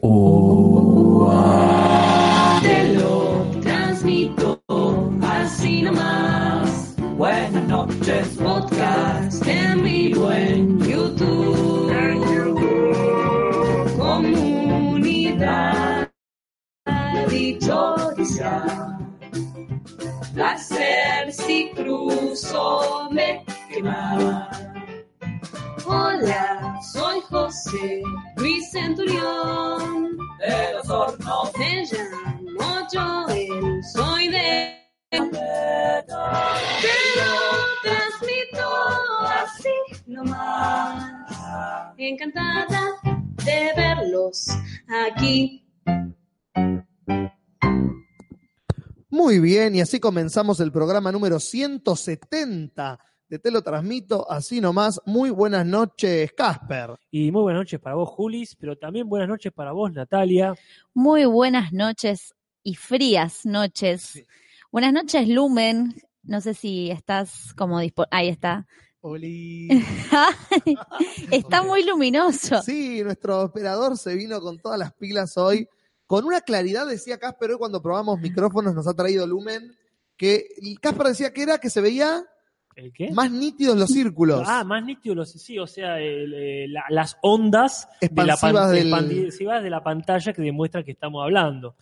Te aquí. Muy bien, y así comenzamos el programa número 170 de Te lo transmito así nomás. Muy buenas noches, Casper. Y muy buenas noches para vos, Julis, pero también buenas noches para vos, Natalia. Muy buenas noches y frías noches. Sí. Buenas noches, Lumen. No sé si estás como disponible. Ahí está. Oli. está muy luminoso. Sí, nuestro operador se vino con todas las pilas hoy. Con una claridad, decía Casper, hoy cuando probamos micrófonos nos ha traído Lumen, que Casper decía que era que se veía ¿El qué? más nítidos los círculos. Ah, más nítido los sí, o sea, el, eh, la- las ondas de la, Expansivas pan- del- expansivas de la pantalla que demuestran que estamos hablando.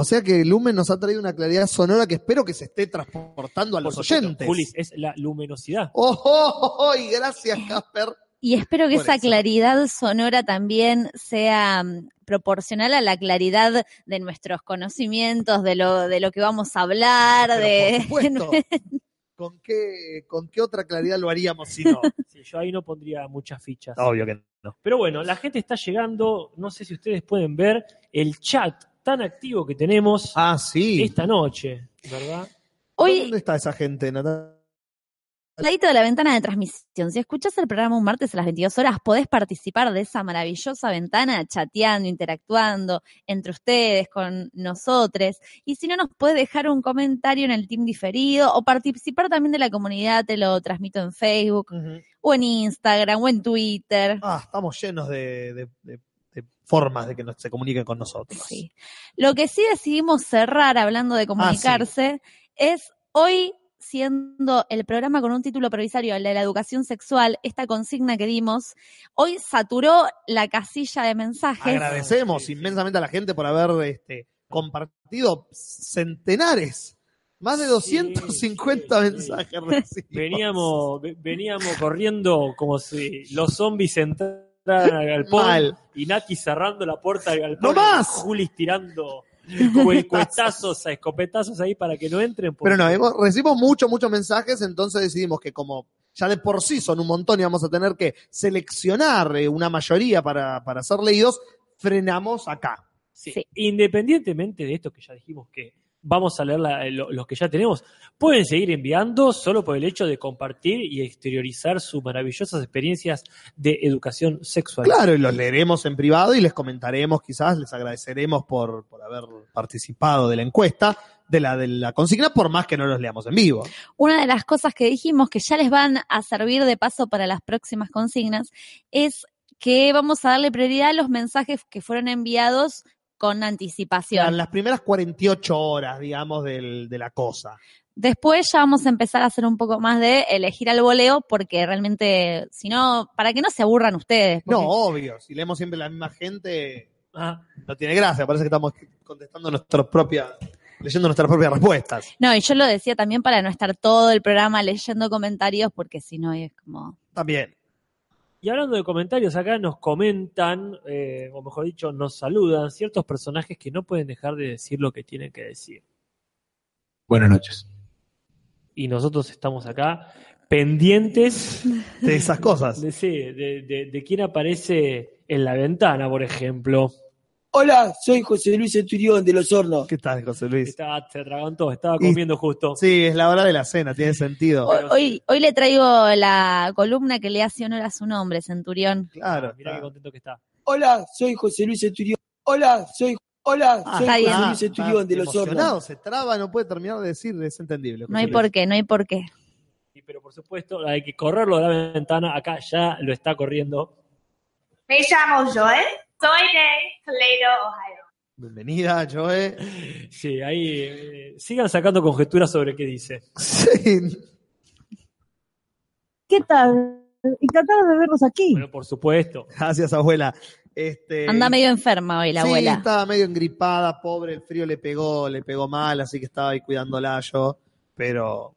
O sea que Lumen nos ha traído una claridad sonora que espero que se esté transportando a Por los supuesto, oyentes. Julis, es la luminosidad. ¡Oh, oh, oh, oh! y gracias, Casper. Y espero que Por esa eso. claridad sonora también sea mm, proporcional a la claridad de nuestros conocimientos, de lo, de lo que vamos a hablar, Pero de por supuesto, ¿con qué, ¿con qué otra claridad lo haríamos si no? Sí, yo ahí no pondría muchas fichas. Obvio que no. Pero bueno, la gente está llegando, no sé si ustedes pueden ver el chat tan activo que tenemos Ah, sí. esta noche, ¿verdad? Hoy, ¿Dónde está esa gente, Natalia? al ladito de la ventana de transmisión, si escuchas el programa un martes a las 22 horas, podés participar de esa maravillosa ventana chateando, interactuando entre ustedes, con nosotros. Y si no, nos puedes dejar un comentario en el team diferido o participar también de la comunidad, te lo transmito en Facebook o en Instagram o en Twitter. Ah, estamos llenos de, de- de- de formas de que nos, se comuniquen con nosotros. Sí. Lo que sí decidimos cerrar hablando de comunicarse es hoy siendo el programa con un título provisorio, el de la educación sexual, esta consigna que dimos, hoy saturó la casilla de mensajes. Agradecemos inmensamente a la gente por haber este, compartido centenares, más de 250 Sí, sí, mensajes recibidos. Veníamos, ve- veníamos corriendo como si los zombies entraran al galpón Mal. y Naki cerrando la puerta del galpón. ¡No más! y Julis tirando cue- cuetazos, escopetazos ahí para que no entren. porque- Pero no, hemos- recibimos muchos, muchos mensajes, entonces decidimos que como ya de por sí son un montón y vamos a tener que seleccionar eh, una mayoría para, para ser leídos, frenamos acá. Sí. Sí. Independientemente de esto que ya dijimos que vamos a leer la- lo- los que ya tenemos, pueden seguir enviando solo por el hecho de compartir y exteriorizar sus maravillosas experiencias de educación sexual. Claro, y los leeremos en privado y les comentaremos, quizás les agradeceremos por, por haber participado de la encuesta, de la, de la consigna, por más que no los leamos en vivo. Una de las cosas que dijimos que ya les van a servir de paso para las próximas consignas es que vamos a darle prioridad a los mensajes que fueron enviados con anticipación. En las primeras 48 horas, digamos, del- de la cosa. Después ya vamos a empezar a hacer un poco más de elegir al voleo, porque realmente, si no, para que no se aburran ustedes. porque- No, obvio, si leemos siempre la misma gente, Ah, no tiene gracia, parece que estamos contestando nuestras propias, leyendo nuestras propias respuestas. No, y yo lo decía también para no estar todo el programa leyendo comentarios, porque si no es como... También. Y hablando de comentarios, acá nos comentan, eh, o mejor dicho, nos saludan ciertos personajes que no pueden dejar de decir lo que tienen que decir. Buenas noches. Y nosotros estamos acá pendientes De esas cosas. de, sí, de, de- de quién aparece en la ventana, por ejemplo. Hola, soy José Luis Centurión de Los Hornos. ¿Qué tal, José Luis? Estaba, se atragantó, estaba Y- comiendo justo. Sí, es la hora de la cena, tiene sentido. Hoy, hoy, hoy le traigo la columna que le hace honor a su nombre, Centurión. Claro. Mirá qué está. contento que está. Hola, soy José Luis Centurión. Hola, soy Hola, Ah, soy está José bien. Luis Centurión de Los Hornos. se traba, no puede terminar de decir, es entendible. No hay José por Luis. qué, no hay por qué. Y, pero por supuesto, hay que correrlo de la ventana. Acá ya lo está corriendo. Me llamo Joel Soy de Toledo, Ohio. Bienvenida, Joe. Sí, ahí eh, sigan sacando conjeturas sobre qué dice. Sí. ¿Qué tal? Encantada de verlos aquí. Bueno, por supuesto. Gracias, abuela. Este, Anda medio enferma hoy la sí, abuela. estaba medio engripada, pobre, el frío le pegó, le pegó mal, así que estaba ahí cuidándola yo. Pero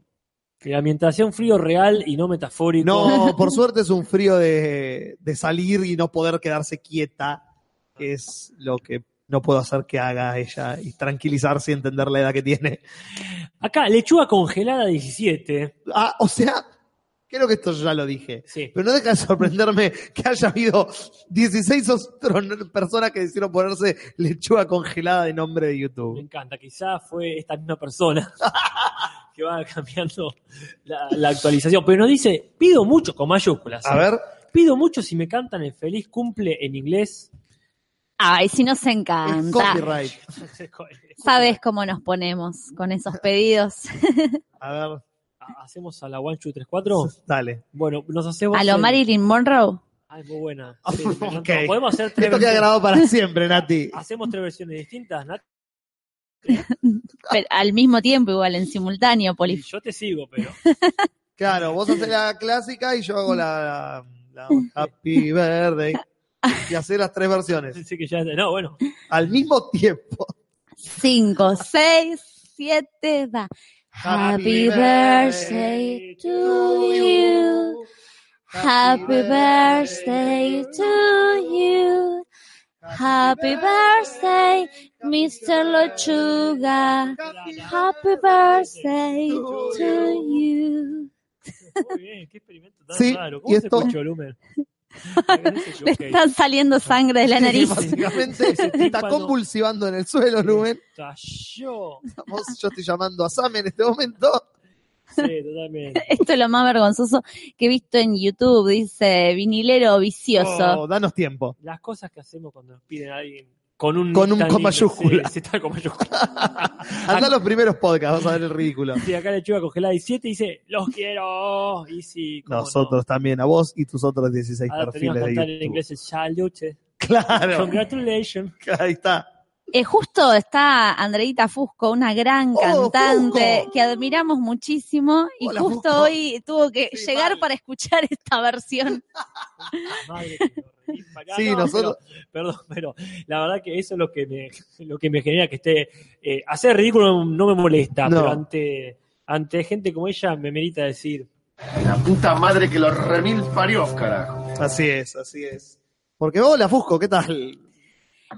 Que la ambientación frío real y no metafórico. no, por suerte es un frío de, de salir y no poder quedarse quieta, que es lo que no puedo hacer que haga ella y tranquilizarse y entender la edad que tiene. Acá, lechuga congelada 17. Ah, o sea, creo que esto ya lo dije. Sí. Pero no deja de sorprenderme que haya habido 16 otras personas que decidieron ponerse lechuga congelada de nombre de Me YouTube. encanta. Quizá fue esta misma persona que va cambiando la, la actualización. Pero nos dice, pido mucho con mayúsculas. A ¿eh? ver, Pido mucho si me cantan el feliz cumple en inglés. Ay, si nos es encanta. copyright. Sabes cómo nos ponemos con esos pedidos. A ver, ¿Hacemos a la 1, 2, 3, 4? dale. Bueno, nos hacemos. A lo el- Marilyn Monroe. Ay, muy buena. Sí, me encantó. Ok. Podemos hacer tres Esto queda grabado para siempre, Nati. Hacemos tres versiones distintas, Nat. Pero al mismo tiempo, igual, en simultáneo, poli. yo te sigo, pero. Claro, vos haces la clásica y yo hago la, la Happy Birthday. Y hacer las tres versiones Pensé que ya. No, bueno. al mismo tiempo. Cinco, seis, siete, va. Happy birthday to you. Happy birthday to you. Happy birthday, Mr. Lechuga. Happy birthday to you. Muy bien, qué experimento tan Sí, raro. y ¿Cómo se esto- escucha? Le está saliendo sangre de la Sí, nariz. básicamente está convulsivando en el suelo, Lumen. Estalló. Estamos- yo estoy llamando a Sam en este momento. Sí, totalmente. Esto es lo más vergonzoso que he visto en YouTube. Dice vinilero vicioso. Oh, danos tiempo. Las cosas que hacemos cuando nos piden a alguien con un. Con un con mayúscula. Sí, sí, está con mayúscula. Anda los primeros podcasts, vas a ver el ridículo. Sí, acá lechuga congelada 17 dice: Los quiero. Y sí, Nosotros también, a vos y tus otros 16 No. Ahora tenemos perfiles que de cantar en inglés el salute. Claro, Congratulations. ahí está. Eh, justo está Andreita Fusco, una gran Oh, cantante Fusco. que admiramos muchísimo y Hola, justo Fusco. hoy tuvo que Sí, llegar para escuchar esta versión. Madre lo para acá. Sí, No, nosotros- pero- perdón, pero la verdad que eso es lo que me, lo que me genera que esté. eh, hacer ridículo no me molesta, No. pero ante, ante gente como ella me merita decir. La puta madre que los remil parió, carajo. Así es, así es. Porque hola, Fusco, ¿qué tal?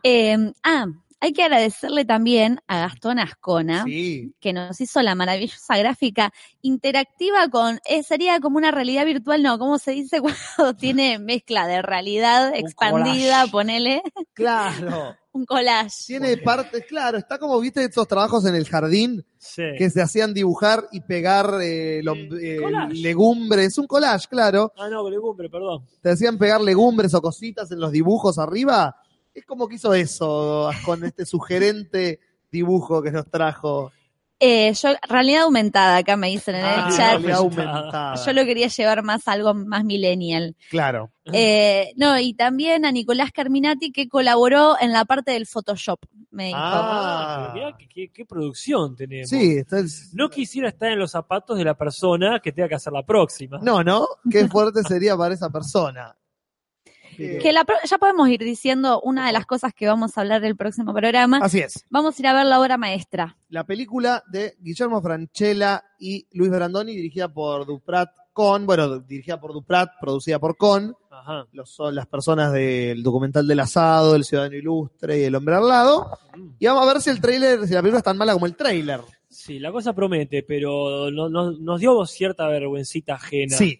Eh, ah, hay que agradecerle también a Gastón Ascona. Sí, que nos hizo la maravillosa gráfica interactiva con, eh, sería como una realidad virtual, no, ¿cómo se dice cuando tiene mezcla de realidad expandida, ponele, claro. un collage? Tiene partes, claro, está como, viste, estos trabajos en el jardín Sí. que se hacían dibujar y pegar eh, lo- eh, collage. legumbres. Un collage, claro. Ah, no, legumbre, perdón. Te hacían pegar legumbres o cositas en los dibujos arriba. Es como que hizo eso con este sugerente dibujo que nos trajo. Eh, yo, realidad aumentada, acá me dicen en el Ah, chat. realidad aumentada. Yo lo quería llevar más a algo más millennial. Claro. Eh, no, y también a Nicolás Carminati que colaboró en la parte del Photoshop, me dijo. Ah. mirá qué, qué- qué producción tenemos. Sí, está el- No quisiera estar en los zapatos de la persona que tenga que hacer la próxima. No, ¿no? Qué fuerte sería para esa persona. Que la pro- ya podemos ir diciendo una de las cosas que vamos a hablar el próximo programa. Así es. Vamos a ir a ver la obra maestra. La película de Guillermo Franchella y Luis Brandoni, dirigida por Duprat Con, bueno, dirigida por Duprat, producida por Con, Ajá. los, son las personas del documental del asado, El Ciudadano Ilustre y El Hombre al lado. Mm. Y vamos a ver si el tráiler, si la película es tan mala como el tráiler. Sí, la cosa promete, pero no- no- nos dio cierta vergüencita ajena. Sí,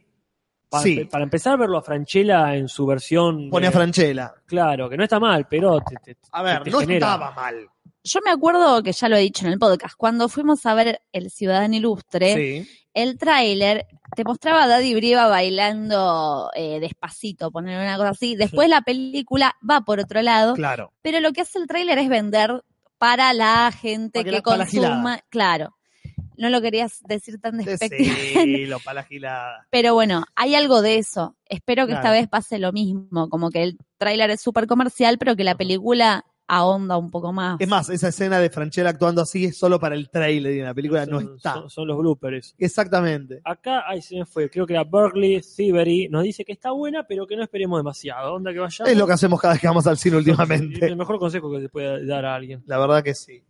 Para, sí. para empezar a ver a Franchella en su versión. pone a Franchella. Claro, que no está mal, pero te, te- A ver, te no genera. estaba mal. Yo me acuerdo que ya lo he dicho en el podcast, cuando fuimos a ver El Ciudadano Ilustre, Sí, el tráiler te mostraba a Daddy Brieva bailando eh, despacito, poner una cosa así. Después la película va por otro lado, claro. pero lo que hace el tráiler es vender para la gente Para que que la- consuma. claro. No lo querías decir tan despectivamente. Sí, lo para la gilada. Pero bueno, hay algo de eso. Espero que esta vez pase lo mismo, como que el tráiler es súper comercial, pero que la película ahonda un poco más. Es más, esa escena de Franchella actuando así es solo para el trailer y en la película no está. Son, son los bloopers. Exactamente. Acá, ay, se me fue, creo que era Berkeley Thievery, nos dice que está buena, pero que no esperemos demasiado. Onda que vayamos. Es lo que hacemos cada vez que vamos al cine últimamente. El mejor consejo que se puede dar a alguien. La verdad que sí.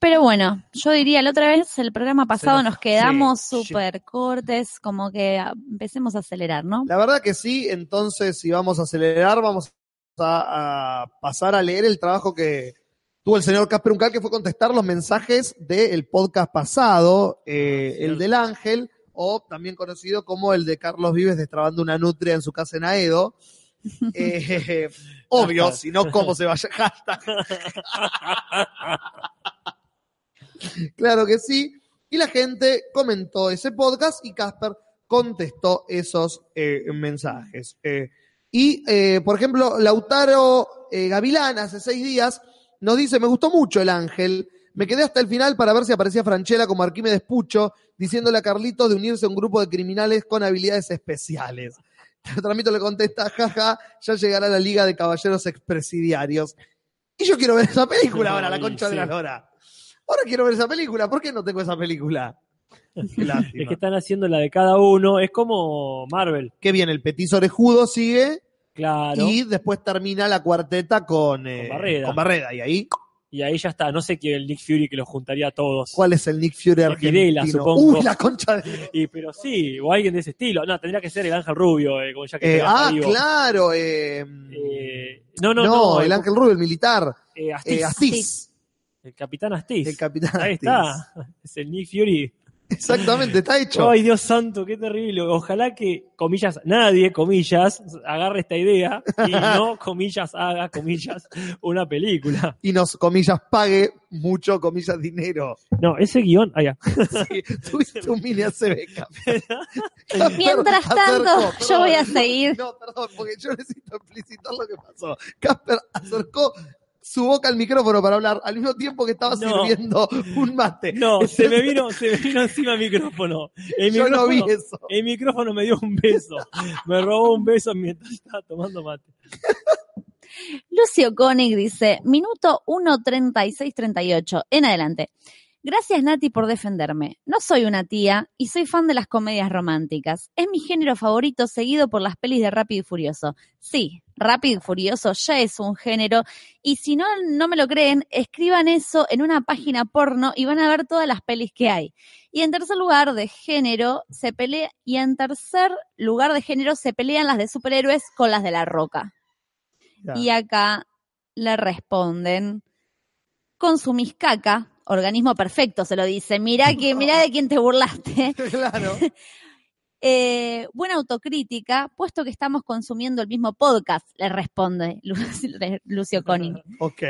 Pero bueno, yo diría, la otra vez, el programa pasado nos- nos quedamos sí, súper cortes, como que ah, empecemos a acelerar, ¿no? La verdad que sí, entonces si vamos a acelerar, vamos a, a pasar a leer el trabajo que tuvo el señor Casper Uncal, que fue contestar los mensajes del podcast pasado, eh, el del Ángel, o también conocido como el de Carlos Vives destrabando una nutria en su casa en Aedo. Eh, obvio, si no, ¿cómo se vaya? Hashtag. Claro que sí. Y la gente comentó ese podcast y Casper contestó esos eh, mensajes. Eh, y, eh, por ejemplo, Lautaro eh, Gavilán hace seis días nos dice, me gustó mucho el ángel, me quedé hasta el final para ver si aparecía Franchella como Arquímedes Pucho, diciéndole a Carlitos de unirse a un grupo de criminales con habilidades especiales. Tramito le contesta, jaja, ya llegará la Liga de Caballeros Expresidiarios. Y yo quiero ver esa película ahora, la concha de la lora. Ahora quiero ver esa película, ¿por qué no tengo esa película? Es que están haciendo la de cada uno, es como Marvel, Qué bien, el petiso orejudo sigue claro. y después termina la cuarteta con, eh, Barreda. con Barreda. Y ahí, Y ahí ya está, no sé quién el Nick Fury que los juntaría a todos. ¿cuál es el Nick Fury argentino? supongo. Uy, la concha de... Y, pero sí, o alguien de ese estilo. No, tendría que ser el Ángel Rubio, eh, como ya que Eh, ah, vivo. claro. eh, Eh, no, no, no, no, el Ángel Rubio, el militar. Astiz. Eh, Astiz. El Capitán Astiz. El capitán Ahí Astiz. está. Es el Nick Fury. Exactamente, está hecho. Ay, Dios santo, qué terrible. Ojalá que, comillas, nadie, comillas, agarre esta idea y no, comillas, haga, comillas, una película. Y nos, comillas, pague mucho, comillas, dinero. No, ese guion, ah, ya. Sí, tuviste un mini ACB, Mientras tanto, yo voy a seguir. No, perdón, porque yo necesito explicitar lo que pasó. Casper acercó su boca al micrófono para hablar al mismo tiempo que estaba No. sirviendo un mate. No, se me vino, se me vino encima el micrófono. El Yo no micrófono, vi eso. el micrófono me dio un beso. Me robó un beso mientras estaba tomando mate. Lucio Koenig dice, minuto 1.36.38, en adelante. Gracias Nati por defenderme. No soy una tía y soy fan de las comedias románticas. Es mi género favorito seguido por las pelis de Rápido y Furioso. Sí, Rápido y Furioso ya es un género y si no, no me lo creen, escriban eso en una página porno y van a ver todas las pelis que hay. Y en tercer lugar de género se pelea y en tercer lugar de género se pelean las de superhéroes con las de la roca. Ya. Y acá le responden, consumís caca, organismo perfecto, se lo dice. Mirá que, mirá de quién te burlaste. Claro. Eh, buena autocrítica, puesto que estamos consumiendo el mismo podcast, le responde Lu- Lucio Koenig. Ok.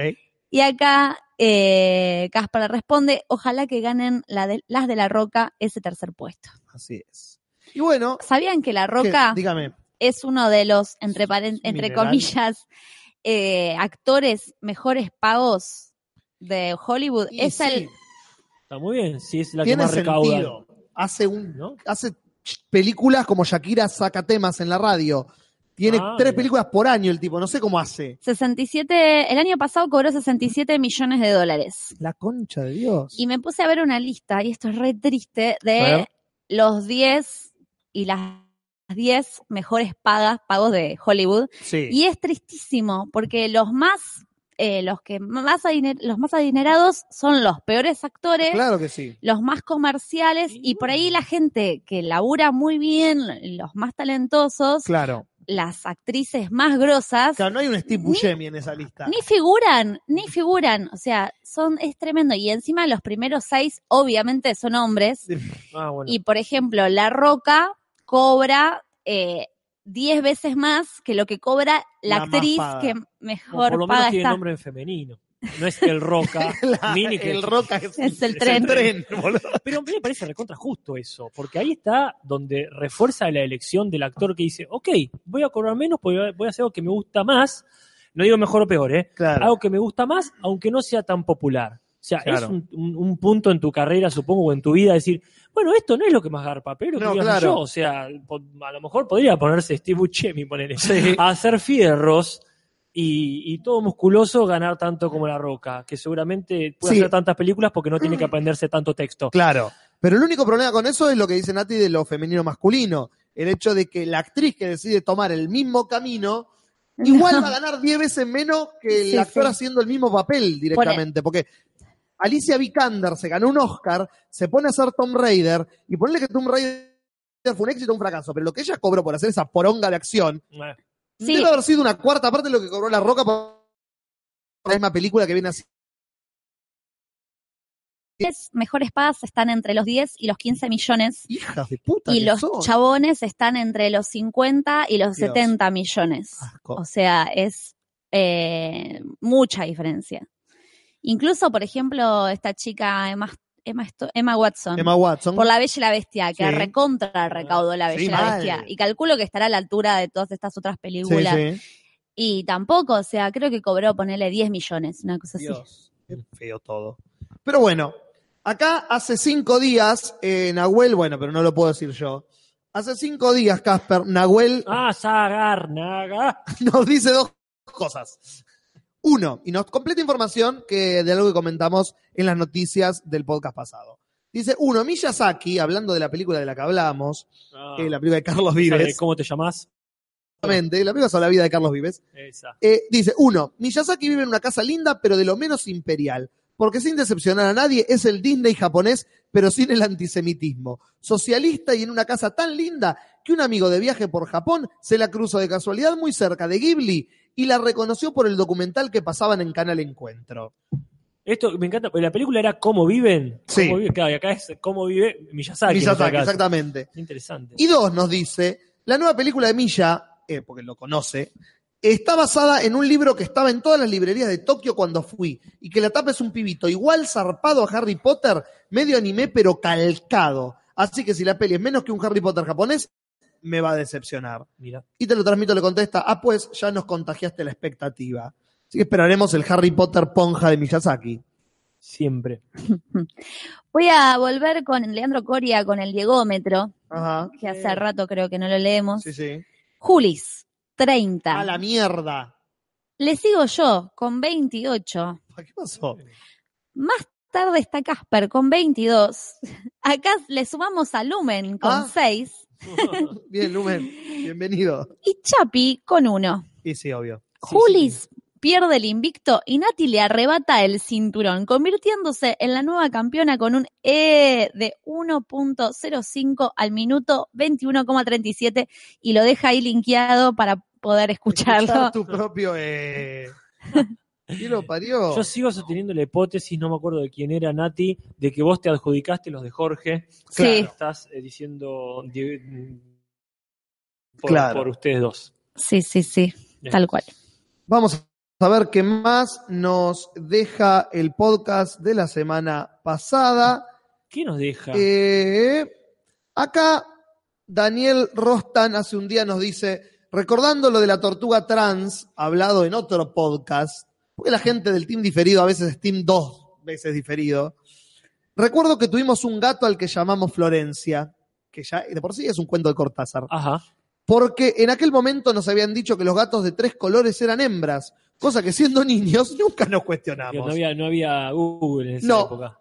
Y acá eh, Caspar le responde, ojalá que ganen la de- las de la Roca ese tercer puesto. Así es. Y bueno, ¿Sabían que la ¿qué? Roca dígame. es uno de los, entre, entre comillas, eh, actores mejores pagos de Hollywood? Y es sí, el Está muy bien, sí es la que más recauda. sentido. Hace un, ¿No? hace películas como Shakira saca temas en la radio. Tiene Ah, tres mira. películas por año el tipo, no sé cómo hace. 67, el año pasado cobró 67 millones de dólares. La concha de Dios. Y me puse a ver una lista, y esto es re triste, de los 10 y las 10 mejores pagas, pagos de Hollywood. Sí. Y es tristísimo, porque los más, eh, los que más adiner- los más adinerados son los peores actores, Claro que sí. los más comerciales, y por ahí la gente que labura muy bien, los más talentosos, Claro. las actrices más grosas, Claro, no hay un Steve Buscemi en esa lista. ni figuran, ni figuran. O sea, son, es tremendo. Y encima los primeros seis, obviamente, son hombres. Ah, bueno. Y por ejemplo, La Roca cobra eh, 10 veces más que lo que cobra la, actriz paga. que mejor por lo menos tiene nombre en femenino. No es el Roca, La- Mini que el Roca es, Es el es tren. tren, boludo. Pero a mí me parece recontra justo eso, porque ahí está donde refuerza la elección del actor que dice, ok, voy a cobrar menos, porque voy a hacer algo que me gusta más, no digo mejor o peor, ¿eh? Claro. Algo que me gusta más, aunque no sea tan popular. Sea, Claro. es un, un- un punto en tu carrera, supongo, o en tu vida, decir, bueno, esto no es lo que más garpa, pero No, claro. yo. O sea, a lo mejor podría ponerse Steve Buscemi, ponerle, Sí. a hacer fierros y, y todo musculoso ganar tanto como La Roca, que seguramente puede Sí. hacer tantas películas porque no tiene que aprenderse tanto texto. Claro. Pero el único problema con eso es lo que dice Nati de lo femenino masculino. El hecho de que la actriz que decide tomar el mismo camino, igual va a ganar 10 veces menos que el Sí, actor sí. haciendo el mismo papel directamente. Porque Alicia Vikander se ganó un Oscar, se pone a hacer Tom Raider, y ponle que Tom Raider fue un éxito o un fracaso, pero lo que ella cobró por hacer esa poronga de acción, Eh, Sí. debe haber sido una cuarta parte de lo que cobró La Roca por la misma película que viene así. Las mejores pagas están entre los 10 y los 15 millones. Hijas de puta. Y que los son. chabones están entre los 50 y los Dios. 70 millones. Asco. O sea, es eh, mucha diferencia. Incluso, por ejemplo, esta chica Emma, Emma, Emma Watson, Emma Watson. por La Bella y la Bestia, que Sí. recontra recaudó La Bella Sí, y la mal. Bestia. Y calculo que estará a la altura de todas estas otras películas. sí. Y tampoco, o sea, creo que cobró ponerle 10 millones, una cosa así. Dios, qué feo todo. Pero bueno, acá hace cinco días, eh, Nahuel, bueno, pero no lo puedo decir yo. Hace cinco días, Casper, Nahuel Ah, Sagarnaga. nos dice dos cosas. Uno, y nos completa información que de algo que comentamos en las noticias del podcast pasado. Dice, uno, Miyazaki, hablando de la película de la que hablamos, Ah, eh, la película de Carlos ¿sabe Vives, ¿Cómo te llamas? exactamente, la película sobre la vida de Carlos Vives, Esa. Eh, dice, uno, Miyazaki vive en una casa linda, pero de lo menos imperial. Porque sin decepcionar a nadie, es el Disney japonés, pero sin el antisemitismo. Socialista y en una casa tan linda que un amigo de viaje por Japón se la cruzó de casualidad muy cerca de Ghibli y la reconoció por el documental que pasaban en Canal Encuentro. Esto me encanta, porque la película era Cómo viven. Sí. Cómo vive, claro, y acá es Cómo vive Miyazaki. este Miyazaki, exactamente. Interesante. Y dos, nos dice, la nueva película de Milla, eh, porque lo conoce, está basada en un libro que estaba en todas las librerías de Tokio cuando fui, y que la tapa es un pibito igual zarpado a Harry Potter, medio anime pero calcado. Así que si la peli es menos que un Harry Potter japonés, me va a decepcionar. Mira. Y te lo transmito, le contesta, ah, pues ya nos contagiaste la expectativa. Así que esperaremos el Harry Potter ponja de Miyazaki. Siempre. Voy a volver con Leandro Coria con el Diegómetro, Ajá. que hace rato creo que no lo leemos. Sí, sí. Julis, 30. A la mierda. Le sigo yo, con 28. ¿Qué pasó? Más tarde está Casper, con 22. Acá le sumamos a Lumen, con Ah. 6. Bien, Lumen, bienvenido. Y Chapi, con 1. Y sí, obvio. Julis pierde el invicto y Nati le arrebata el cinturón, convirtiéndose en la nueva campeona con un E de 1.05 al minuto 21,37 y lo deja ahí linkeado para poder escucharlo. Escuchar tu propio. Eh... ¿Quién lo parió? Yo sigo sosteniendo la hipótesis, no me acuerdo de quién era Nati, de que vos te adjudicaste los de Jorge. Sí. Estás eh, diciendo di- por, Claro. por ustedes dos. Sí, sí, sí, Bien. tal cual. Vamos a ver qué más nos deja el podcast de la semana pasada. ¿Qué nos deja? Eh, acá Daniel Rostan hace un día nos dice, recordando lo de la tortuga trans, hablado en otro podcast, porque la gente del team diferido a veces es team dos veces diferido, recuerdo que tuvimos un gato al que llamamos Florencia, que ya de por sí es un cuento de Cortázar. Ajá. porque en aquel momento nos habían dicho que los gatos de tres colores eran hembras, cosa que siendo niños nunca nos cuestionamos. No había, no había Google en esa No. época.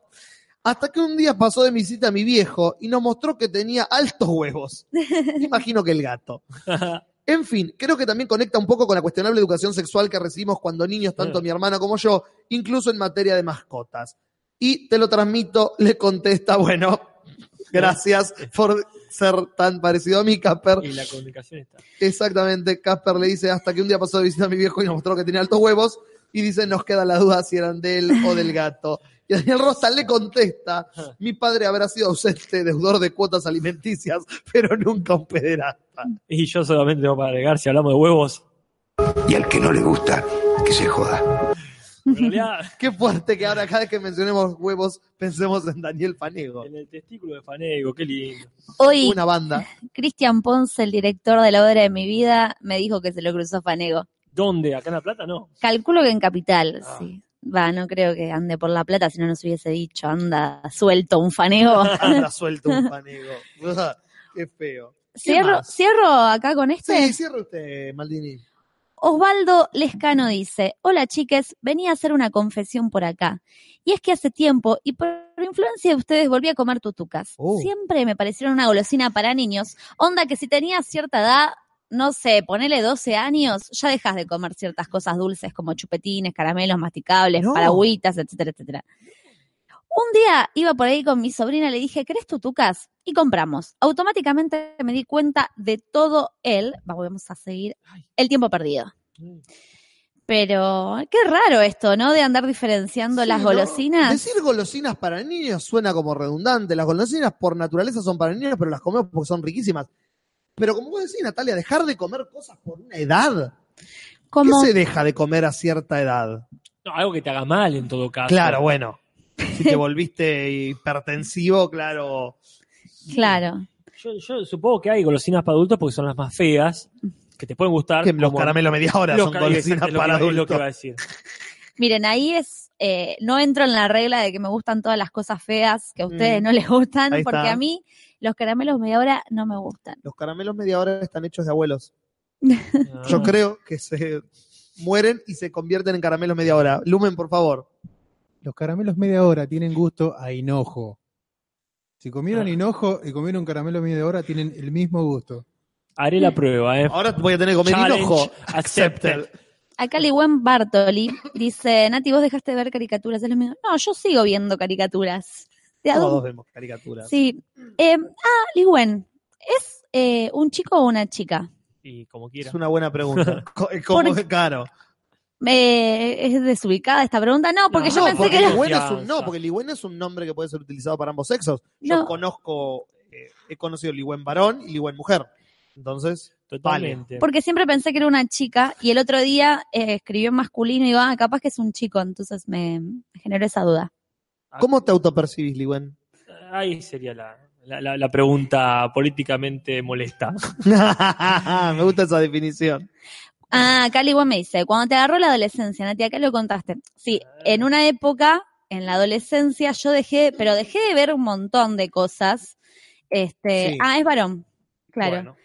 Hasta que un día pasó de visita a mi viejo y nos mostró que tenía altos huevos. Imagino que el gato. En fin, creo que también conecta un poco con la cuestionable educación sexual que recibimos cuando niños, tanto Mm. mi hermana como yo, incluso en materia de mascotas. Y te lo transmito, le contesta, bueno, gracias por ser tan parecido a mí, Casper. y la comunicación está. Exactamente, Casper le dice hasta que un día pasó de visita a mi viejo y nos mostró que tenía altos huevos y dice nos queda la duda si eran de él o del gato. Y Daniel Rosa le contesta, mi padre habrá sido ausente, deudor de cuotas alimenticias, pero nunca un pederasta. Y yo solamente tengo para agregar, si hablamos de huevos, Y al que no le gusta, que se joda. Qué fuerte que ahora cada vez que mencionemos huevos pensemos en Daniel Fanego. en el testículo de Fanego, qué lindo. Hoy, Una banda. Cristian Ponce, el director de la obra de mi vida, me dijo que se lo cruzó Fanego. ¿Dónde? ¿Acá en La Plata? No. Calculo que en Capital, Ah. sí. Va, no creo que ande por La Plata, si no nos hubiese dicho, anda suelto un fanego. Anda suelto un panego. Qué feo. ¿Qué Cierro, cierro acá con este. Sí, cierre usted, Maldini. Osvaldo Lescano dice, hola chiques, venía a hacer una confesión por acá. Y es que hace tiempo, y por influencia de ustedes, volví a comer tutucas. Oh. Siempre me parecieron una golosina para niños. Onda que si tenías cierta edad, no sé, ponele 12 años, ya dejas de comer ciertas cosas dulces como chupetines, caramelos masticables, No. paragüitas, etcétera, etcétera. Un día iba por ahí con mi sobrina, le dije, ¿querés tutucas? Y compramos. Automáticamente me di cuenta de todo el, vamos a seguir, el tiempo perdido. Pero qué raro esto, ¿no? De andar diferenciando Sí, las ¿no? golosinas. Decir golosinas para niños suena como redundante. Las golosinas por naturaleza son para niños, pero las comemos porque son riquísimas. Pero como vos decís, Natalia, dejar de comer cosas por una edad. Como, ¿Qué se deja de comer a cierta edad? No, algo que te haga mal en todo caso. Claro, bueno. Si te volviste hipertensivo, claro. claro. Yo, yo supongo que hay golosinas para adultos porque son las más feas, que te pueden gustar. Que los caramelos media hora son golosinas para adultos. iba a decir. Miren, ahí es, eh, no entro en la regla de que me gustan todas las cosas feas que a ustedes Mm. no les gustan, Ahí porque está. a mí los caramelos media hora no me gustan. Los caramelos media hora están hechos de abuelos. Ah. Yo creo que se mueren y se convierten en caramelos media hora. Lumen, por favor. Los caramelos media hora tienen gusto a hinojo. Si comieron Ah. hinojo y comieron caramelo media hora, tienen el mismo gusto. Haré la prueba, ¿eh? Ahora voy a tener que comer Challenge hinojo. accepted. Acá Liwen Bartoli dice, Nati, vos dejaste de ver caricaturas. Es lo mismo. No, yo sigo viendo caricaturas. De Todos vemos caricaturas. Sí. Eh, ah, Liwen, ¿es eh, un chico o una chica? Y como quiera. Es una buena pregunta. Co- es como Por- caro. Eh, ¿Es desubicada esta pregunta? No, porque No, yo No, pensé porque que era... Ligüen es un, no, porque Ligüen es un nombre que puede ser utilizado para ambos sexos. Yo No. conozco, eh, he conocido Ligüen varón y Ligüen mujer. Entonces, Totalmente. Porque siempre pensé que era una chica y el otro día eh, escribió en masculino y digo, ah, capaz que es un chico, entonces me, generó esa duda. ¿cómo te autopercibís, Ligüen? Ahí sería la, la, la- la pregunta políticamente molesta. Me gusta esa definición. Ah, acá Liwan me dice, cuando te agarró la adolescencia, Nati, acá lo contaste. Sí, en una época, en la adolescencia, yo dejé, pero dejé de ver un montón de cosas. Este, Sí. ah, es varón, claro. Bueno,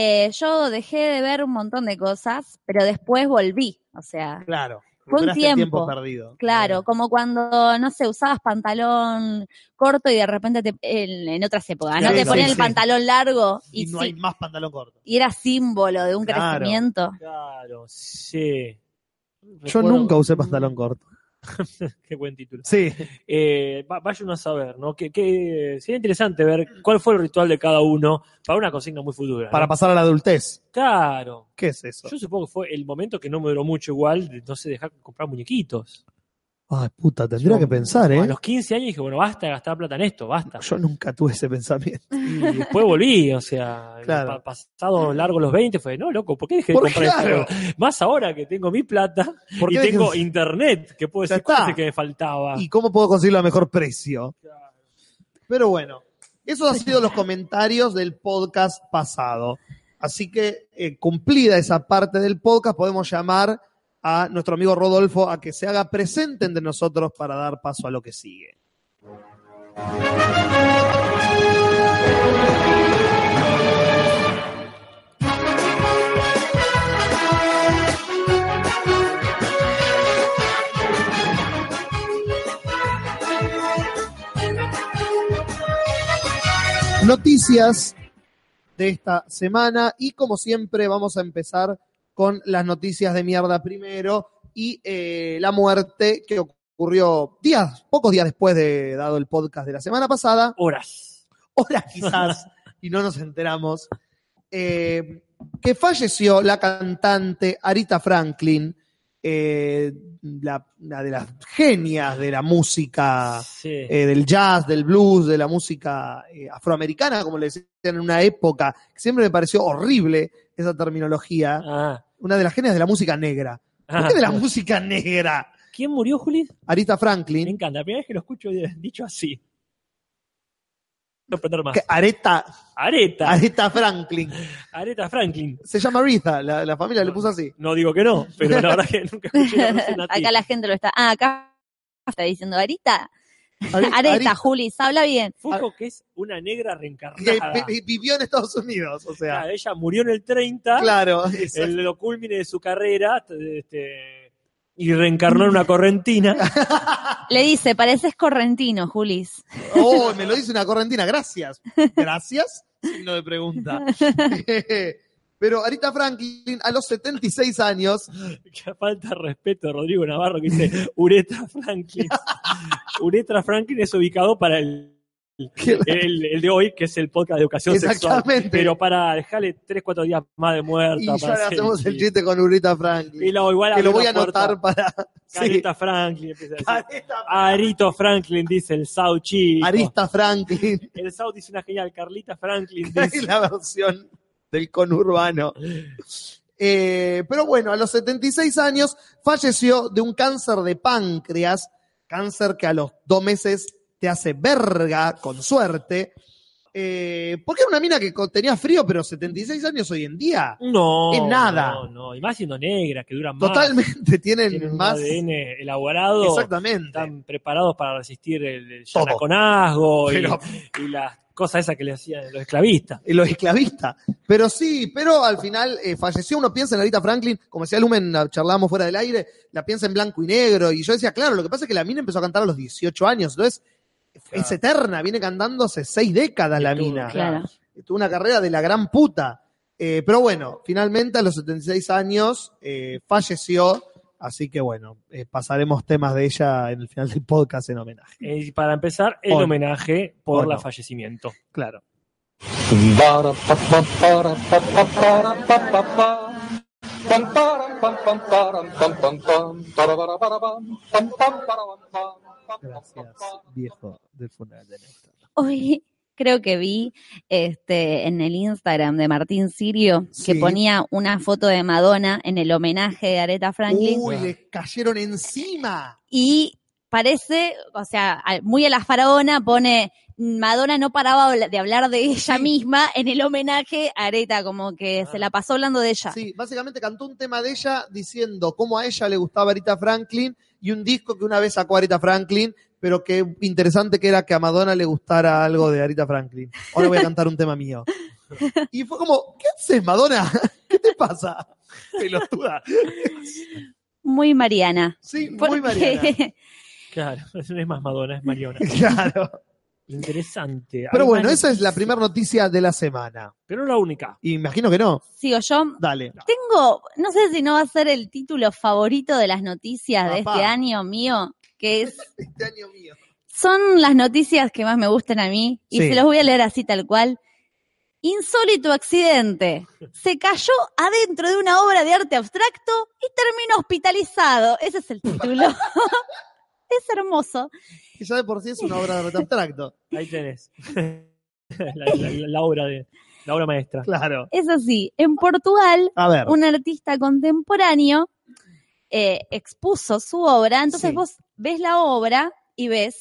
Eh, yo dejé de ver un montón de cosas, pero después volví, o sea, claro. Fue un tiempo. perdido. claro, como cuando, no sé, usabas pantalón corto y de repente te- en, en otras épocas, ¿no? Te sí, sí. el pantalón largo y, Y no sí, hay más pantalón corto. y era símbolo de un Claro. crecimiento. Claro, sí. Yo nunca usé pantalón corto. Qué buen título. Sí. Eh, a saber, ¿no? Que, que sería interesante ver cuál fue el ritual de cada uno para una consigna muy futura. ¿no? Para pasar a la adultez. Claro. ¿Qué es eso? Yo supongo que fue el momento que no me duró mucho igual de no sé, dejar de comprar muñequitos. Ay, puta, tendría Yo, que pensar, A ¿eh? los 15 años dije, bueno, basta de gastar plata en esto, basta. Yo nunca tuve ese pensamiento. Y después volví, o sea, Claro. pa- pasado largo los 20, fue, no, loco, ¿por qué dejé de ¿Por comprar claro? esto? Más ahora que tengo mi plata ¿Por y dejé- tengo internet, que puedo decir, ¿cuál es está. el que me faltaba? ¿Y cómo puedo conseguirlo a mejor precio? Pero bueno, esos han sido los comentarios del podcast pasado. Así que, eh, cumplida esa parte del podcast, podemos llamar a nuestro amigo Rodolfo a que se haga presente entre nosotros para dar paso a lo que sigue. Noticias de esta semana y como siempre vamos a empezar con las noticias de mierda primero y eh, la muerte que ocurrió días, pocos días después de dado el podcast de la semana pasada, Horas. horas quizás, y no nos enteramos, eh, que falleció la cantante Arita Franklin, eh, la, la de las genias de la música Sí. eh, del jazz, del blues, de la música eh, afroamericana, como le decían en una época, que siempre me pareció horrible esa terminología, Ah. Una de las genias de la música negra. ¿Por Ah. qué de la música negra? ¿Quién murió, Juli? Arita Me Franklin. encanta, la primera vez que lo escucho dicho así. aprender más. Que Areta, Areta. Areta Franklin. Areta Franklin. Se llama Aretha, la, la familia le puso así. No digo que no, pero la verdad que nunca escuché la. Acá la gente lo está. Ah, acá está diciendo Arita. Ari- Areta, habla bien. Fusco, que es una negra reencarnada. vi- vi- vivió en Estados Unidos, o sea. Claro, ella murió en el 30, Claro, en lo culmine de su carrera, este, y reencarnó en una correntina. Le dice, pareces correntino, Julis. Oh, me lo dice una correntina, gracias. Gracias, signo de pregunta. Pero Arita Franklin, a los 76 años, que falta de respeto Rodrigo Navarro que dice Uretra Franklin. Uretra Franklin es ubicado para el, el, el de hoy, que es el podcast de educación sexual. Exactamente. Pero para dejarle 3, 4 días más de muerta. y ya para hacemos el chiste. con Urita Franklin. Y luego igual que lo voy a anotar para. Sí. Careta Franklin. empieza a decir. Careta Arito Franklin dice el Sau chico. Arista Franklin. El Sau dice una genial. Carlita Franklin dice. la versión del conurbano. Eh, pero bueno, a los 76 años falleció de un cáncer de páncreas, cáncer que a los dos meses te hace verga, con suerte. Eh, porque era una mina que tenía frío, pero 76 años hoy en día. No. Es nada. No, no. Y más siendo negra, que duran más. Totalmente tienen, Tienen un más. ADN elaborado. Exactamente. Están preparados para resistir el, el yanaconazgo y, y las cosas esas que le hacían los esclavistas. y los esclavistas. Pero sí, pero al final eh, falleció. Uno piensa en Arita Franklin, como decía Lumen, la charlábamos fuera del aire, la piensa en blanco y negro. Y yo decía, claro, lo que pasa es que la mina empezó a cantar a los 18 años. Entonces, es eterna, viene cantando hace seis décadas la mina. Claro. Tuvo una carrera de la gran puta. Eh, pero bueno, finalmente a los 76 años eh, falleció. Así que bueno, eh, pasaremos temas de ella en el final del podcast en homenaje. Eh, Y para empezar, el O homenaje por no. fallecimiento. Claro. Gracias, viejo del funeral de Néstor. Hoy creo que vi este en el Instagram de Martín Sirio que ponía una foto de Madonna en el homenaje de Aretha Franklin Uy, le cayeron encima. y parece, o sea, muy a la faraona pone Madonna no paraba de hablar de ella Sí. misma en el homenaje a Aretha, como que se la pasó hablando de ella. Sí, básicamente cantó un tema de ella diciendo cómo a ella le gustaba Arita Franklin y un disco que una vez sacó Arita Franklin, pero que interesante que era que a Madonna le gustara algo de Arita Franklin. Ahora voy a cantar un tema mío. Y fue como, ¿qué haces, Madonna? ¿Qué te pasa? Pelotuda. Muy Mariana. Sí, muy Porque- Mariana. Claro, no es más Madonna, es Mariona. Claro. Interesante. Pero Hay bueno, esa es la primera noticia de la semana. Pero no la única. Y imagino que no. Sigo yo. Dale. Tengo, no sé si no va a ser el título favorito de las noticias de este año mío, que es Este año mío. son las noticias que más me gustan a mí y Sí. se los voy a leer así tal cual. Insólito accidente. Se cayó adentro de una obra de arte abstracto y terminó hospitalizado. Ese es el título. Es hermoso. Que ya de por sí es una obra de arte abstracto. Ahí tenés. la, la- la- la obra de la obra maestra. Claro. Es así. En Portugal, A ver. un artista contemporáneo eh, expuso su obra. Entonces Sí. vos ves la obra y ves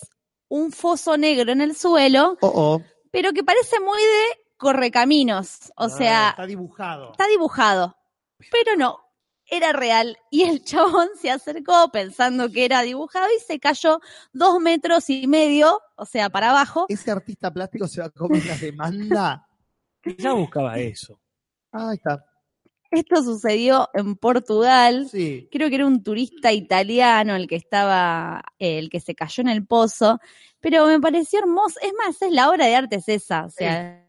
un foso negro en el suelo, Oh, oh. pero que parece muy de correcaminos. O Ah, sea, Está dibujado. está dibujado, pero no, era real. Y el chabón se acercó pensando que era dibujado y se cayó dos metros y medio, o sea, para abajo. Ese artista plástico se va a comer la demanda. Ya buscaba eso. Ah, ahí está. Esto sucedió en Portugal. Sí. Creo que era un turista italiano el que estaba, eh, el que se cayó en el pozo, pero me pareció hermoso. Es más, es la obra de arte es esa, o sea,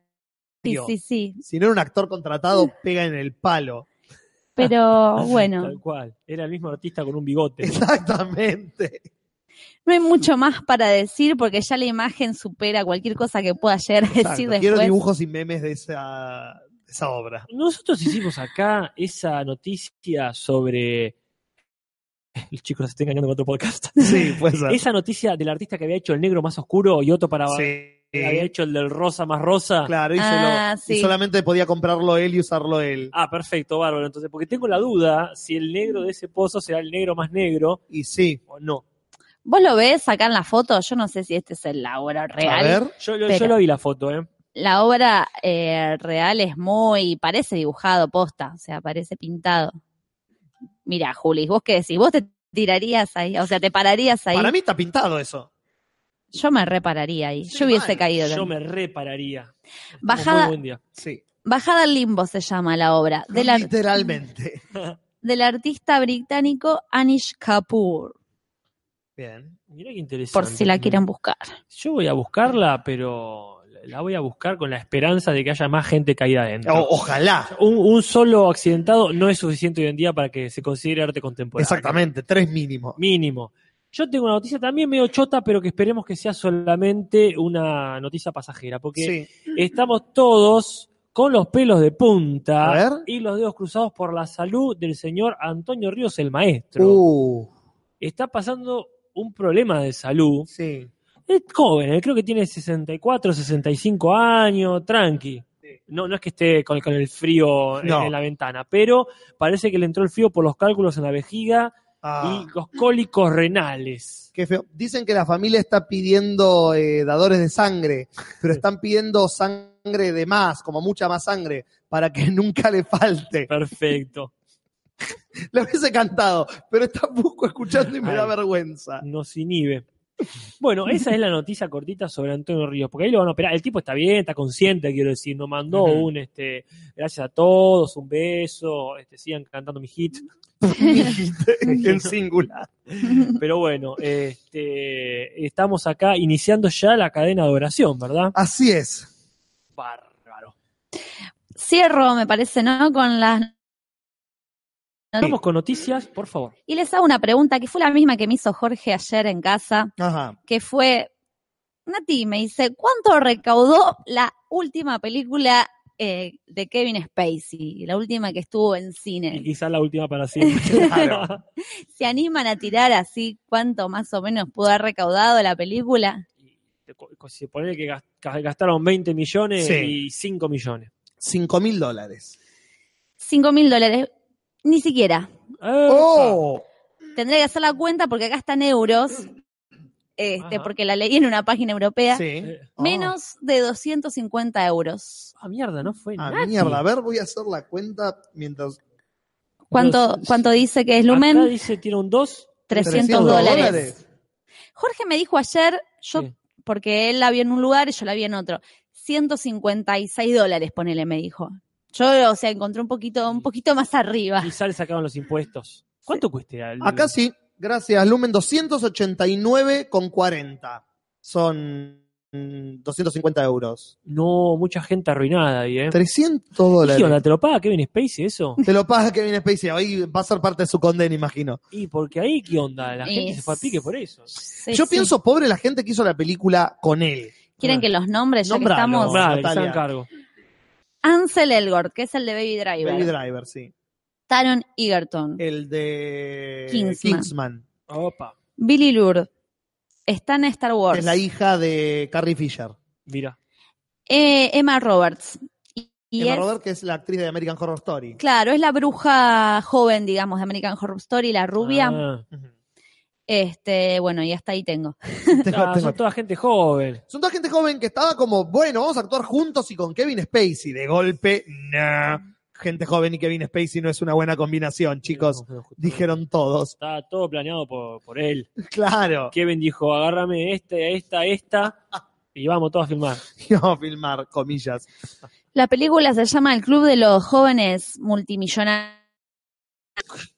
sí, sí, sí. Si no era un actor contratado, pega en el palo. Pero bueno, Tal cual. Era el mismo artista con un bigote. Exactamente. no hay mucho más para decir porque ya la imagen supera cualquier cosa que pueda llegar a decir Exacto. después. Quiero dibujos y memes de esa, de esa obra. Nosotros hicimos acá esa noticia sobre. El chico se está engañando con otro podcast. Sí, puede ser. Esa noticia del artista que había hecho el negro más oscuro y otro para. Sí. Había hecho el del rosa más rosa. Claro, y, se Ah, lo- y sí. solamente podía comprarlo él y usarlo él. Ah, perfecto, bárbaro. Entonces, porque tengo la duda si el negro de ese pozo será el negro más negro Y sí, o no. Vos lo ves acá en la foto, yo no sé si este es el- la obra real. A ver. Yo, yo, Pero- yo lo vi la foto, ¿eh? La obra eh, real es muy, parece dibujado posta, o sea, parece pintado. Mira, Juli, vos qué decís, vos te tirarías ahí, o sea, te pararías ahí. Para mí está pintado eso. Yo me repararía ahí, Sí, yo hubiese mal. caído. Yo también. me repararía. Bajada- Muy buen día. Sí. Bajada al limbo se llama la obra, del, ar- Literalmente. del artista británico Anish Kapoor, Bien. Mirá qué interesante. por si la quieren buscar. Yo voy a buscarla, pero la voy a buscar con la esperanza de que haya más gente caída adentro. O- ojalá. Un, un solo accidentado no es suficiente hoy en día para que se considere arte contemporáneo. Exactamente, tres mínimo. Mínimo. Yo tengo una noticia también medio chota, pero que esperemos que sea solamente una noticia pasajera, porque Sí. estamos todos con los pelos de punta y los dedos cruzados por la salud del señor Antonio Ríos, el maestro. Uh, Está pasando un problema de salud. sí. Es joven, eh, creo que tiene 64, 65 años, tranqui. No, no es que esté con, con el frío en, la ventana, pero parece que le entró el frío por los cálculos en la vejiga Ah, y los cólicos renales. qué feo. Dicen que la familia está pidiendo eh, dadores de sangre, pero están pidiendo sangre de más, como mucha más sangre, para que nunca le falte. Perfecto. Lo hubiese cantado, pero está busco escuchando y me da vergüenza. Nos inhibe. Bueno, esa es la noticia cortita sobre Antonio Ríos, porque ahí lo van a operar. El tipo está bien, está consciente, quiero decir, nos mandó un este, gracias a todos, un beso, este, sigan cantando mi hit. en singular. Pero bueno, este, estamos acá iniciando ya la cadena de oración, ¿verdad? Así es. Bárbaro. Cierro, me parece, ¿no? Con las... Vamos con noticias, por favor. Y les hago una pregunta que fue la misma que me hizo Jorge ayer en casa, Ajá. que fue, Nati me dice, ¿cuánto recaudó la última película eh, de Kevin Spacey? La última que estuvo en Y cine. quizás la última para siempre. Claro. ¿Se animan a tirar así cuánto más o menos pudo haber recaudado la película? Y Se pone que gas- gastaron 20 millones Sí. y 5 millones. Cinco mil dólares. Cinco mil dólares. Ni siquiera. ¡Oh! Tendré que hacer la cuenta porque acá están euros, este, Ajá. porque la leí en una página europea. Sí. Eh, Menos de 250 euros. Ah, mierda, no fue Ah, nada. mierda. A ver, voy a hacer la cuenta mientras. ¿Cuánto, Los- cuánto dice que es Acá Lumen? dice, tiene un 2. 300, 300 dólares. dólares. Jorge me dijo ayer, yo, Sí. porque él la vio en un lugar y yo la vi en otro, 156 dólares, ponele, me dijo. Yo, o sea, encontré un poquito, un poquito más arriba. Y sale sacaron los impuestos. ¿Cuánto cuesta? el- Acá sí, gracias. Lumen 289,40. Son mm, 250 euros. No, mucha gente arruinada ahí, ¿eh? 300 ¿Qué dólares. onda? ¿Te lo paga Kevin Spacey eso? Te lo paga Kevin Spacey. Ahí va a ser parte de su condena, imagino. Y porque ahí, ¿qué onda? La gente Es- se fue a pique por eso. Sí, Yo sí. pienso, pobre la gente que hizo la película con él. ¿Quieren que los nombres, ya que Nombralo. estamos? Que cargo. Ansel Elgort, que es el de Baby Driver. Baby Driver, sí. Taron Egerton. El de Kingsman. Kingsman. Opa, Billy Lourdes. Está en Star Wars. Es la hija de Carrie Fisher. mira. Eh, Emma Roberts. Y, Emma es, Robert, que es la actriz de American Horror Story. claro, es la bruja joven, digamos, de American Horror Story, la rubia. Ah. Este, bueno, y hasta ahí tengo. Ah, son toda gente joven. Son toda gente joven que estaba como, bueno, vamos a actuar juntos y con Kevin Spacey. De golpe, nah. Gente joven y Kevin Spacey no es una buena combinación, chicos. Dijeron todos. Está todo planeado por, por él. Claro. Kevin dijo, agárrame este, esta, esta, y vamos todos a filmar. Vamos a filmar, comillas. La película se llama El Club de los Jóvenes Multimillonarios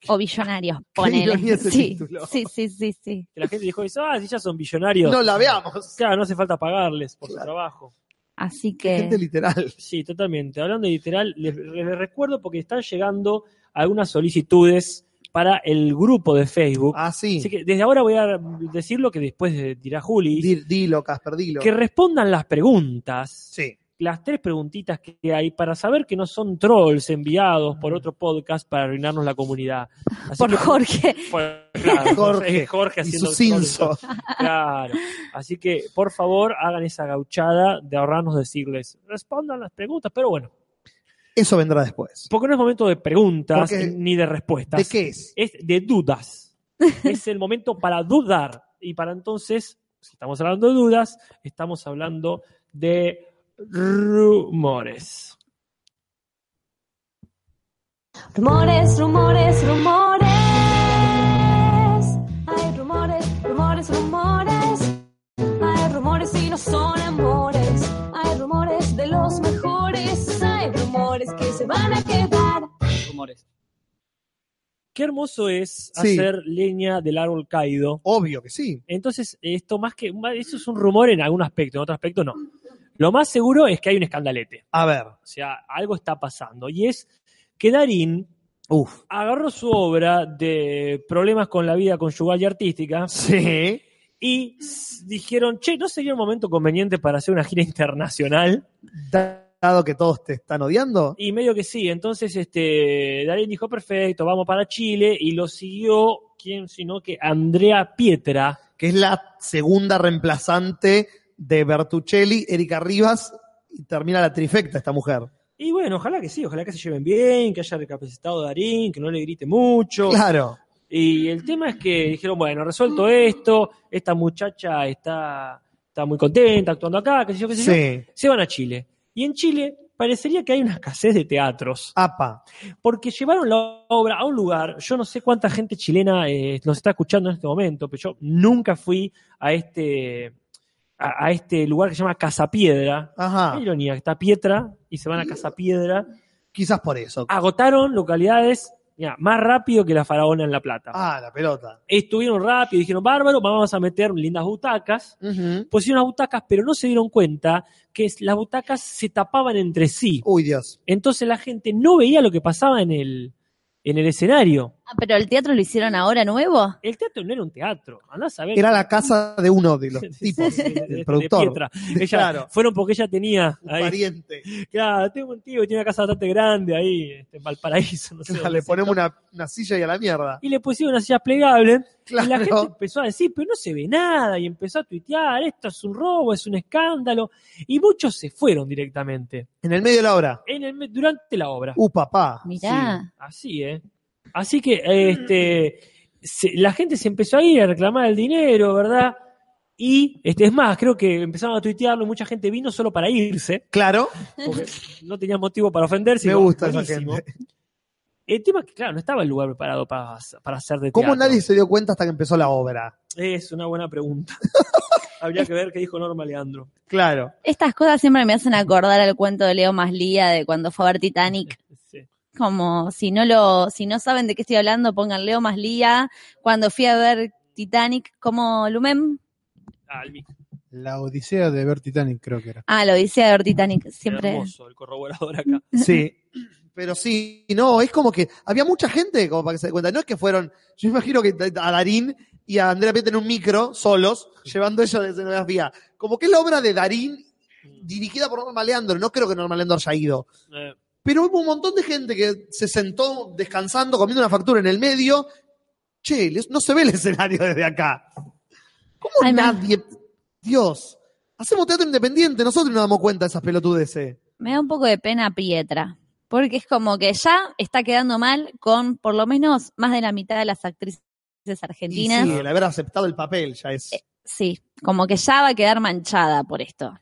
o Billonarios, ese sí, título. sí, sí, sí, sí. Que la gente dijo, ah, si ya son billonarios. No la veamos. Claro, no hace falta pagarles por su trabajo. Así Gente que literal. Sí, totalmente. Hablando de literal, les, les recuerdo porque están llegando algunas solicitudes para el grupo de Facebook. Ah, sí. Así que desde ahora voy a decir lo que después de- dirá Juli. Di- Dilo, Casper, dilo. Que respondan las preguntas, Sí. Las tres preguntitas que hay para saber que no son trolls enviados por otro podcast para arruinarnos la comunidad. Así por que- Jorge. por- claro, Jorge Jorge Y haciendo su cinzo. Claro. Así que, por favor, hagan esa gauchada de ahorrarnos decirles, respondan las preguntas, pero bueno, Eso vendrá después. porque no es momento de preguntas Porque- ni de respuestas. ¿De qué es? Es de dudas. es el momento para dudar. Y para entonces, si estamos hablando de dudas, estamos hablando de rumores. Rumores, rumores, rumores. Hay rumores, rumores, rumores. Hay rumores y no son amores. Hay rumores de los mejores. Hay rumores que se van a quedar. Rumores. Qué hermoso es Sí. hacer leña del árbol caído. Obvio que sí. Entonces, esto más que. Eso es un rumor en algún aspecto, en otro aspecto no. Lo más seguro es que hay un escandalete. A ver. O sea, algo está pasando. Y es que Darín Uf. agarró su obra de problemas con la vida conyugal y artística Sí. y dijeron, che, ¿no sería un momento conveniente para hacer una gira internacional? Dado que todos te están odiando. Y medio que sí. Entonces, este, Darín dijo, perfecto, vamos para Chile. Y lo siguió, ¿quién sino que Andrea Pietra. que es la segunda reemplazante de Bertuccelli, Erika Rivas, y termina la trifecta esta mujer. Y bueno, ojalá que sí, ojalá que se lleven bien, que haya recapacitado Darín, que no le grite mucho. Claro. Y el tema es que dijeron, bueno, resuelto esto, esta muchacha está, está muy contenta actuando acá, qué sé yo, qué sé yo. Sí. Se van a Chile. Y en Chile parecería que hay una escasez de teatros, Apa. porque llevaron la obra a un lugar, yo no sé cuánta gente chilena eh, nos está escuchando en este momento, pero yo nunca fui a este, a, a este lugar que se llama Casa Piedra. Ajá. Qué ironía, que está Pietra y se van a Casa Piedra. Quizás por eso. Agotaron localidades más rápido que la Faraona en La Plata. Ah, la pelota. Estuvieron rápido, dijeron, bárbaro, vamos a meter lindas butacas. Ujú. Pusieron las butacas, pero no se dieron cuenta que las butacas se tapaban entre sí. Uy, Dios. Entonces la gente no veía lo que pasaba en el, en el escenario. Ah, pero el teatro lo hicieron ahora nuevo. El teatro no era un teatro. Andás a ver. Era la casa de uno de los tipos, de, de- del de productor. Ella, Claro. Fueron porque ella tenía Un ahí. pariente. Claro, tengo un tío que tiene una casa bastante grande ahí, este, en Valparaíso. No sé Le ponemos una, una silla y a la mierda. y le pusieron unas sillas plegables. Y la gente empezó a decir, pero no se ve nada. Y empezó a tuitear, esto es un robo, es un escándalo. Y muchos se fueron directamente En el medio de la obra. en el, durante la obra. Uh, papá. Mirá. Así, ¿eh? Así que este, se- la gente se empezó a ir a reclamar el dinero, ¿verdad? Y este, es más, creo que empezaron a tuitearlo y mucha gente vino solo para irse, Claro. porque no tenía motivo para ofenderse. Me gusta esa gente. El tema es que, claro, no estaba el lugar preparado para, para hacer de ¿Cómo teatro. nadie se dio cuenta hasta que empezó la obra? Es una buena pregunta. Habría que ver qué dijo Norma Leandro. Claro. Estas cosas siempre me hacen acordar al cuento de Leo Maslía de cuando fue a ver Titanic. Como si no lo, si no saben de qué estoy hablando, pongan Leo Maslía. Cuando fui a ver Titanic, como Lumem. Ah, el mic. La odisea de ver Titanic creo que era. Ah, lo dice de ver Titanic. Siempre. Hermoso el corroborador acá. Sí. Pero sí, no, es como que había mucha gente, como para que se dé cuenta. No es que fueron, yo imagino que a Darín y a Andrea Pieta en un micro, solos, llevando ellos de escenografía. Como que es la obra de Darín dirigida por Norma Leandro. No creo que Norma Leandro haya ido. Eh, Pero hubo un montón de gente que se sentó descansando, comiendo una factura en el medio. Che, no se ve el escenario desde acá. ¿Cómo Ay, nadie? Dios. Hacemos teatro independiente, nosotros nos damos cuenta de esas pelotudeces. Me da un poco de pena Pietra. Porque es como que ya está quedando mal con por lo menos más de la mitad de las actrices Y argentinas. sí, el haber aceptado el papel ya es. Sí, como que ya va a quedar manchada por esto.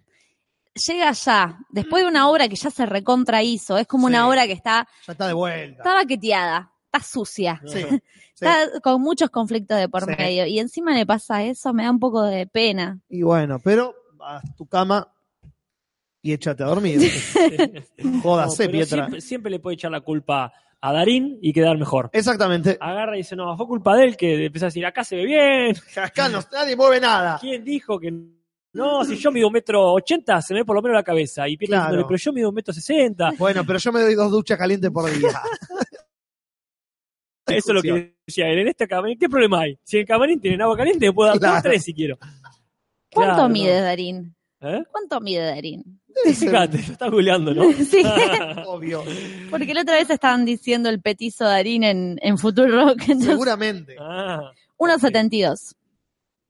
Llega ya, después de una obra que ya se recontra hizo, es como Sí. una obra que está, Ya está de vuelta. está baqueteada, está sucia, Sí, sí. está con muchos conflictos de por Sí. medio. Y encima le pasa eso, me da un poco de pena. Y bueno, pero a tu cama y échate a dormir. Jódase, no, Pietra. Siempre, siempre le puede echar la culpa a Darín y quedar mejor. Exactamente. Agarra y dice, no, fue culpa de él que empezó a decir, acá se ve bien. Acá no, nadie mueve nada. ¿Quién dijo que no? Si yo mido un metro ochenta, se me ve por lo menos la cabeza. Y Pietra Claro. diciéndole, pero yo mido un metro sesenta. Bueno, pero yo me doy dos duchas calientes por día. Eso es lo que decía él. En este camarín, ¿qué problema hay? Si en el camarín tienen agua caliente, me puedo dar Claro. tres si quiero. ¿Cuánto Claro, mide. Darín? ¿Eh? ¿Cuánto mide Darín? Fíjate, lo estás googleando, ¿no? Sí, Obvio. porque la otra vez estaban diciendo el petizo Darín en, en Futuro Rock, entonces Seguramente. Ah, 1.72.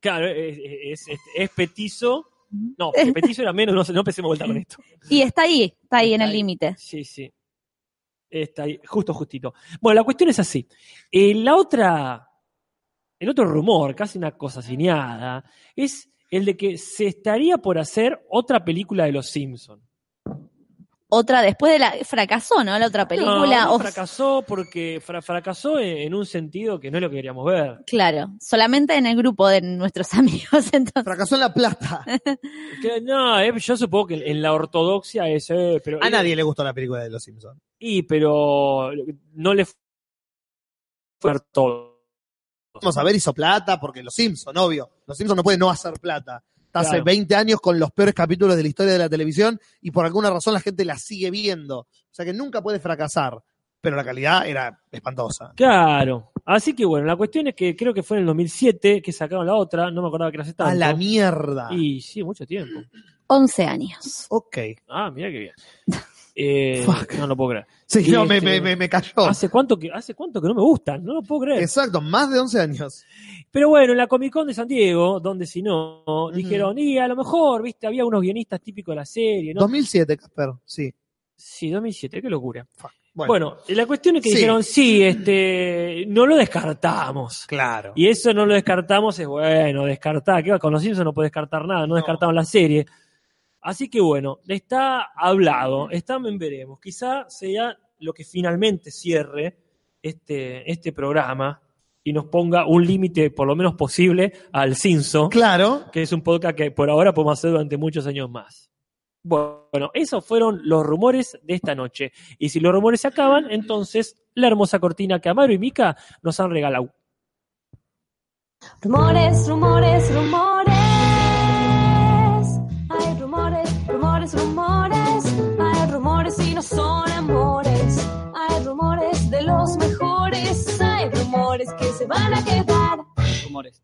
claro, es, es- es- es petizo. No, porque petizo era menos, no, no empecemos vuelta con esto. Y está ahí, está ahí en el límite. Sí, sí. Está ahí, justo, justito. Bueno, la cuestión es así. Eh, la otra el otro rumor, casi una cosa cineada, es el de que se estaría por hacer otra película de Los Simpsons. Otra, después de la. Fracasó, ¿no? La otra película. No, fracasó porque fra- fracasó en, un sentido que no es lo que queríamos ver. Claro, solamente en el grupo de nuestros amigos, entonces. Fracasó en La Plata. Que, no, eh, yo supongo que en, la ortodoxia es, eh, pero A nadie le gustó la película de Los Simpsons. y pero no le fue todo. Vamos a ver, hizo plata porque Los Simpsons, obvio. Los Simpsons no pueden no hacer plata. Está hace Claro. 20 años con los peores capítulos de la historia de la televisión y por alguna razón la gente la sigue viendo. O sea que nunca puede fracasar. Pero la calidad era espantosa. Claro. Así que bueno, la cuestión es que creo que fue en el 2007 que sacaron la otra, no me acordaba que era hace tanto. A la mierda. Y sí, mucho tiempo. 11 años. Ok. Ah, mira qué bien. Eh, no lo puedo creer. Sí, no, me, Este, me, me, me cayó. ¿Hace cuánto, que, ¿Hace cuánto que no me gustan? No lo puedo creer. Exacto, más de 11 años. Pero bueno, en la Comic Con de San Diego, donde si no, dijeron, y a lo mejor, viste, había unos guionistas típicos de la serie, ¿no? 2007, Casper, sí. Sí, 2007, qué locura. Bueno, Bueno, la cuestión es que Sí. dijeron, sí, este, no lo descartamos. claro. Y eso no lo descartamos, es bueno, descartar. ¿Qué va? Con los Simpsons no puede descartar nada, no, descartaron la serie. Así que bueno, está hablado, está en veremos. Quizá sea lo que finalmente cierre este, este programa y nos ponga un límite, por lo menos posible, al Simpson, Claro. que es un podcast que por ahora podemos hacer durante muchos años más. Bueno, esos fueron los rumores de esta noche. Y si los rumores se acaban, entonces la hermosa cortina que Amaro y Mika nos han regalado. Rumores, rumores, rumores. Rumores, rumores. Hay rumores y no son amores. Hay rumores de los mejores. Hay rumores que se van a quedar. Rumores.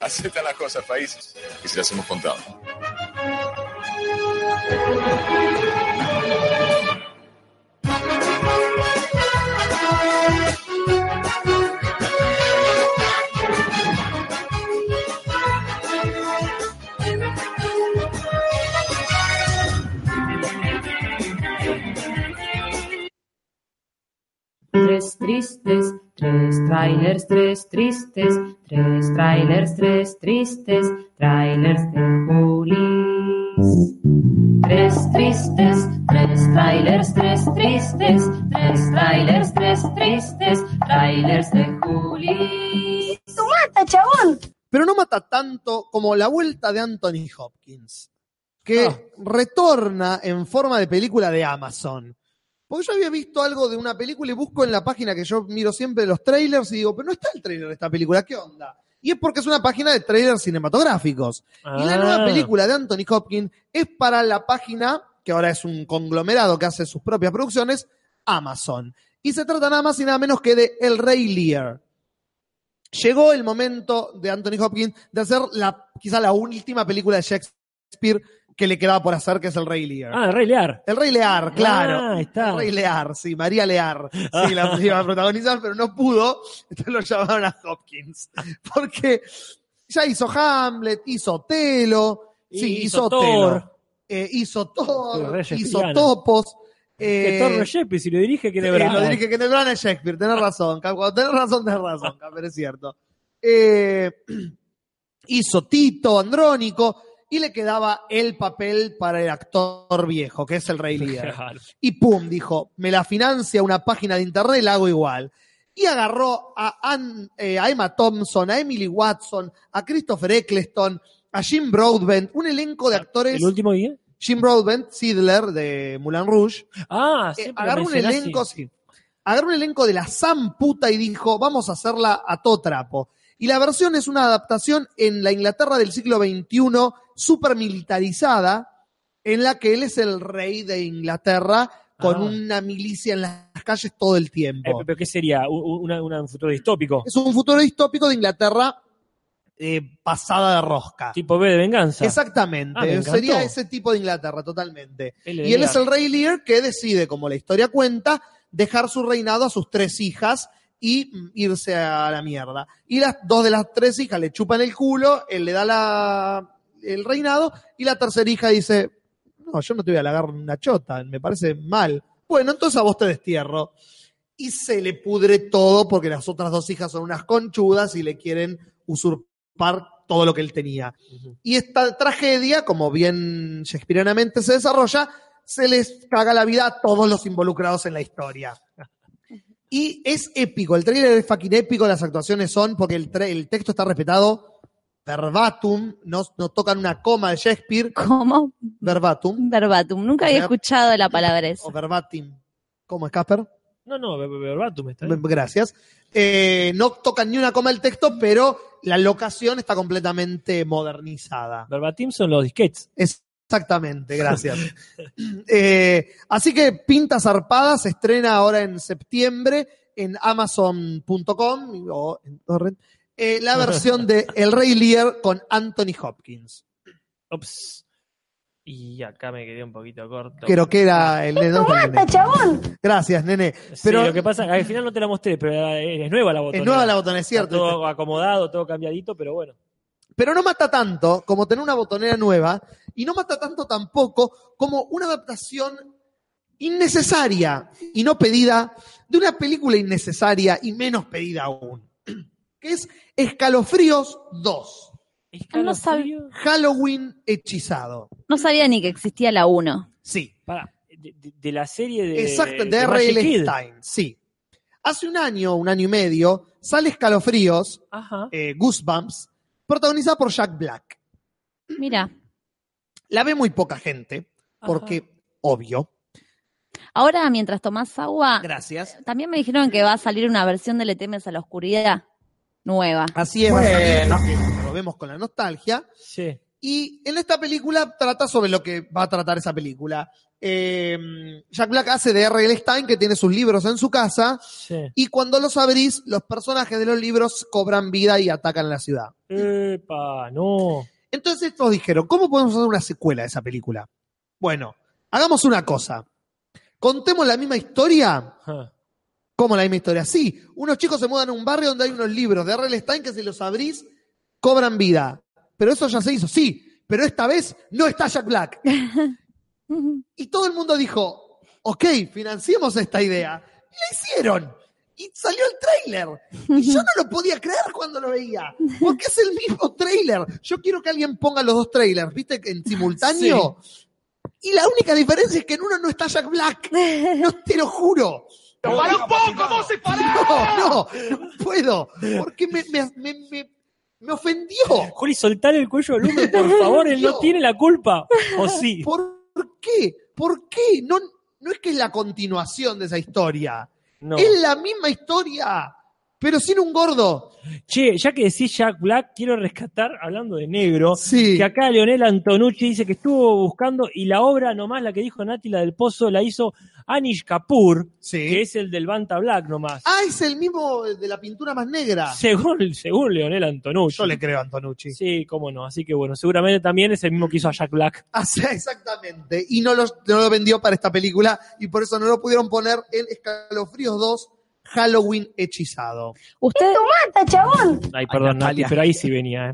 Así están las cosas, países. Y se las hemos contado. Tres tristes, tres trailers, tres tristes, tres trailers, tres tristes, trailers de Julis. Tres tristes, tres trailers, tres tristes, tres trailers, tres tristes, trailers de Julis. ¡Mata, chabón! Pero no mata tanto como la vuelta de Anthony Hopkins, que retorna en forma de película de Amazon. Porque yo había visto algo de una película y busco en la página que yo miro siempre los trailers y digo, pero no está el trailer de esta película, ¿qué onda? Y es porque es una página de trailers cinematográficos. Y la nueva Ah. película de Anthony Hopkins es para la página, que ahora es un conglomerado que hace sus propias producciones, Amazon. Y se trata nada más y nada menos que de El Rey Lear. Llegó el momento de Anthony Hopkins de hacer la, quizá la última película de Shakespeare que le quedaba por hacer, que es El Rey Lear. Ah, Rey Lear. El Rey Lear, claro. Ah, está. El Rey Lear, sí, María Lear. Sí, la iba a protagonizar, pero no pudo. Entonces lo llamaron a Hopkins. Porque ya hizo Hamlet, hizo Otelo, sí, hizo, hizo. Thor. Eh, hizo El Thor, hizo shakespeariano. Topos. Que eh, Thor no es Shakespeare, si lo dirige que eh, Branagh. lo dirige Kenneth Branagh es Shakespeare, tenés razón. Cuando tenés razón, tenés razón, Cap, es cierto. Eh, hizo Tito, Andrónico, y le quedaba el papel para el actor viejo, que es el Rey Lear. Y pum, dijo, me la financia una página de internet, la hago igual. Y agarró a, Ann- eh, a Emma Thompson, a Emily Watson, a Christopher Eccleston, a Jim Broadbent, un elenco de actores. ¿El último día? Jim Broadbent, Sidler de Moulin Rouge. Ah, Eh, siempre agarró un elenco, sí. sí. Agarró un elenco de la Sam puta y dijo, vamos a hacerla a todo trapo. Y la versión es una adaptación en la Inglaterra del siglo XXI, súper militarizada, en la que él es el rey de Inglaterra con Ah. una milicia en las calles todo el tiempo. Eh, ¿Pero qué sería? ¿Un, una- una- un futuro distópico? Es un futuro distópico de Inglaterra eh, pasada de rosca. Tipo B de venganza. Exactamente. Ah. Sería ese tipo de Inglaterra, totalmente. Y él es el rey Lear que decide, como la historia cuenta, dejar su reinado a sus tres hijas y irse a la mierda. Y las dos de las tres hijas le chupan el culo, él le da la, el reinado, y la tercera hija dice, no, yo no te voy a halagar una chota, me parece mal. Bueno, entonces a vos te destierro. Y se le pudre todo porque las otras dos hijas son unas conchudas y le quieren usurpar todo lo que él tenía. Y esta tragedia, como bien shakespearianamente se desarrolla, se les caga la vida a todos los involucrados en la historia. Y es épico, el trailer es fucking épico, las actuaciones son, porque el, el texto está respetado verbatim, no, no tocan una coma de Shakespeare. ¿Cómo? Verbatim. Verbatim. Nunca había sea, escuchado la palabra esa. O verbatim. ¿Cómo es, Casper? No, no, ver- ver- verbatim está bien. Gracias. Eh, no tocan ni una coma del texto, pero la locación está completamente modernizada. Verbatim son los disquets. Exactamente, gracias. Eh, así que Pinta Zarpada se estrena ahora en septiembre en Amazon.com o en Torrent. eh, la versión de El Rey Lear con Anthony Hopkins. Ups. Y acá me quedé un poquito corto. Creo que era el nene. ¿dónde está el nene? chabón! Gracias, nene. Sí, Pero lo que pasa, al final no te la mostré, pero es nueva la botonera. es nueva la botonera, es Está cierto. todo acomodado, todo cambiadito, pero bueno. pero no mata tanto como tener una botonera nueva y no mata tanto tampoco como una adaptación innecesaria y no pedida de una película innecesaria y menos pedida aún, que es Escalofríos 2, No, sab- Halloween hechizado. no sabía ni que existía la 1. Sí, Pará, de, la serie de. exacto, de de R.L. Stein, sí. Hace un año, un año y medio, sale Escalofríos, Ajá. eh, Goosebumps, protagonizada por Jack Black. Mira, La ve muy poca gente, porque, obvio, ahora mientras tomás agua, gracias. también me dijeron que va a salir una versión de Le temes a la oscuridad nueva. Así es, porque lo vemos con la nostalgia. Sí. Y en esta película trata sobre lo que va a tratar esa película. Eh, Jack Black hace de R.L. Stein, que tiene sus libros en su casa, Sí. y cuando los abrís, los personajes de los libros cobran vida y atacan la ciudad. Epa, no. Entonces estos dijeron, ¿cómo podemos hacer una secuela de esa película? Bueno, hagamos una cosa. Contemos la misma historia. ¿Cómo la misma historia? Sí, unos chicos se mudan a un barrio donde hay unos libros de R.L. Stein que si los abrís, cobran vida. Pero eso ya se hizo, sí, pero esta vez no está Jack Black. Y todo el mundo dijo, ok, financiemos esta idea. Y la hicieron. Y salió el tráiler. Y yo no lo podía creer cuando lo veía. Porque es el mismo tráiler. Yo quiero que alguien ponga los dos trailers, ¿viste? En simultáneo. Y la única diferencia es que en uno no está Jack Black. No te lo juro. ¡Para un poco, vos se No, no, no puedo. Porque me, me, me, me- me ofendió. Juli, soltar el cuello al hombre, por favor, él no tiene la culpa. ¿O sí? ¿Por qué? ¿Por qué? No, no es que es la continuación de esa historia. Es la misma historia, pero sin un gordo. Che, ya que decís Jack Black, quiero rescatar, hablando de negro, Sí. que acá Leonel Antonucci dice que estuvo buscando y la obra nomás, la que dijo Nati, la del Pozo, la hizo Anish Kapoor, que es el del Banta Black nomás. Ah, es el mismo de la pintura más negra. Según, según Leonel Antonucci. Yo le creo a Antonucci. Sí, cómo no. Así que bueno, seguramente también es el mismo que hizo a Jack Black. Ah, sí, exactamente. Y no lo, no lo vendió para esta película y por eso no lo pudieron poner en Escalofríos 2 Halloween hechizado. Usted mata, chabón! Ay, perdón, Nati, Natalia. pero ahí sí venía. ¿eh?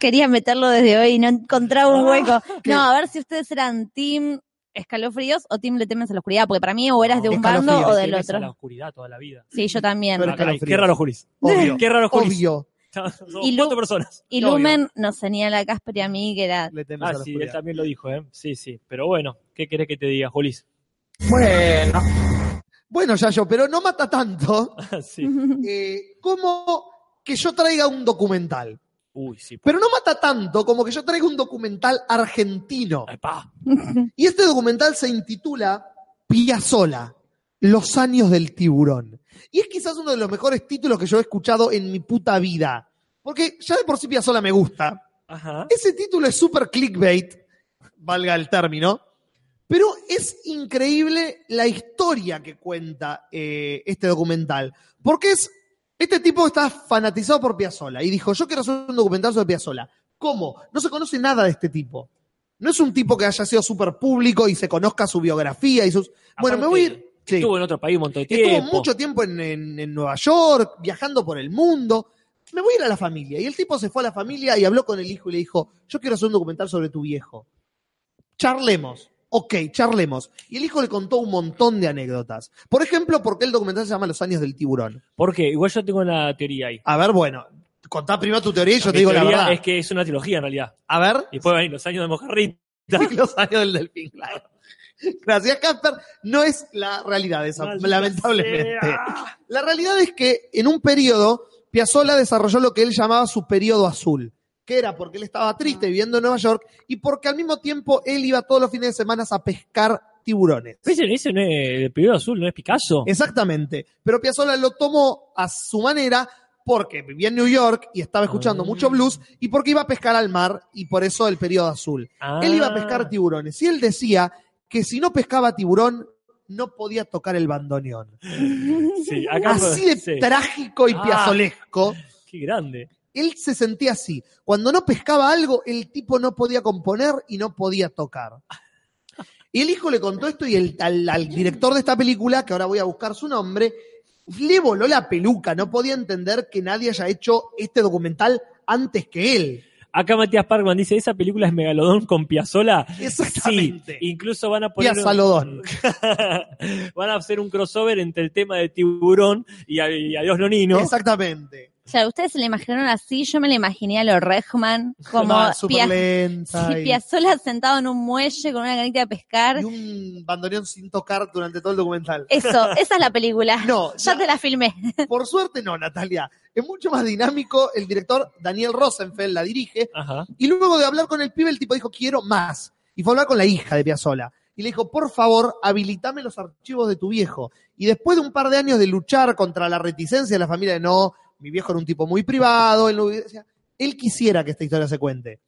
quería meterlo desde hoy y no encontraba un hueco. Ah, ¿qué? No, a ver si ustedes eran Team Escalofríos o Team Le temes a la oscuridad, porque para mí o eras de un bando o del Temes a la otro. oscuridad toda la vida. Sí, yo también. Pero Ay, escalofríos. qué raro, Julis. Obvio. Qué raro, Julis. Obvio. Y cuatro personas. Y Obvio. Lumen nos señala a Casper y a mí que era Le temes Ah, a la sí, él oscuridad. también lo dijo, ¿eh? Sí, sí. Pero bueno, ¿qué querés que te diga, Julis? Bueno. Bueno, Yayo, pero no mata tanto sí. eh, como que yo traiga un documental. Uy, sí. Pero no mata tanto como que yo traiga un documental argentino. Epá. Y este documental se intitula Piazzola, Los años del tiburón. Y es quizás uno de los mejores títulos que yo he escuchado en mi puta vida. Porque ya de por sí Piazzola me gusta. Ajá. Ese título es súper clickbait, valga el término. Pero es increíble la historia que cuenta eh, este documental. Porque es. Este tipo está fanatizado por Piazzola y dijo: Yo quiero hacer un documental sobre Piazzola. ¿Cómo? No se conoce nada de este tipo. No es un tipo que haya sido súper público y se conozca su biografía y sus. Bueno, me voy a ir. Sí. Estuvo en otro país un montón de tiempo. Estuvo mucho tiempo en, en- en Nueva York, viajando por el mundo. Me voy a ir a la familia. Y el tipo se fue a la familia y habló con el hijo y le dijo, yo quiero hacer un documental sobre tu viejo. Charlemos. Ok, charlemos. Y el hijo le contó un montón de anécdotas. Por ejemplo, ¿por qué el documental se llama Los años del tiburón? ¿Por qué? Igual yo tengo una teoría ahí. A ver, bueno, Contá primero tu teoría y yo Mi te digo la teoría verdad. Es que es una trilogía en realidad. A ver. Y puede venir los años de Mojarrita. los años del delfín, claro. Gracias, Casper. No es la realidad esa, Maldita lamentablemente. sea. La realidad es que en un periodo, Piazzolla desarrolló lo que él llamaba su periodo azul, que era porque él estaba triste viviendo en Nueva York y porque al mismo tiempo él iba todos los fines de semana a pescar tiburones. Ese, ese no es el azul, no es Picasso. Exactamente. Pero Piazzolla lo tomó a su manera porque vivía en New York y estaba escuchando Ah. mucho blues y porque iba a pescar al mar y por eso el periodo azul. Ah. Él iba a pescar tiburones y él decía que si no pescaba tiburón no podía tocar el bandoneón. Sí, acá Así de sí. trágico y Ah. piazolesco. Qué grande. Él se sentía así. Cuando no pescaba algo, el tipo no podía componer y no podía tocar. Y el hijo le contó esto y el, al, al director de esta película, que ahora voy a buscar su nombre, le voló la peluca. No podía entender que nadie haya hecho este documental antes que él. Acá Matías Parkman dice, esa película es Megalodón con Piazzola. Exactamente. Sí, incluso van a poner... Piazzalodón. van a hacer un crossover entre el tema de tiburón y, Adiós Nonino. Exactamente. Claro, ustedes se lo imaginaron así, yo me lo imaginé a lo Rechman, como Ah, Pia- sí, y- Piazzolla sentado en un muelle con una canita de pescar. Y un bandoneón sin tocar durante todo el documental. Eso, esa es la película. No, ya ya- te la filmé. Por suerte no, Natalia. Es mucho más dinámico. El director Daniel Rosenfeld la dirige. Ajá. Y luego de hablar con el pibe, el tipo dijo, quiero más. Y fue a hablar con la hija de Piazzola. Y le dijo, por favor, habilitame los archivos de tu viejo. Y después de un par de años de luchar contra la reticencia de la familia de no, mi viejo era un tipo muy privado, él, quisiera que esta historia se cuente.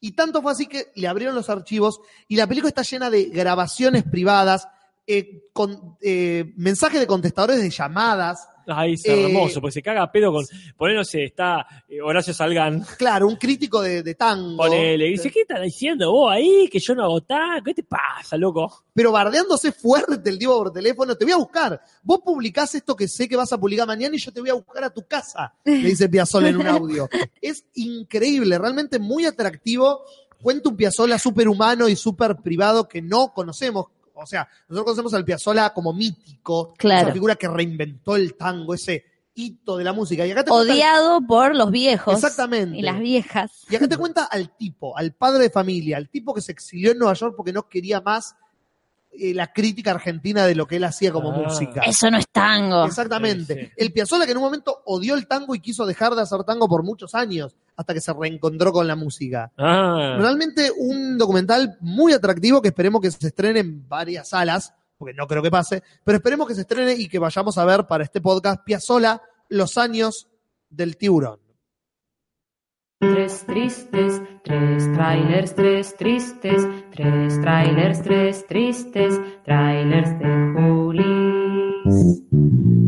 Y tanto fue así que le abrieron los archivos y la película está llena de grabaciones privadas, eh, con eh, mensajes de contestadores de llamadas. Ay, es Eh, hermoso, porque se caga a pedo con... Ponele, no sé, está eh, Horacio Salgán. Claro, un crítico de, de tango. Ponele, y dice, ¿qué estás diciendo vos ahí? Que yo no hago tango. ¿Qué te pasa, loco? pero bardeándose fuerte el tipo por teléfono, te voy a buscar. Vos publicás esto que sé que vas a publicar mañana y yo te voy a buscar a tu casa, le dice Piazzolla en un audio. Es increíble, realmente muy atractivo. Cuenta un Piazzolla súper humano y súper privado que no conocemos. O sea, nosotros conocemos al Piazzolla como mítico, Claro. esa figura que reinventó el tango, ese hito de la música. Y acá te cuenta- Odiado por los viejos. Exactamente. Y las viejas. y acá te cuenta al tipo, al padre de familia, al tipo que se exilió en Nueva York porque no quería más eh, la crítica argentina de lo que él hacía como Ah. música. Eso no es tango. Exactamente. Sí, sí. El Piazzolla que en un momento odió el tango y quiso dejar de hacer tango por muchos años hasta que se reencontró con la música. Ah, Realmente un documental muy atractivo que esperemos que se estrene en varias salas, porque no creo que pase, pero esperemos que se estrene y que vayamos a ver para este podcast Piazzolla los años del tiburón. Tres tristes, tres trailers, tres tristes, tres trailers, tres tristes, trailers de Julis.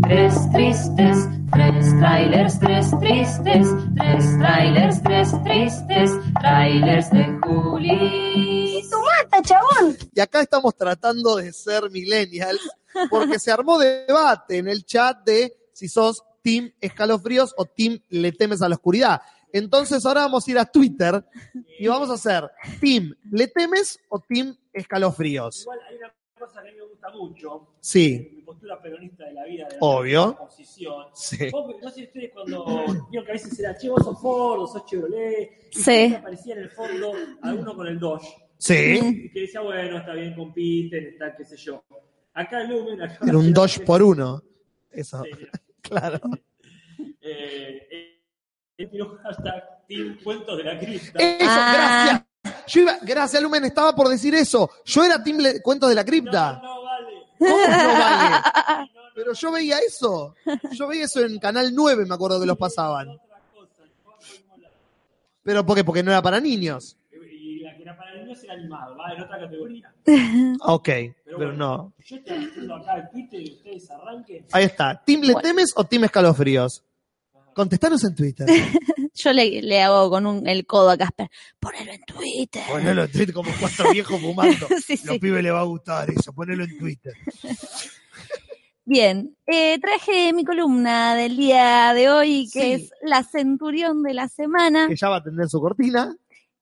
Tres tristes, tres trailers, tres tristes, tres trailers, tres tristes, trailers de Julis. ¡Mata, chabón! Y acá estamos tratando de ser millennials, porque se armó debate en el chat de si sos Team Escalofríos o Team Le Temes a la Oscuridad. Entonces ahora vamos a ir a Twitter y vamos a hacer Team Le Temes o Team Escalofríos. Igual hay una cosa que a mí me gusta mucho. Sí. Mi postura peronista de la vida. De la Obvio. oposición. Sí. Vos, no sé si ustedes cuando vieron que a veces era, che, vos sos Ford, o sos Chevrolet. Y Sí. aparecía en el fondo alguno con el Dodge. Sí. Y que decía, bueno, está bien, compiten, está, qué sé yo. Acá el Lumen... Era un Dodge por uno. Eso. Sí. Claro. Eh, tiró hashtag Team Cuentos de la Cripta. Eso, Ah. gracias. Yo iba, gracias, Lumen, estaba por decir eso. Yo era Team Le- Cuentos de la Cripta. No, no vale. ¿Cómo no vale? Pero yo veía eso. Yo veía eso en Canal 9, me acuerdo que los pasaban. ¿Pero por qué? Porque no era para niños. Y la que era para niños era animado, va en otra categoría. Ok, Pero, pero bueno, no. Yo estoy haciendo acá el Twitter y ustedes arranquen. Ahí está. ¿Team Le Temes o Team Escalofríos? Contestanos en Twitter. Yo le, le hago con un, el codo a Casper. Ponelo en Twitter. Ponelo en Twitter como cuatro viejos fumando. Sí, Los sí. pibes les va a gustar eso. Ponelo en Twitter. Bien, eh, traje mi columna del día de hoy, que Sí. es la centurión de la semana, Que ya va a tener su cortina.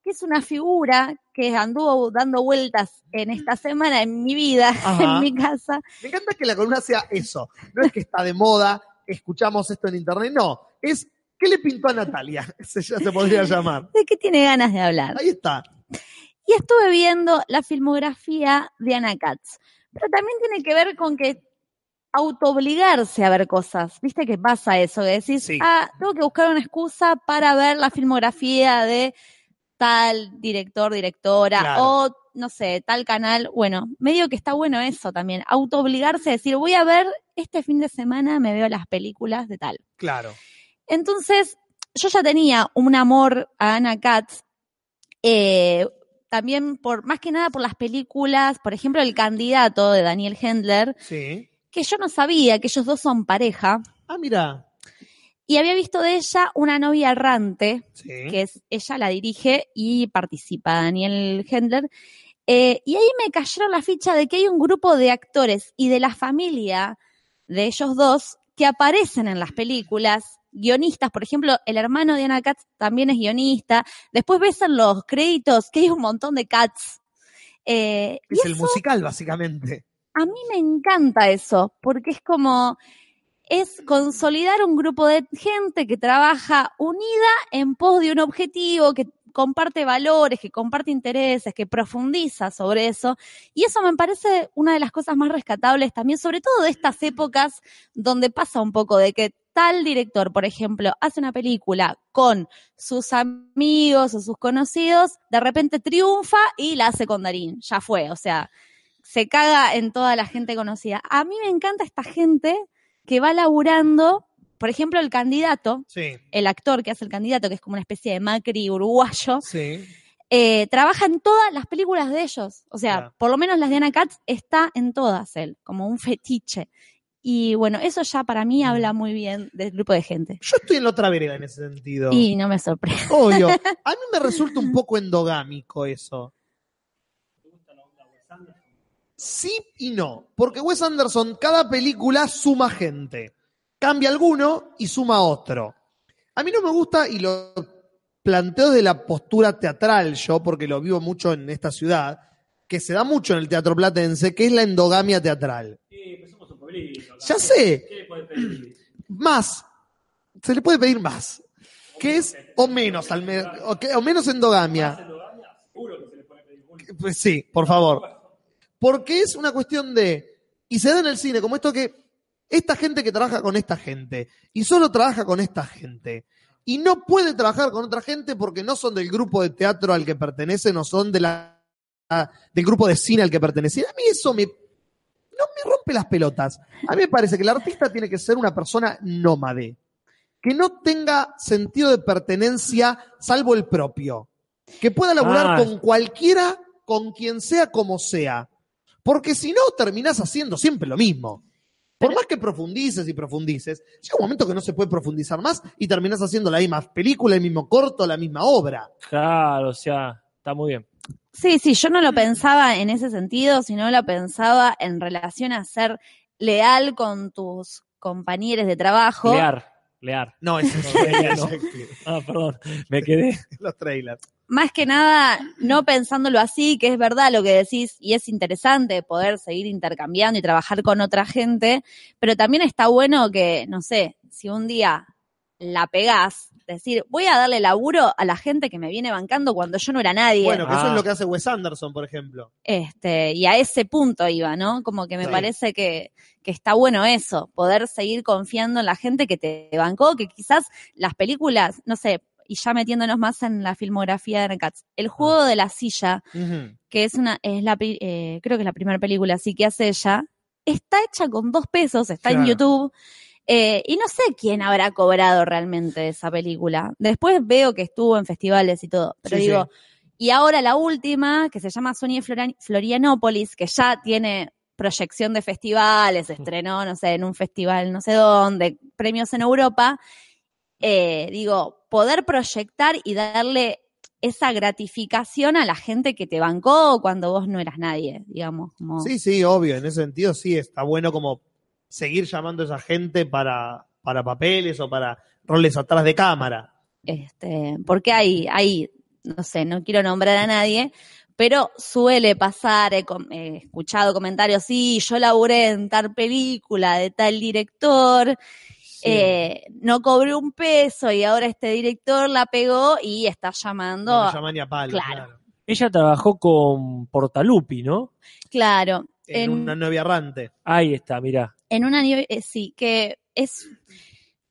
que es una figura que anduvo dando vueltas en esta semana en mi vida, Ajá. en mi casa. Me encanta que la columna sea eso. No es que está de moda, escuchamos esto en internet. No. Es ¿Qué le pintó a Natalia? Se, ya se podría llamar. ¿De qué tiene ganas de hablar? Ahí está. Y estuve viendo la filmografía de Ana Katz. Pero también tiene que ver con que autoobligarse a ver cosas. ¿Viste que pasa eso? Que decís, Sí. ah, tengo que buscar una excusa para ver la filmografía de tal director, directora, Claro. o no sé, tal canal. Bueno, medio que está bueno eso también. Autoobligarse a decir, voy a ver este fin de semana, me veo las películas de tal. Claro. Entonces, yo ya tenía un amor a Anna Katz, eh, también por, más que nada por las películas, por ejemplo, El candidato de Daniel Hendler, Sí. que yo no sabía que ellos dos son pareja, Ah, mira. y había visto de ella una novia errante, Sí. que es, ella la dirige y participa Daniel Hendler, eh, y ahí me cayeron la ficha de que hay un grupo de actores y de la familia de ellos dos que aparecen en las películas, guionistas, por ejemplo, el hermano de Anna Katz también es guionista, después ves en los créditos que hay un montón de Katz. Eh, y Es el eso- musical, básicamente. a mí me encanta eso, porque es como, es consolidar un grupo de gente que trabaja unida en pos de un objetivo, que comparte valores, que comparte intereses, que profundiza sobre eso. Y eso me parece una de las cosas más rescatables también, sobre todo de estas épocas donde pasa un poco de que tal director, por ejemplo, hace una película con sus amigos o sus conocidos, de repente triunfa y la hace con Darín. Ya fue, o sea, se caga en toda la gente conocida. A mí me encanta esta gente que va laburando, por ejemplo, el candidato, Sí. el actor que hace el candidato, que es como una especie de Macri uruguayo, Sí. eh, trabaja en todas las películas de ellos. O sea, por lo menos las de Ana Katz está en todas él, como un fetiche. Y bueno, eso ya para mí habla muy bien del grupo de gente. Yo estoy en la otra vereda en ese sentido. Y no me sorprende. Obvio. A mí me resulta un poco endogámico eso. Sí y no. Porque Wes Anderson, cada película suma gente. Cambia alguno y suma otro. A mí no me gusta y lo planteo de la postura teatral yo, porque lo vivo mucho en esta ciudad, que se da mucho en el teatro platense, que es la endogamia teatral. Ya sé. Más. Se le puede pedir más. Que es o menos, al me- o, que- o menos endogamia. Pues sí, por favor. Porque es una cuestión de. Y se da en el cine, como esto que. Esta gente que trabaja con esta gente. Y solo trabaja con esta gente. Y no puede trabajar con otra gente porque no son del grupo de teatro al que pertenecen o son de la, del grupo de cine al que pertenecen. A mí eso me. No me rompe las pelotas. A mí me parece que el artista tiene que ser una persona nómade. Que no tenga sentido de pertenencia salvo el propio. Que pueda laburar Ah. con cualquiera, con quien sea como sea. Porque si no, terminás haciendo siempre lo mismo. Por más que profundices y profundices, llega un momento que no se puede profundizar más y terminás haciendo la misma película, el mismo corto, la misma obra. Claro, o sea, está muy bien. Sí, sí, yo no lo pensaba en ese sentido, sino lo pensaba en relación a ser leal con tus compañeros de trabajo. Lear, lear. No, es No. Ah, perdón, me quedé. los trailers. Más que nada, no pensándolo así, que es verdad lo que decís, y es interesante poder seguir intercambiando y trabajar con otra gente, pero también está bueno que, no sé, si un día la pegás, decir, voy a darle laburo a la gente que me viene bancando cuando yo no era nadie. Bueno, que eso Ah. es lo que hace Wes Anderson, por ejemplo. Este, y a ese punto iba, ¿no? Como que me Sí. parece que, que está bueno eso, poder seguir confiando en la gente que te bancó, que quizás las películas, no sé, y ya metiéndonos más en la filmografía de Katz, el juego de la silla, que es una, es la, eh, creo que es la primera película así que hace ella, está hecha con dos pesos, está en. YouTube. Eh, y no sé quién habrá cobrado realmente esa película. Después veo que estuvo en festivales y todo. Pero Sí, digo, sí. y ahora la última, que se llama Sony Florianópolis, que ya tiene proyección de festivales, estrenó, no sé, en un festival no sé dónde, premios en Europa. eh, digo, poder proyectar y darle esa gratificación a la gente que te bancó cuando vos no eras nadie, digamos. Como, Sí, sí, obvio. En ese sentido, sí, está bueno como seguir llamando a esa gente para, para papeles o para roles atrás de cámara. Este, porque hay, hay, no sé, no quiero nombrar a nadie, pero suele pasar, he, escuchado comentarios, sí, yo laburé en tal película de tal director, eh, no cobró un peso y ahora este director la pegó y está llamando. No le llaman ni a palo, Claro. claro. Ella trabajó con Portalupi, ¿no? Claro. En, En- una novia errante. Ahí está, mirá. En una nieve, eh, sí, que es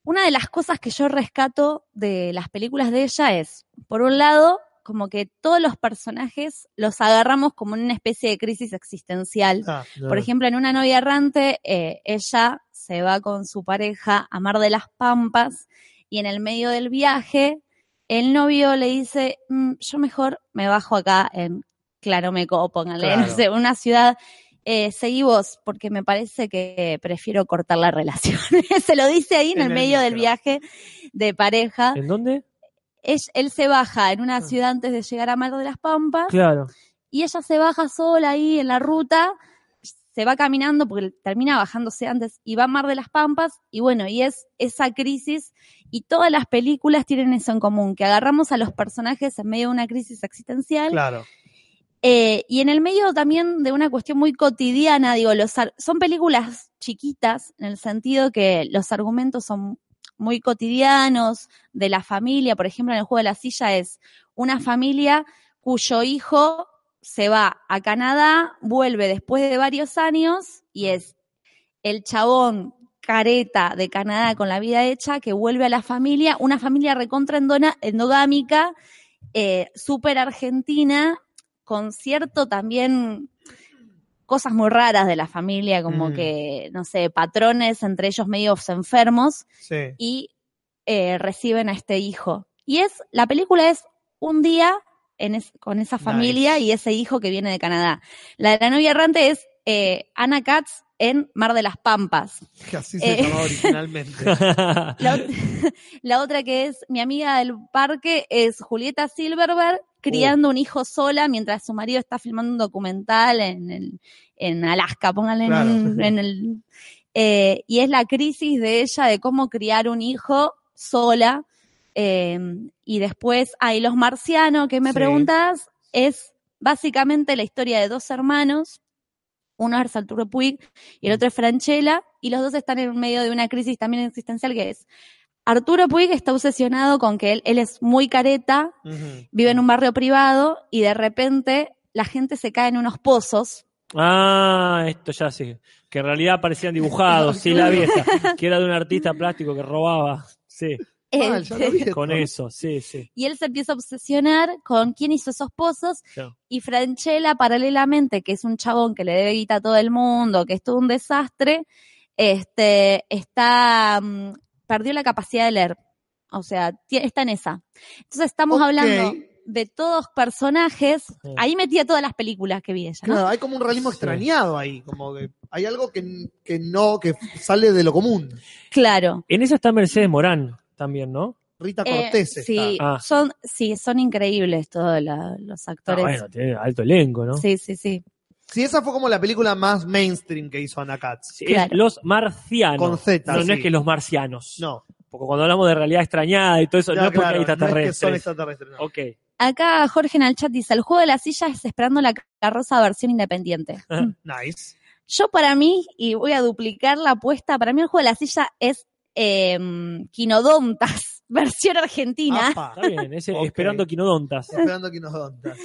una de las cosas que yo rescato de las películas de ella es, por un lado, como que todos los personajes los agarramos como en una especie de crisis existencial. Ah, Por ejemplo, en una novia errante, eh, ella se va con su pareja a Mar de las Pampas y en el medio del viaje, el novio le dice, "Mm, yo mejor me bajo acá en Claromeco, póngale, no Claro. sé, una ciudad. Eh, seguí vos, porque me parece que prefiero cortar la relación. se lo dice ahí en, En el el medio del viaje de pareja. ¿En dónde? Él, él se baja en una Ah. ciudad antes de llegar a Mar de las Pampas Claro. y ella se baja sola ahí en la ruta, se va caminando porque termina bajándose antes y va a Mar de las Pampas y bueno, y es esa crisis y todas las películas tienen eso en común, que agarramos a los personajes en medio de una crisis existencial Claro. Eh, y en el medio también de una cuestión muy cotidiana, digo, los son películas chiquitas en el sentido que los argumentos son muy cotidianos de la familia, por ejemplo, en el juego de la silla es una familia cuyo hijo se va a Canadá, vuelve después de varios años y es el chabón careta de Canadá con la vida hecha que vuelve a la familia, una familia recontra endogámica, eh, súper argentina, con cierto también cosas muy raras de la familia, como Mm. que, no sé, patrones entre ellos medios enfermos Sí. y eh, reciben a este hijo. Y es, la película es un día en es- con esa familia y ese hijo que viene de Canadá. La de la novia errante es eh, Anna Katz en Mar de las Pampas. Que así se Eh. llamaba originalmente. La otra que es mi amiga del parque es Julieta Silverberg criando un hijo sola mientras su marido está filmando un documental en, el- en Alaska, pónganle en, Claro. un- en el... eh, y es la crisis de ella de cómo criar un hijo sola. eh, y después hay Los Marcianos, que me Sí. preguntas, es básicamente la historia de dos hermanos, uno es Arturo Puig y el otro es Franchella, y los dos están en medio de una crisis también existencial que es Arturo Puig está obsesionado con que él, él es muy careta, vive en un barrio privado y de repente la gente se cae en unos pozos. Ah, esto ya sí. Que en realidad parecían dibujados, sí, la vieja. Que era de un artista plástico que robaba. Sí, Ah, ya lo vi esto. con eso, sí, sí. Y él se empieza a obsesionar con quién hizo esos pozos Claro. y Franchella paralelamente, que es un chabón que le debe guita a todo el mundo, que es todo un desastre, este, está, mm, perdió la capacidad de leer. O sea, está en esa. Entonces estamos hablando de todos personajes, Sí. ahí metía todas las películas que vi ella, ¿no? Claro, hay como un realismo Sí. extrañado ahí, como que hay algo que, que no, que sale de lo común. Claro. En esa está Mercedes Morán también, ¿no? Rita Eh, Cortés está. sí, Ah. son, sí, son increíbles todos la- los Ah, actores. bueno, tiene alto elenco, ¿no? Sí, sí, sí. Sí, esa fue como la película más mainstream que hizo Ana Katz. Sí, es. Los marcianos. Con Z, No, no es que los marcianos. No, Porque cuando hablamos de realidad extrañada y todo eso, no, no, es porque claro, hay no es que son extraterrestres. no. Ok. Acá Jorge en el chat dice, el juego de la silla es esperando la carroza versión independiente. Nice. Yo para mí, y voy a duplicar la apuesta, para mí el juego de la silla es eh, Quinodontas, versión argentina, Apa, Está bien, ese Ok. esperando quinodontas. esperando que nos dontas.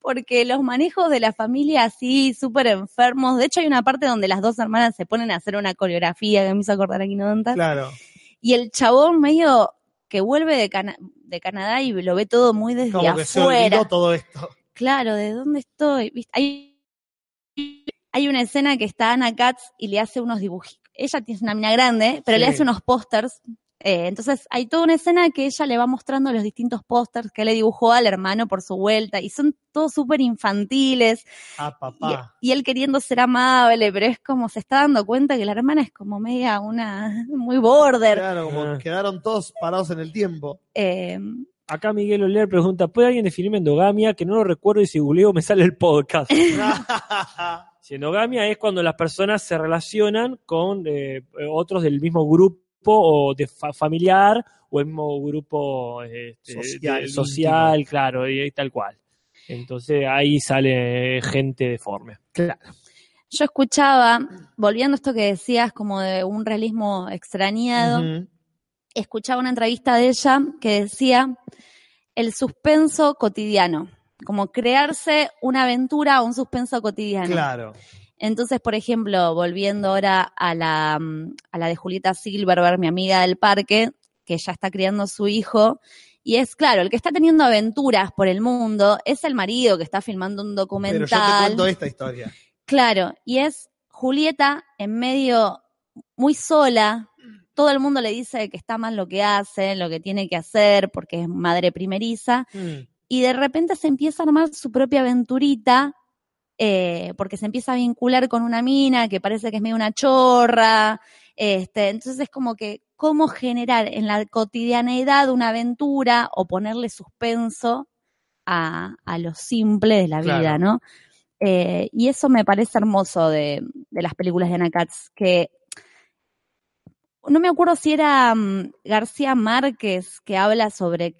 Porque los manejos de la familia así, súper enfermos, de hecho hay una parte donde las dos hermanas se ponen a hacer una coreografía que me hizo acordar a Quinodontas, Claro. y el chabón medio que vuelve de, Cana- de Canadá y lo ve todo muy desde Como que se afuera. olvidó todo esto. Claro, ¿de dónde estoy? ¿Viste? Hay, hay una escena que está Ana Katz y le hace unos dibujitos. Ella tiene una mina grande, pero le hace unos pósters. Eh, entonces hay toda una escena que ella le va mostrando los distintos pósters que le dibujó al hermano por su vuelta y son todos súper infantiles Ah, y, papá. y él queriendo ser amable, pero es como se está dando cuenta que la hermana es como media una muy border. Claro, como Ah. quedaron todos parados en el tiempo. Eh, Acá Miguel Oler pregunta, ¿puede alguien definirme endogamia? Que no lo recuerdo y si googleo me sale el podcast. Si endogamia es cuando las personas se relacionan con eh, otros del mismo grupo o de fa- familiar o el mismo grupo este, Social, de- social, claro, y, y tal cual. Entonces ahí sale gente deforme. Claro. yo escuchaba, volviendo a esto que decías, como de un realismo extrañado, escuchaba una entrevista de ella que decía el suspenso cotidiano, como crearse una aventura o un suspenso cotidiano. Claro. Entonces, por ejemplo, volviendo ahora a la, mm, a la de Julieta Silverberg, mi amiga del parque, que ya está criando su hijo, y es claro, el que está teniendo aventuras por el mundo es el marido que está filmando un Pero yo te documental. cuento esta historia. Claro, y es Julieta en medio muy sola. Todo el mundo le dice que está mal lo que hace, lo que tiene que hacer, porque es madre primeriza. Mm. Y de repente se empieza a armar su propia aventurita, eh, porque se empieza a vincular con una mina que parece que es medio una chorra. Este, entonces es como que cómo generar en la cotidianeidad una aventura o ponerle suspenso a, a lo simple de la vida. ¿no? Eh, y eso me parece hermoso de, de las películas de Ana Katz, que no me acuerdo si era mm, García Márquez que habla sobre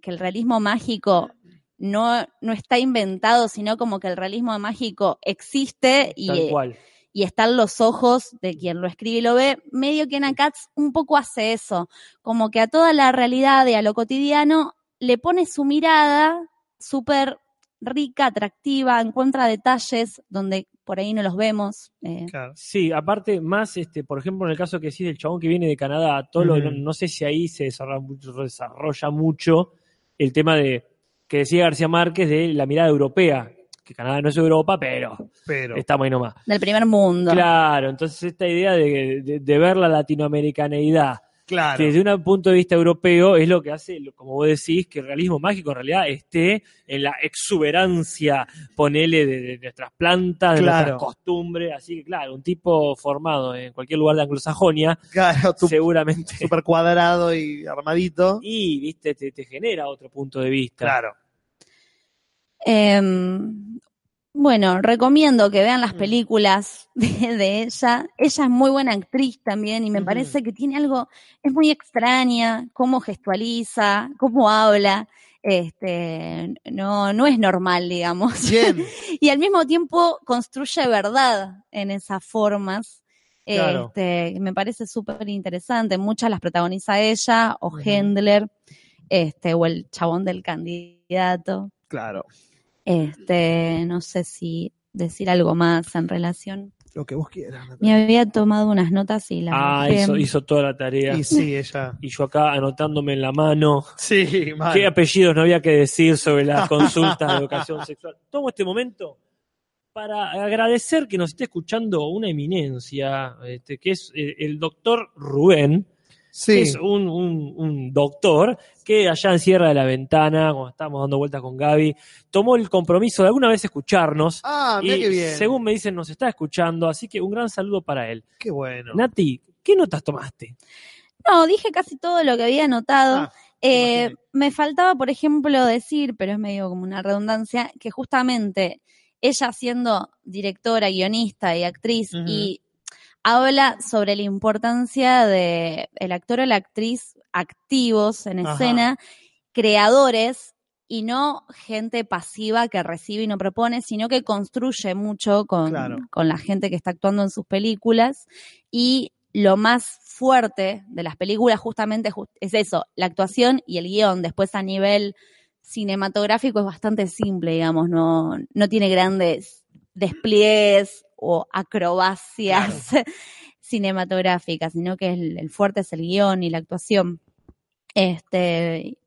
que el realismo mágico no, no está inventado, sino como que el realismo mágico existe y, Tal cual. y están los ojos de quien lo escribe y lo ve, medio que Ana Katz un poco hace eso, como que a toda la realidad y a lo cotidiano le pone su mirada súper rica, atractiva, encuentra detalles donde por ahí no los vemos. eh, Sí, aparte, más, este, por ejemplo, en el caso que decís del chabón que viene de Canadá, Ujú. no, no sé si ahí se desarrolla, mucho- desarrolla mucho el tema de que decía García Márquez de la mirada europea, que Canadá no es Europa, pero, Pero. estamos ahí nomás. del primer mundo. Claro, entonces esta idea de, de- de ver la latinoamericaneidad Claro. desde un punto de vista europeo es lo que hace, como vos decís, que el realismo mágico en realidad esté en la exuberancia, ponele, de, de nuestras plantas, de Claro. nuestras costumbres. Así que, claro, un tipo formado en cualquier lugar de anglosajonia, Claro, tú seguramente. súper cuadrado y armadito. Y, viste, te, te genera otro punto de vista. Claro. Em, bueno, recomiendo que vean las Mm. películas de, de ella. Ella es muy buena actriz también y me parece que tiene algo, es muy extraña, cómo gestualiza, cómo habla. Este, no, no es normal, digamos. Bien. y al mismo tiempo construye verdad en esas formas. Claro. Este, me parece súper interesante. Muchas las protagoniza ella, o Ujú. Hendler, este, o el chabón del candidato. Claro. Este, no sé si decir algo más en relación. Lo que vos quieras. Me había tomado unas notas y las Ah, hizo, hizo toda la tarea. Y sí, ella. Y yo acá anotándome en la mano Sí, mal. qué apellidos no había que decir sobre las consultas de educación sexual. Tomo este momento para agradecer que nos esté escuchando una eminencia, este, que es eh, el doctor Rubén, Sí. que es un, un- un doctor que allá en Sierra de la Ventana, cuando estábamos dando vueltas con Gaby, tomó el compromiso de alguna vez escucharnos. Ah, mira y qué bien. según me dicen, nos está escuchando, así que un gran saludo para él. Qué bueno. Nati, ¿qué notas tomaste? No, dije casi todo lo que había anotado. Ah, Eh, me faltaba, por ejemplo, decir, pero es medio como una redundancia, que justamente ella siendo directora, guionista y actriz y habla sobre la importancia de el actor o la actriz activos en Ajá. escena, creadores y no gente pasiva que recibe y no propone, sino que construye mucho con, Claro. con la gente que está actuando en sus películas. Y lo más fuerte de las películas justamente ju- es eso, la actuación y el guion. Después a nivel cinematográfico es bastante simple, digamos, no, no tiene grandes despliegues o acrobacias cinematográficas, sino que el, el fuerte es el guion y la actuación. Este,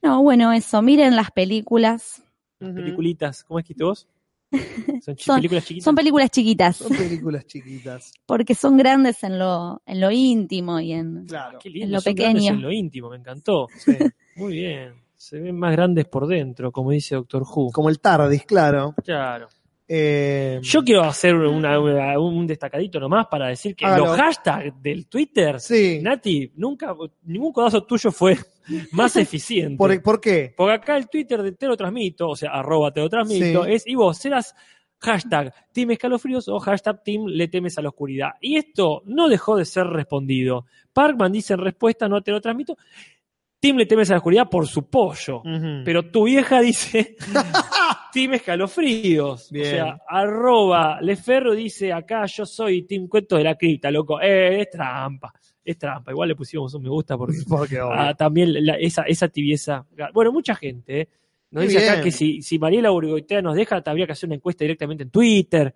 no, bueno, eso, miren las películas. Ujú. Peliculitas, ¿cómo es que dijiste vos? Son, películas chiquitas. Son películas chiquitas, Son películas chiquitas. porque son grandes en lo, en lo íntimo y en, Claro. Qué lindo, en lo son pequeño. En lo íntimo, me encantó. Sí. Muy bien. Se ven más grandes por dentro, como dice Doctor Who. Como el Tardis, claro. Claro. Eh, Yo quiero hacer una- una- un destacadito nomás para decir que Hágalo. los hashtags del Twitter, Sí. Nati, nunca, ningún codazo tuyo fue más eficiente. ¿Por, por qué? Porque acá el Twitter de Te lo transmito, o sea, arroba Te lo transmito, Sí. es, y vos serás hashtag Team Escalofríos o hashtag Team Le temes a la oscuridad. Y esto no dejó de ser respondido. Parkman dice en respuesta, no te lo transmito, Team Le temes a la oscuridad por su pollo. Pero tu vieja dice Team Escalofríos. Bien. O sea, arroba Leferro dice acá yo soy Team Cuento de la Cripta, loco. Eh, es trampa. Es trampa. Igual le pusimos un me gusta porque ah, también la- esa, esa tibieza. Bueno, mucha gente, ¿eh? Nos dice acá que si, si Mariela Urgoitea nos deja, habría que hacer una encuesta directamente en Twitter.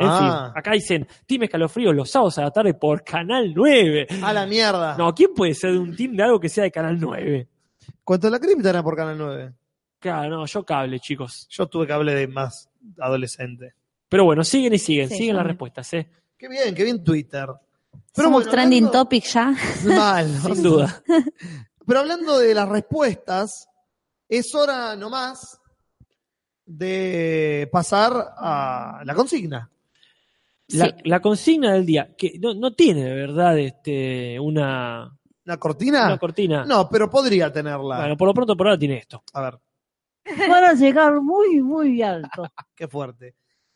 En Ah. fin, acá dicen Team Escalofríos los sábados a la tarde por Canal 9. A la mierda. No, ¿quién puede ser de un team de algo que sea de Canal 9? ¿Cuánto la cripta era por Canal 9? Claro, no, yo cable, chicos. Yo tuve cable de más adolescente. Pero bueno, siguen y siguen, Sí, siguen las respuestas, ¿eh? Qué bien, qué bien Twitter. Pero Somos bueno, trending hablando- topic ya. Mal, ¿no? Sin duda. Pero hablando de las respuestas, es hora nomás de pasar a la consigna. La, Sí. la consigna del día, que no, no tiene de verdad este, una, ¿La cortina? una cortina. No, pero podría tenerla. Bueno, por lo pronto por ahora tiene esto. A ver, Van a llegar muy, muy alto. qué fuerte.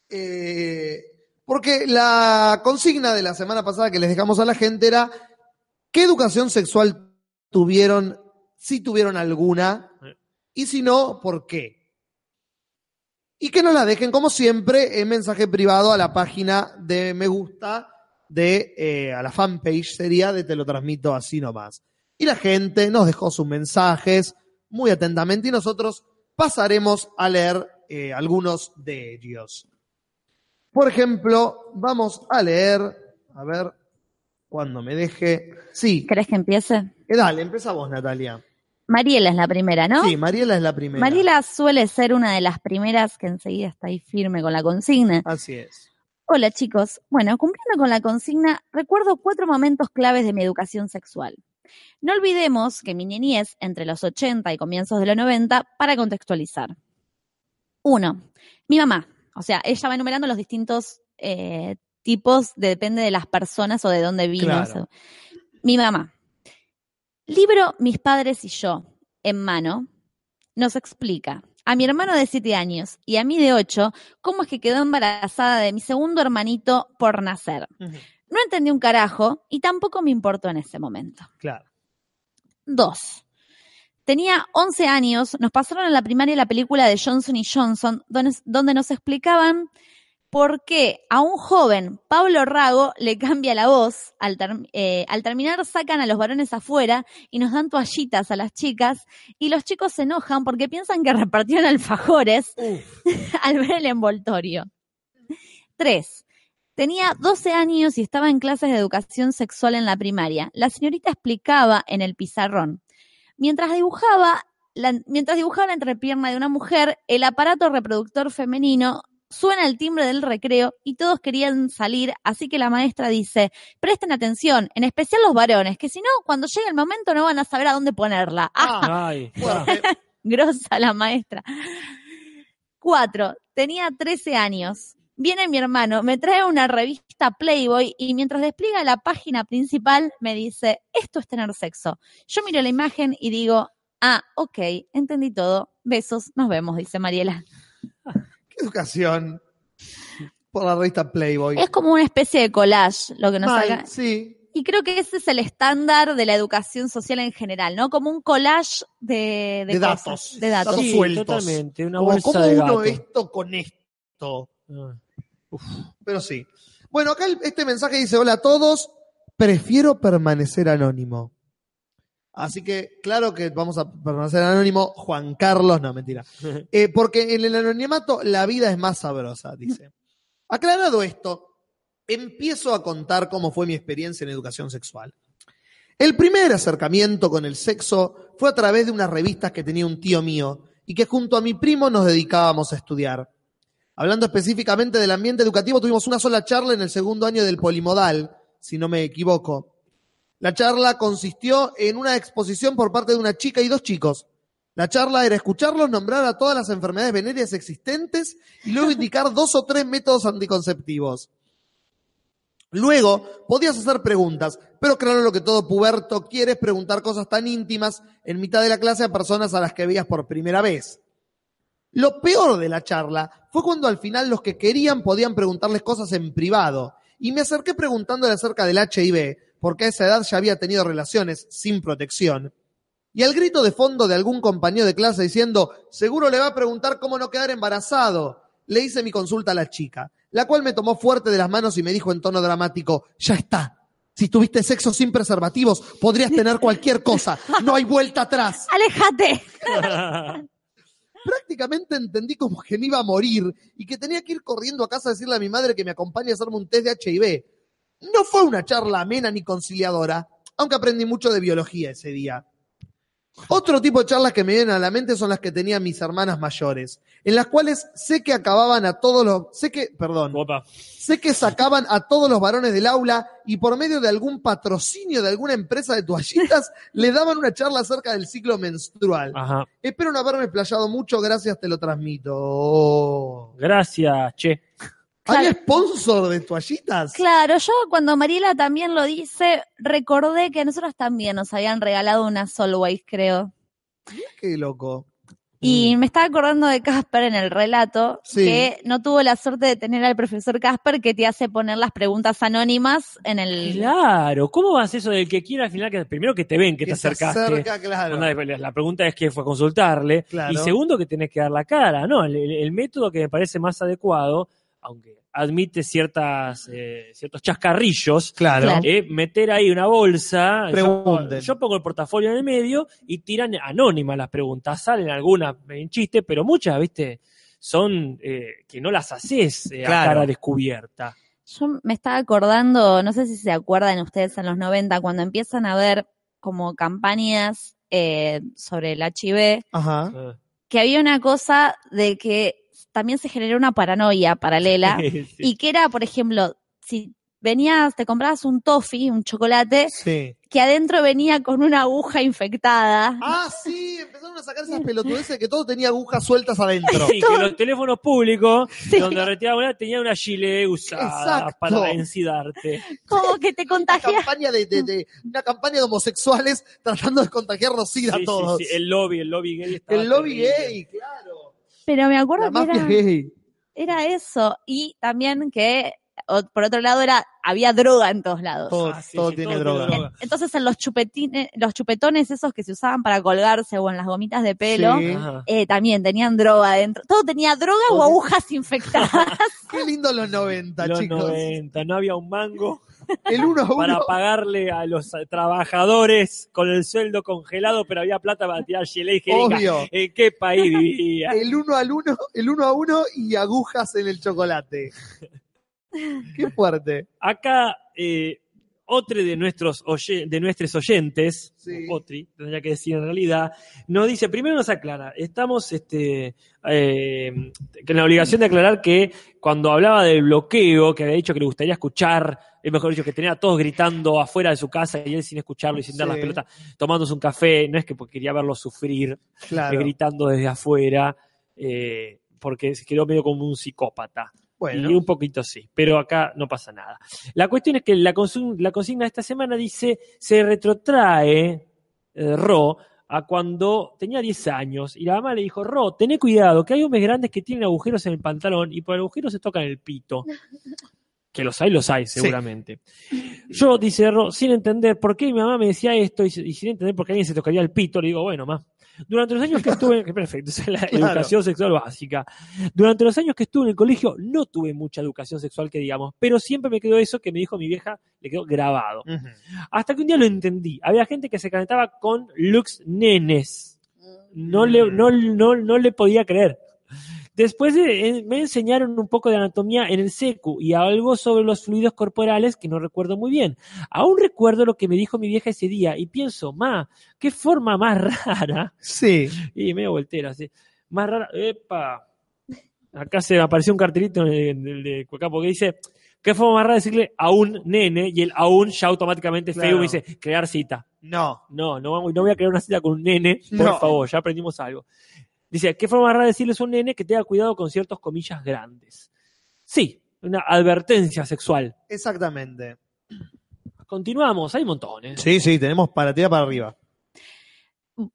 Eh, porque la consigna de la semana pasada que les dejamos a la gente era ¿qué educación sexual tuvieron, si tuvieron alguna, y si no, por qué? Y que nos la dejen, como siempre, en mensaje privado a la página de me gusta de eh, a la fanpage sería de Te lo transmito así nomás. Y la gente nos dejó sus mensajes muy atentamente y nosotros pasaremos a leer eh, algunos de ellos. Por ejemplo, vamos a leer, a ver, cuando me deje. Sí, ¿Querés que empiece? eh, dale, empieza vos, Natalia. Mariela es la primera, ¿no? Sí, Mariela es la primera. Mariela suele ser una de las primeras que enseguida está ahí firme con la consigna. Así es. Hola chicos. Bueno, cumpliendo con la consigna, recuerdo cuatro momentos claves de mi educación sexual. No olvidemos que mi niñez, entre los 80 y comienzos de los 90, para contextualizar. Uno, mi mamá. O sea, ella va enumerando los distintos eh, tipos, de- depende de las personas o de dónde vino. Claro. o sea, mi mamá. Libro Mis padres y yo, en mano, nos explica a mi hermano de 7 años y a mí de 8 cómo es que quedó embarazada de mi segundo hermanito por nacer. No entendí un carajo y tampoco me importó en ese momento. Claro. Dos. Tenía 11 años, nos pasaron en la primaria la película de Johnson y Johnson, donde, donde nos explicaban por qué a un joven, Pablo Rago, le cambia la voz. Al, ter- eh, al terminar sacan a los varones afuera y nos dan toallitas a las chicas y los chicos se enojan porque piensan que repartieron alfajores al ver el envoltorio. Tres. Tenía 12 años y estaba en clases de educación sexual en la primaria. La señorita explicaba en el pizarrón. Mientras dibujaba, la, mientras dibujaba la entrepierna de una mujer, el aparato reproductor femenino suena el timbre del recreo y todos querían salir, así que la maestra dice, presten atención, en especial los varones, que si no, cuando llegue el momento no van a saber a dónde ponerla. Ah, Ay, Fuerte. grosa la maestra. Cuatro, tenía 13 años. Viene mi hermano, me trae una revista Playboy y mientras despliega la página principal me dice, esto es tener sexo. Yo miro la imagen y digo, ah, ok, entendí todo. Besos, nos vemos, dice Mariela. ¿Qué educación? Por la revista Playboy. Es como una especie de collage lo que nos Mal, saca. sí. Y creo que ese es el estándar de la educación social en general, ¿no? Como un collage de, De cosas, datos. De datos. Sí, sueltos. totalmente, una Como, bolsa ¿Cómo de uno gato. esto con esto? Ah. Pero sí. Bueno, acá el- este mensaje dice, hola a todos, prefiero permanecer anónimo. Así que, claro que vamos a permanecer anónimo, Juan Carlos, no, mentira. Eh, porque en el anonimato la vida es más sabrosa, dice. Aclarado esto, empiezo a contar cómo fue mi experiencia en educación sexual. El primer acercamiento con el sexo fue a través de unas revistas que tenía un tío mío y que junto a mi primo nos dedicábamos a estudiar. Hablando específicamente del ambiente educativo, tuvimos una sola charla en el segundo año del polimodal, si no me equivoco. La charla consistió en una exposición por parte de una chica y dos chicos. La charla era escucharlos nombrar a todas las enfermedades venéreas existentes y luego indicar dos o tres métodos anticonceptivos. Luego podías hacer preguntas, pero claro, lo que todo puberto quiere es preguntar cosas tan íntimas en mitad de la clase a personas a las que veías por primera vez. Lo peor de la charla fue cuando al final los que querían podían preguntarles cosas en privado. Y me acerqué preguntándole acerca del HIV, porque a esa edad ya había tenido relaciones sin protección. Y al grito de fondo de algún compañero de clase diciendo, seguro le va a preguntar cómo no quedar embarazado, le hice mi consulta a la chica, la cual me tomó fuerte de las manos y me dijo en tono dramático, ya está. Si tuviste sexo sin preservativos, podrías tener cualquier cosa. No hay vuelta atrás. ¡Aléjate! Prácticamente entendí como que me iba a morir y que tenía que ir corriendo a casa a decirle a mi madre que me acompañe a hacerme un test de HIV. No fue una charla amena ni conciliadora, aunque aprendí mucho de biología ese día. Otro tipo de charlas que me vienen a la mente son las que tenían mis hermanas mayores, en las cuales sé que acababan a todos los, sé que, perdón, sé que sacaban a todos los varones del aula y por medio de algún patrocinio de alguna empresa de toallitas le daban una charla acerca del ciclo menstrual. Ajá. Espero no haberme playado mucho, gracias, te lo transmito. Gracias, che. ¿Hay sponsor de toallitas? Claro, yo cuando Mariela también lo dice, recordé que a nosotros también nos habían regalado una Solways, creo. Qué loco. Y me estaba acordando de Casper en el relato, Sí. que no tuvo la suerte de tener al profesor Casper que te hace poner las preguntas anónimas en el... Claro, ¿cómo vas eso del que quiera al final? Que primero que te ven que, Que te se acercaste. acerca, claro. La pregunta es que fue a consultarle. Claro. Y segundo, que tenés que dar la cara. No, el, el- el método que me parece más adecuado, aunque admite ciertas, eh, ciertos chascarrillos, Claro. Claro. eh, meter ahí una bolsa. Yo, yo pongo el portafolio en el medio y tiran anónimas las preguntas. Salen algunas en chiste, pero muchas, viste, son eh, que no las haces eh, a cara descubierta. Yo me estaba acordando, no sé si se acuerdan ustedes en los 90, cuando empiezan a ver como campañas eh, sobre el HIV, Ajá. Ah. que había una cosa de que también se generó una paranoia paralela Sí. y que era, por ejemplo, si venías, te comprabas un toffee, un chocolate, Sí. que adentro venía con una aguja infectada. Ah, sí, empezaron a sacar esas pelotudeces de que todo tenía agujas sueltas adentro. Y que los teléfonos públicos, donde retiraban una, tenía una gilet usada Exacto. para encidarte. Como que te Una contagias. campaña de, de- de- una campaña de homosexuales tratando de contagiarnos SIDA Sí, a sí, todos. sí, el lobby, el lobby gay. estaba El lobby terrible. gay, claro. Pero me acuerdo La que mafia era, gay. era eso. Y también que, o- por otro lado, era había droga en todos lados. Todo, Ah, sí, todo sí, tiene todo droga. Entonces en los chupetines, los chupetones esos que se usaban para colgarse o en las gomitas de pelo, Sí. Eh, también tenían droga adentro. Todo tenía droga o agujas infectadas. Qué lindo los 90, Los chicos. 90, no había un mango El uno a uno. para pagarle a los trabajadores con el sueldo congelado, pero había plata para tirar gilet higiénica. Obvio. ¿En qué país vivía? El uno al uno, el uno a uno y agujas en el chocolate. Qué fuerte. Acá, eh, otro de nuestros, de nuestros oyentes, Sí. Otri, tendría que decir en realidad, nos dice, primero nos aclara, estamos este, eh, con la obligación de aclarar que cuando hablaba del bloqueo, que había dicho que le gustaría escuchar, es mejor dicho, que tenía a todos gritando afuera de su casa y él sin escucharlo y sin dar Sí. las pelotas, tomándose un café, no es que porque quería verlo sufrir, Claro. eh, gritando desde afuera, eh, porque se quedó medio como un psicópata. Bueno. Y un poquito sí, pero acá no pasa nada. La cuestión es que la, la consigna de esta semana dice, se retrotrae eh, Ro a cuando tenía 10 años y la mamá le dijo, Ro, tené cuidado, que hay hombres grandes que tienen agujeros en el pantalón y por el agujero se tocan el pito. Que los hay, los hay, seguramente. Yo, dice Ro, sin entender por qué mi mamá me decía esto y, y sin entender por qué alguien se tocaría el pito, le digo, bueno, ma, durante los años que estuve, perfecto, es la Claro. educación sexual básica. Durante los años que estuve en el colegio no tuve mucha educación sexual que digamos, pero siempre me quedó eso que me dijo mi vieja, le quedó grabado. Hasta que un día lo entendí. Había gente que se calentaba con looks nenes. No le, no, no, no le podía creer. Después de- me enseñaron un poco de anatomía en el secu y algo sobre los fluidos corporales que no recuerdo muy bien. Aún recuerdo lo que me dijo mi vieja ese día y pienso, ma, qué forma más rara. Sí. Y medio voltera, así. Más rara. Epa. Acá se me apareció un cartelito en el- de Cuacapo que dice, ¿qué forma más rara de decirle a un nene? Y el aún ya automáticamente Claro. Me dice, crear cita. No. No, no, no voy a crear una cita con un nene, por No. favor, ya aprendimos algo. Dice, ¿qué forma más rara de decirles a un nene que tenga cuidado con ciertos comillas grandes? Sí, una advertencia sexual. Exactamente. Continuamos, hay montones. Sí, sí, tenemos para tirar para arriba.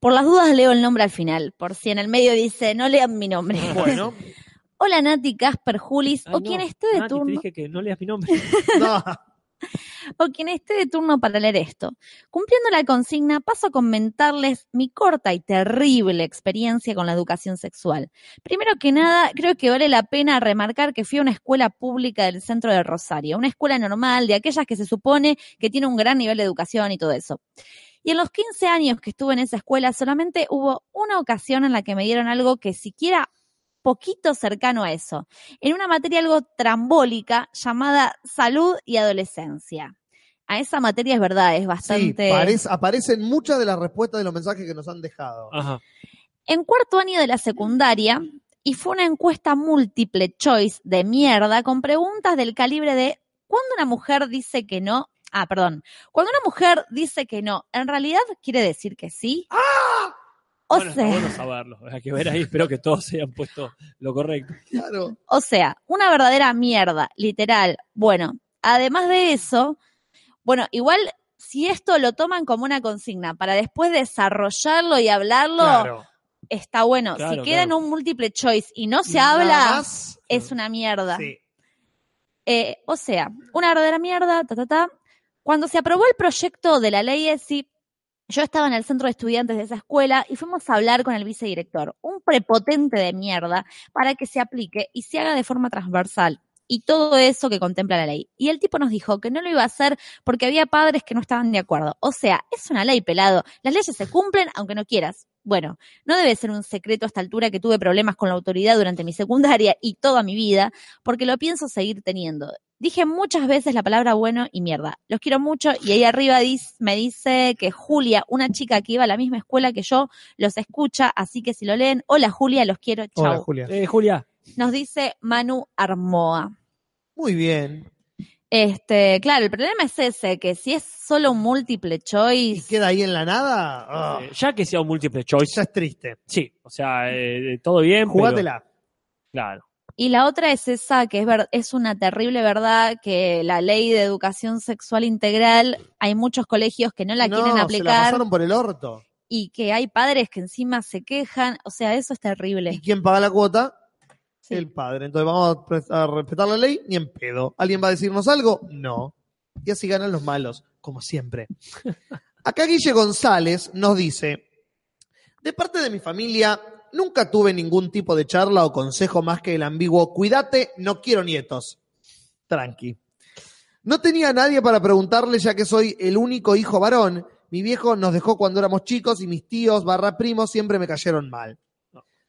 Por las dudas leo el nombre al final, por si en el medio dice, no lean mi nombre. Bueno. Hola Nati, Casper, Julis, Ay, o no, quien esté de Nati, te turno. dije que no leas mi nombre. No. O quien esté de turno para leer esto. Cumpliendo la consigna, paso a comentarles mi corta y terrible experiencia con la educación sexual. Primero que nada, creo que vale la pena remarcar que fui a una escuela pública del centro de Rosario, una escuela normal de aquellas que se supone que tiene un gran nivel de educación y todo eso. Y en los 15 años que estuve en esa escuela, solamente hubo una ocasión en la que me dieron algo que siquiera poquito cercano a eso, en una materia algo trambólica llamada salud y adolescencia. A esa materia es verdad, es Sí, bastante... parece- aparecen muchas de las respuestas de los mensajes que nos han dejado. Ajá. en cuarto año de la secundaria y fue una encuesta múltiple choice de mierda con preguntas del calibre de ¿cuándo una mujer dice que no? Ah, perdón. Cuando una mujer dice que no, ¿en realidad quiere decir que sí? O bueno, sea, bueno saberlo. Hay que ver ahí, espero que todos se hayan puesto lo correcto. Claro. o sea, una verdadera mierda, literal. Bueno, además de eso, bueno, igual si esto lo toman como una consigna para después desarrollarlo y hablarlo, Claro. está bueno. Claro, si queda en un múltiple choice y no se habla, más. es una mierda. Sí. Eh, o sea, una verdadera mierda, ta, ta, ta. Cuando se aprobó el proyecto de la ley ESI, yo estaba en el centro de estudiantes de esa escuela y fuimos a hablar con el vicedirector, un prepotente de mierda, para que se aplique y se haga de forma transversal. Y todo eso que contempla la ley. Y el tipo nos dijo que no lo iba a hacer porque había padres que no estaban de acuerdo. O sea, es una ley pelado. Las leyes se cumplen aunque no quieras. Bueno, no debe ser un secreto a esta altura que tuve problemas con la autoridad durante mi secundaria y toda mi vida, porque lo pienso seguir teniendo. Dije muchas veces la palabra bueno y mierda. Los quiero mucho y ahí arriba dis- me dice que Julia, una chica que iba a la misma escuela que yo, los escucha, así que si lo leen, hola Julia, los quiero, chau. Hola, Julia. Eh, Julia, Nos dice Manu Armoa. Muy bien. Este, claro, el problema es ese, que si es solo un múltiple ¿Y choice, queda ahí en la nada? Ah, eh, ya que sea un múltiple choice, ya es triste. sí, o sea, eh, todo bien. pero- Jugátela. claro. Y la otra es esa, que es, ver- es una terrible verdad, que la ley de educación sexual integral, hay muchos colegios que no la no, quieren se la aplicar pasaron por el orto. y que hay padres que encima se quejan, o sea, eso es ¿Y terrible. quién paga la cuota? Sí. El padre. Entonces vamos a respetar la ley, ni en pedo. ¿Alguien va a decirnos algo? No. Y así ganan los malos, como siempre. Acá Guille González nos dice, de parte de mi familia, nunca tuve ningún tipo de charla o consejo más que el ambiguo, cuídate, no quiero nietos. Tranqui. No tenía a nadie para preguntarle ya que soy el único hijo varón. Mi viejo nos dejó cuando éramos chicos y mis tíos barra primos siempre me cayeron mal.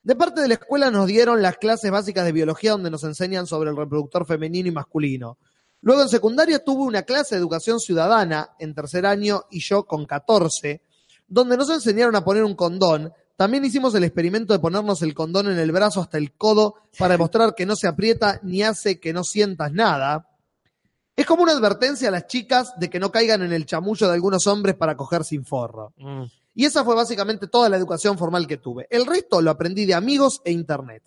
De parte de la escuela nos dieron las clases básicas de biología donde nos enseñan sobre el reproductor femenino y masculino. Luego en secundaria tuve una clase de educación ciudadana en tercer año y yo con 14, donde nos enseñaron a poner un condón. También hicimos el experimento de ponernos el condón en el brazo hasta el codo para demostrar que no se aprieta ni hace que no sientas nada. Es como una advertencia a las chicas de que no caigan en el chamullo de algunos hombres para coger sin forro. Mm. Y esa fue básicamente toda la educación formal que tuve. El resto lo aprendí de amigos e internet.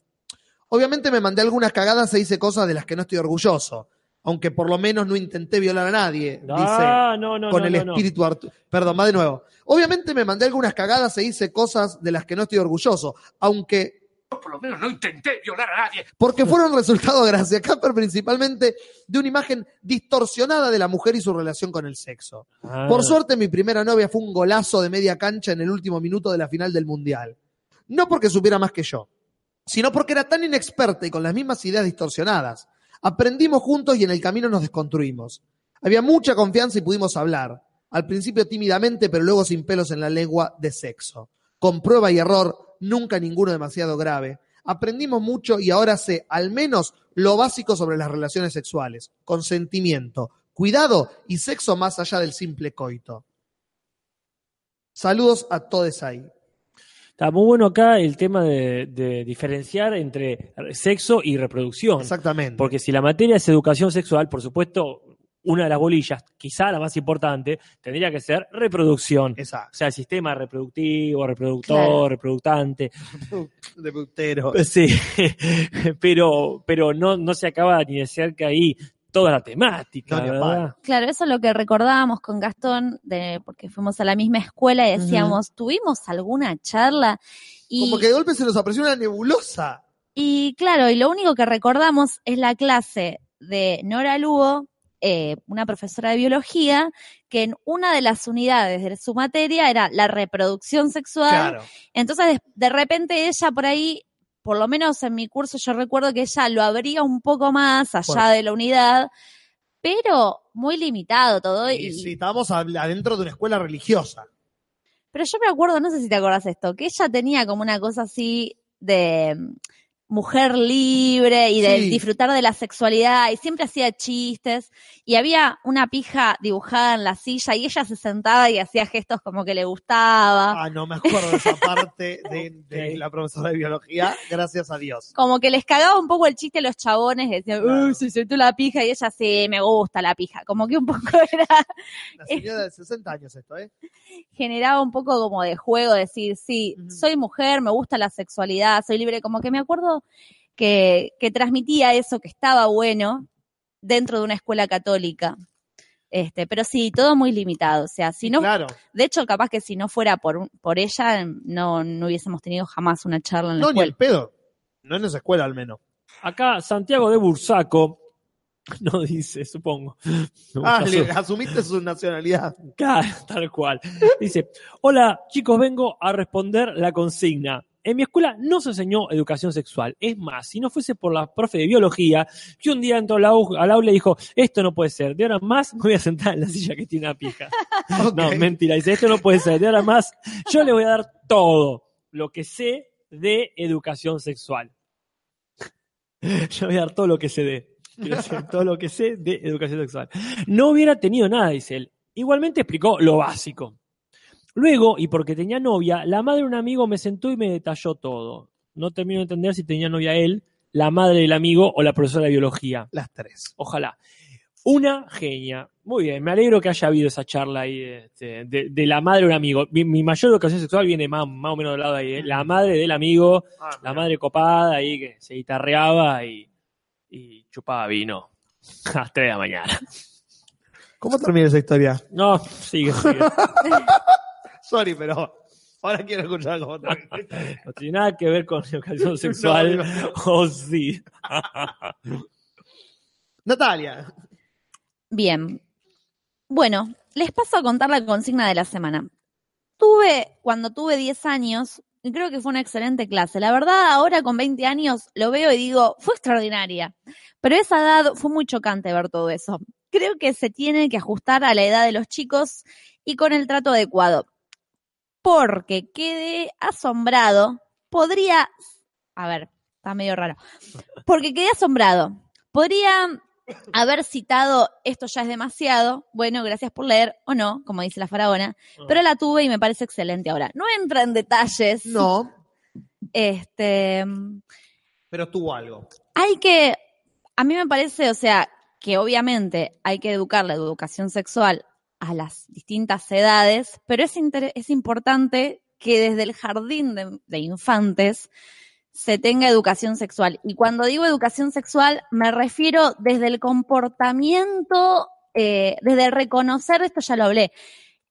Obviamente me mandé algunas cagadas e hice cosas de las que no estoy orgulloso, aunque por lo menos no intenté violar a nadie, dice Ah, no, no, con no, el espíritu Perdón, va de nuevo. Obviamente me mandé algunas cagadas e hice cosas de las que no estoy orgulloso, aunque Por lo menos no intenté violar a nadie. porque fueron resultado, gracias Casper, principalmente de una imagen distorsionada de la mujer y su relación con el sexo. Ah. Por suerte, mi primera novia fue un golazo de media cancha en el último minuto de la final del Mundial. No porque supiera más que yo, sino porque era tan inexperta y con las mismas ideas distorsionadas. Aprendimos juntos y en el camino nos desconstruimos. Había mucha confianza y pudimos hablar. Al principio tímidamente, pero luego sin pelos en la lengua de sexo. Con prueba y error, nunca ninguno demasiado grave. Aprendimos mucho y ahora sé al menos lo básico sobre las relaciones sexuales. Consentimiento, cuidado y sexo más allá del simple coito. Saludos a todos ahí. Está muy bueno acá el tema de, de diferenciar entre sexo y reproducción. Exactamente. Porque si la materia es educación sexual, por supuesto, una de las bolillas, quizá la más importante, tendría que ser reproducción. Exacto. O sea, el sistema reproductivo, reproductor, Claro. reproductante. De putero. Sí, pero, pero no, no se acaba ni de cerca ahí toda la temática, No, ¿verdad? Claro, eso es lo que recordábamos con Gastón, de, porque fuimos a la misma escuela y decíamos, ¿tuvimos alguna charla? Y, Como que de golpe se nos apareció una nebulosa. y claro, y lo único que recordamos es la clase de Nora Lugo eh, una profesora de biología que en una de las unidades de su materia era la reproducción sexual. Claro. Entonces, de, de repente ella por ahí, por lo menos en mi curso, yo recuerdo que ella lo abría un poco más allá Bueno. de la unidad, pero muy limitado todo. Y Y, estábamos ad- adentro de una escuela religiosa. Pero yo me acuerdo, no sé si te acordás esto, que ella tenía como una cosa así de mujer libre y de Sí. disfrutar de la sexualidad y siempre hacía chistes y había una pija dibujada en la silla y ella se sentaba y hacía gestos como que le gustaba. Ah, no me acuerdo de esa parte de, de la profesora de biología, gracias a Dios. Como que les cagaba un poco el chiste a los chabones, decían, "Uy, se sentó la pija y ella sí, me gusta la pija. Como que un poco era, La señora de 60 años esto, ¿eh? generaba un poco como de juego, decir, sí, soy mujer, me gusta la sexualidad, soy libre, como que me acuerdo que, que transmitía eso, que estaba bueno dentro de una escuela católica. Este, pero sí, todo muy limitado. O sea, si no, Claro. de hecho, capaz que si no fuera por, por ella, no, no hubiésemos tenido jamás una charla en la No, ni escuela. el pedo. No en esa escuela al menos. Acá Santiago de Bursaco no dice, supongo. Ah, le asumiste su nacionalidad. Claro, tal cual. Dice, hola chicos, vengo a responder la consigna. En mi escuela no se enseñó educación sexual. Es más, si no fuese por la profe de biología, que un día entró al au- al aula y dijo, esto no puede ser, de ahora más me voy a sentar en la silla que tiene una pija. No, mentira, dice, esto no puede ser, de ahora más yo le voy a dar todo lo que sé de educación sexual. Yo voy a dar todo lo que sé de. Quiero decir, todo lo que sé de educación sexual. No hubiera tenido nada, dice él. Igualmente explicó lo básico. Luego, y porque tenía novia, la madre de un amigo me sentó y me detalló todo. No termino de entender si tenía novia él, la madre del amigo o la profesora de biología. Las tres. Ojalá. Una genia. Muy bien, me alegro que haya habido esa charla ahí este, de, de la madre de un amigo. Mi, mi mayor educación sexual viene más, más o menos del lado ahí. ¿eh? La madre del amigo, la madre copada ahí que se guitarreaba y, y chupaba vino a las 3 de la mañana. ¿Cómo termina esa historia? No, sigue, sigue. Sorry, pero ahora quiero escuchar termina. No tiene nada que ver con educación sexual. No, no. O sí. Natalia. Bien. Bueno, les paso a contar la consigna de la semana. Tuve, cuando tuve 10 años, y creo que fue una excelente clase. La verdad, ahora con 20 años lo veo y digo, fue extraordinaria. Pero esa edad fue muy chocante ver todo eso. Creo que se tiene que ajustar a la edad de los chicos y con el trato adecuado. Porque quedé asombrado. Podría, a ver, está medio raro. Porque quedé asombrado. Podría haber citado esto ya es demasiado, bueno, gracias por leer, o no, como dice la faraona, pero la tuve y me parece excelente ahora. No entra en detalles. No, Este, pero tuvo algo. hay que, a mí me parece, o sea, que obviamente hay que educar la educación sexual a las distintas edades, pero es, es importante que desde el jardín de, de infantes se tenga educación sexual. Y cuando digo educación sexual, me refiero desde el comportamiento, eh, desde reconocer, esto ya lo hablé,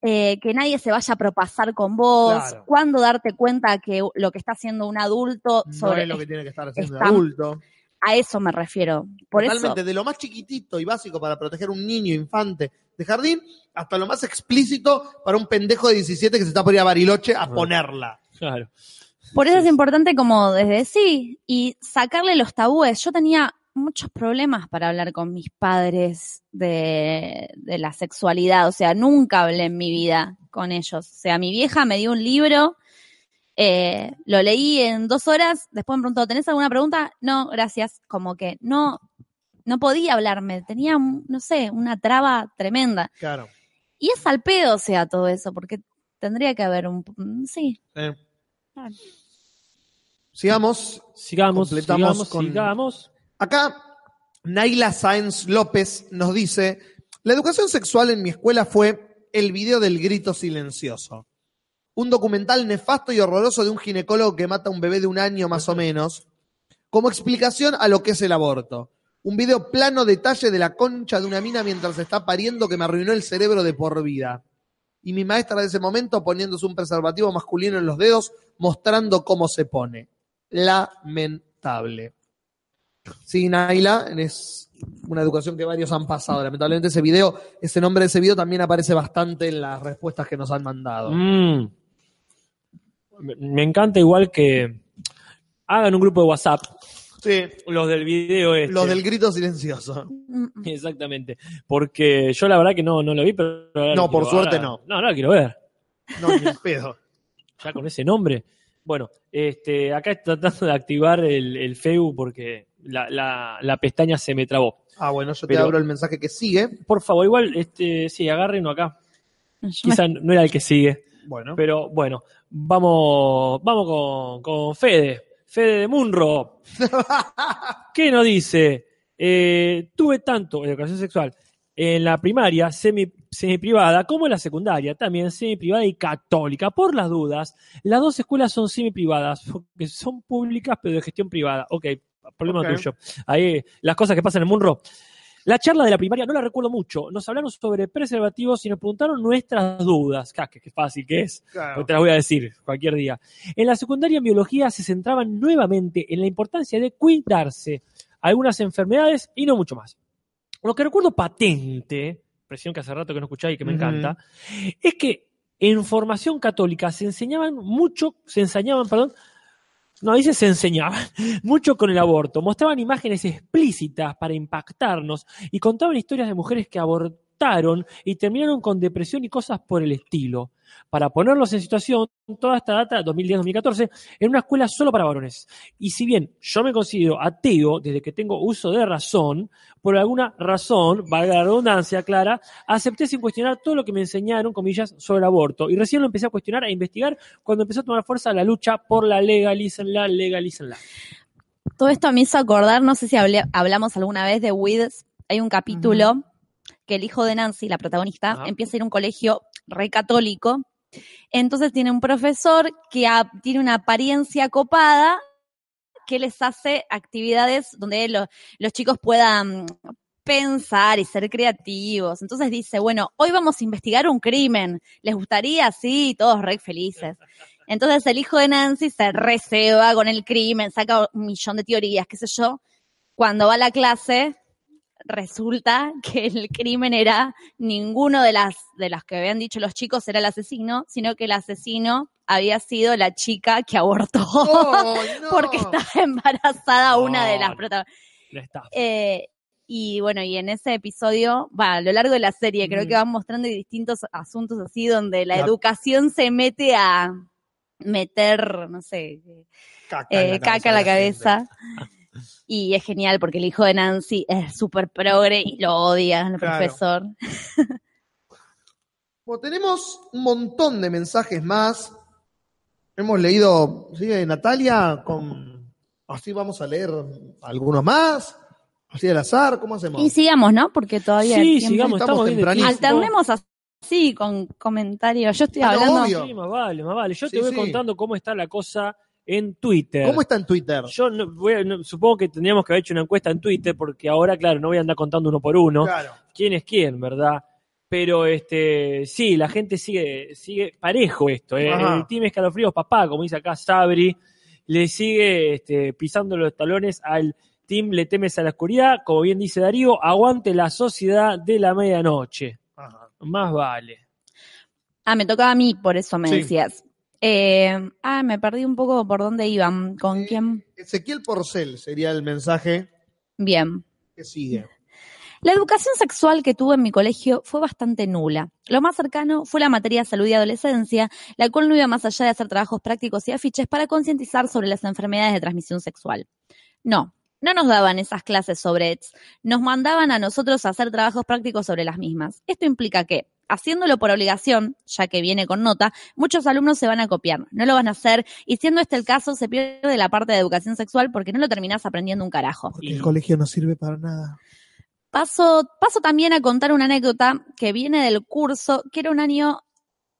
eh, que nadie se vaya a propasar con vos, Claro. cuando darte cuenta que lo que está haciendo un adulto No sobre es lo que tiene que estar haciendo está- el adulto. A eso me refiero. Por Totalmente, eso, de lo más chiquitito y básico para proteger un niño infante de jardín, hasta lo más explícito para un pendejo de 17 que se está por ir a Bariloche a ponerla. Claro. por eso es importante como desde sí y sacarle los tabúes. Yo tenía muchos problemas para hablar con mis padres de, de la sexualidad, o sea, nunca hablé en mi vida con ellos. O sea, mi vieja me dio un libro, eh, lo leí en dos horas, después me preguntó, ¿tenés alguna pregunta? No, gracias. Como que no, no podía hablarme, tenía, no sé, una traba tremenda. Claro. Y es al pedo, o sea, todo eso, porque tendría que haber un... Sí. Eh, Claro. Sigamos. Sigamos, Completamos sigamos, con- sigamos. Acá, Naila Sáenz López nos dice: La educación sexual en mi escuela fue el video del grito silencioso. Un documental nefasto y horroroso de un ginecólogo que mata a un bebé de un año más o menos, como explicación a lo que es el aborto. Un video plano detalle de la concha de una mina mientras está pariendo que me arruinó el cerebro de por vida. Y mi maestra de ese momento poniéndose un preservativo masculino en los dedos, mostrando cómo se pone. Lamentable. Sí, Naila, es una educación que varios han pasado. Lamentablemente ese video, ese nombre de ese video también aparece bastante en las respuestas que nos han mandado. Mm. Me- encanta igual que hagan un grupo de WhatsApp. Sí. Los del video este. Los del grito silencioso. Exactamente. Porque yo la verdad que no, no lo vi, pero... No, lo por quiero- suerte ahora- no. No, no lo quiero ver. No, ni pedo. Ya con ese nombre. Bueno, este, acá estoy tratando de activar el, el FEU porque la, la- la pestaña se me trabó. Ah, bueno, yo te abro el mensaje que sigue. Por favor, igual, este, sí, agárrenlo acá. Yo Quizá no era el que sigue. Bueno. Pero bueno, vamos, vamos con, con Fede. Fede de Munro. ¿Qué nos dice? Eh, tuve tanto educación sexual en la primaria semi, privada como en la secundaria, también semi privada y católica. Por las dudas, las dos escuelas son semi privadas, porque son públicas pero de gestión privada. Ok, problema tuyo. Ahí, las cosas que pasan en Munro. La charla de la primaria no la recuerdo mucho. Nos hablaron sobre preservativos y nos preguntaron nuestras dudas. Que fácil que es. Claro. Pues te las voy a decir cualquier día. En la secundaria en biología se centraban nuevamente en la importancia de cuidarse algunas enfermedades y no mucho más. Lo que recuerdo patente, presión que hace rato que no escucháis y que me encanta, es que en formación católica se enseñaban mucho, se enseñaban, perdón, no, dice se enseñaban mucho con el aborto. Mostraban imágenes explícitas para impactarnos y contaban historias de mujeres que abortaron y terminaron con depresión y cosas por el estilo. Para ponerlos en situación, toda esta data, 2010-2014, en una escuela solo para varones. Y si bien yo me considero ateo desde que tengo uso de razón, por alguna razón, valga la redundancia clara, acepté sin cuestionar todo lo que me enseñaron, comillas, sobre el aborto. Y recién lo empecé a cuestionar, a investigar, cuando empezó a tomar fuerza la lucha por la legalícenla, legalícenla. Todo esto me hizo acordar, no sé si hablé- hablamos alguna vez de Wids, hay un capítulo que el hijo de Nancy, la protagonista, empieza a ir a un colegio re católico, entonces tiene un profesor que a- tiene una apariencia copada que les hace actividades donde lo- los chicos puedan pensar y ser creativos. Entonces dice, bueno, hoy vamos a investigar un crimen. ¿Les gustaría? Sí, todos re felices. Entonces el hijo de Nancy se receba con el crimen, saca un millón de teorías, qué sé yo. Cuando va a la clase, resulta que el crimen era ninguno de las de las que habían dicho los chicos era el asesino, sino que el asesino había sido la chica que abortó porque estaba embarazada una de las protagonistas. Eh, y bueno, y en ese episodio, va, a lo largo de la serie, creo que van mostrando distintos asuntos así donde la La- educación se mete a meter, no sé, Caca eh, caca en la cabeza. Y es genial porque el hijo de Nancy es súper progre y lo odia el Claro. profesor. Bueno, tenemos un montón de mensajes más. Hemos leído, ¿sí? Natalia, con... así vamos a leer algunos más. Así al azar, ¿cómo hacemos? Y sigamos, ¿no? Porque todavía hay Sí, sigamos, Estamos estamos. Alternemos así con comentarios. Yo estoy Ah, no, hablando. obvio. Sí, más vale, más vale. Yo Sí, te voy sí. contando cómo está la cosa en Twitter. ¿Cómo está en Twitter? Yo no- voy a- no- supongo que tendríamos que haber hecho una encuesta en Twitter porque ahora, claro, no voy a andar contando uno por uno Claro. quién es quién, ¿verdad? Pero este, sí, la gente sigue, sigue parejo esto. ¿eh? El team escalofríos papá, como dice acá Sabri, le sigue este, pisando los talones al team Le temes a la oscuridad, como bien dice Darío, aguante la sociedad de la medianoche. Ajá. Más vale. Ah, me tocaba a mí, por eso me Sí. decías. Eh, ah, me perdí un poco por dónde iban. ¿Con Eh, quién? Ezequiel Porcel sería el mensaje Bien. que sigue. La educación sexual que tuve en mi colegio fue bastante nula. Lo más cercano fue la materia de salud y adolescencia, la cual no iba más allá de hacer trabajos prácticos y afiches para concientizar sobre las enfermedades de transmisión sexual. No, no nos daban esas clases sobre ETS, nos mandaban a nosotros a hacer trabajos prácticos sobre las mismas. Esto implica que, haciéndolo por obligación, ya que viene con nota, muchos alumnos se van a copiar, no lo van a hacer, y siendo este el caso, se pierde la parte de educación sexual porque no lo terminás aprendiendo un carajo. Porque el colegio no sirve para nada. Paso, paso también a contar una anécdota que viene del curso, que era un año,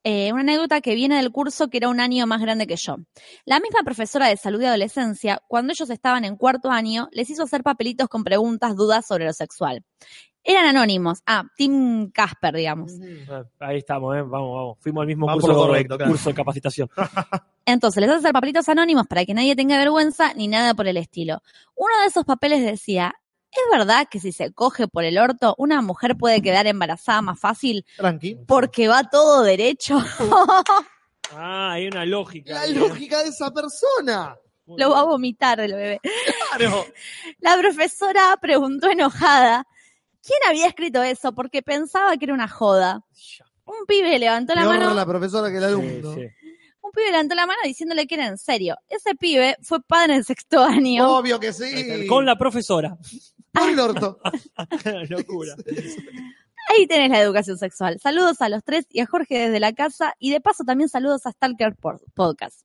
eh, una anécdota que viene del curso que era un año más grande que yo. La misma profesora de salud y adolescencia, cuando ellos estaban en cuarto año, les hizo hacer papelitos con preguntas, dudas sobre lo sexual. Eran anónimos. Ah, Team Casper, digamos. Ah, Ahí estamos, ¿eh? vamos, vamos. Fuimos al mismo Vamos curso, correcto, claro. curso de capacitación. Entonces, les haces hacer papelitos anónimos para que nadie tenga vergüenza ni nada por el estilo. Uno de esos papeles decía, ¿es verdad que si se coge por el orto, una mujer puede quedar embarazada más fácil Tranqui. porque va todo derecho? Ah, hay una lógica. La ¿eh? lógica de esa persona. Lo va a vomitar el bebé. Claro. La profesora preguntó enojada, ¿quién había escrito eso? Porque pensaba que era una joda. Un pibe levantó la Peor mano, la profesora que el alumno. Sí, sí. un pibe levantó la mano diciéndole que era en serio. Ese pibe fue padre en sexto año. Obvio que sí. Con la profesora. Por el orto. Locura. Ahí tenés la educación sexual. Saludos a los tres y a Jorge desde la casa y de paso también saludos a Stalker Pod- Podcast.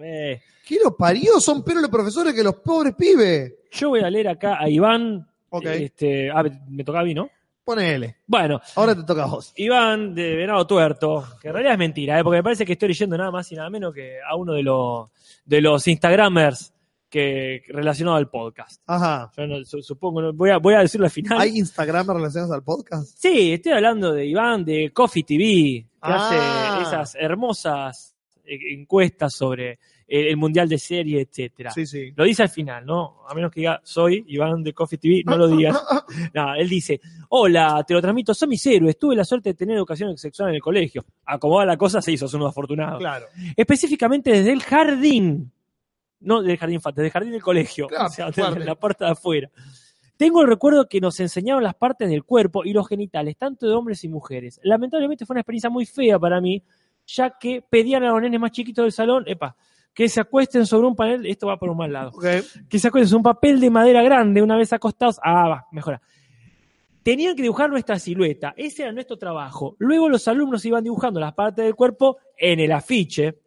Eh, ¿Qué lo parió? Son peor los profesores que los pobres pibes. yo voy a leer acá a Iván. Ok. Este, ah, me toca a mí, ¿no? Ponele. Bueno, Ahora te toca a vos. Iván de Venado Tuerto, que en realidad es mentira, ¿eh? porque me parece que estoy leyendo nada más y nada menos que a uno de los, de los Instagramers que relacionado al podcast. Ajá. Yo no, su- supongo, no- voy, a, voy a decirlo al final. ¿Hay Instagram relacionados al podcast? Sí, estoy hablando de Iván de Coffee TV, que Ah. hace esas hermosas eh, encuestas sobre el, el mundial de serie, etcétera. Sí, sí. Lo dice al final, ¿no? A menos que diga, soy Iván de Coffee TV, no lo digas. No, él dice, hola, te lo transmito, son mis héroes, tuve la suerte de tener educación sexual en el colegio. Acomodada la cosa, se hizo, son unos afortunados. Claro. Específicamente desde el jardín. No del jardín infante, del jardín del colegio. Claro, o sea, de fuerte. la parte de afuera. Tengo el recuerdo que nos enseñaron las partes del cuerpo y los genitales, tanto de hombres y mujeres. Lamentablemente fue una experiencia muy fea para mí, ya que pedían a los nenes más chiquitos del salón, epa, que se acuesten sobre un panel, esto va por un mal lado, que se acuesten sobre un papel de madera grande una vez acostados, ah, va, mejora. Tenían que dibujar nuestra silueta, ese era nuestro trabajo. Luego los alumnos iban dibujando las partes del cuerpo en el afiche,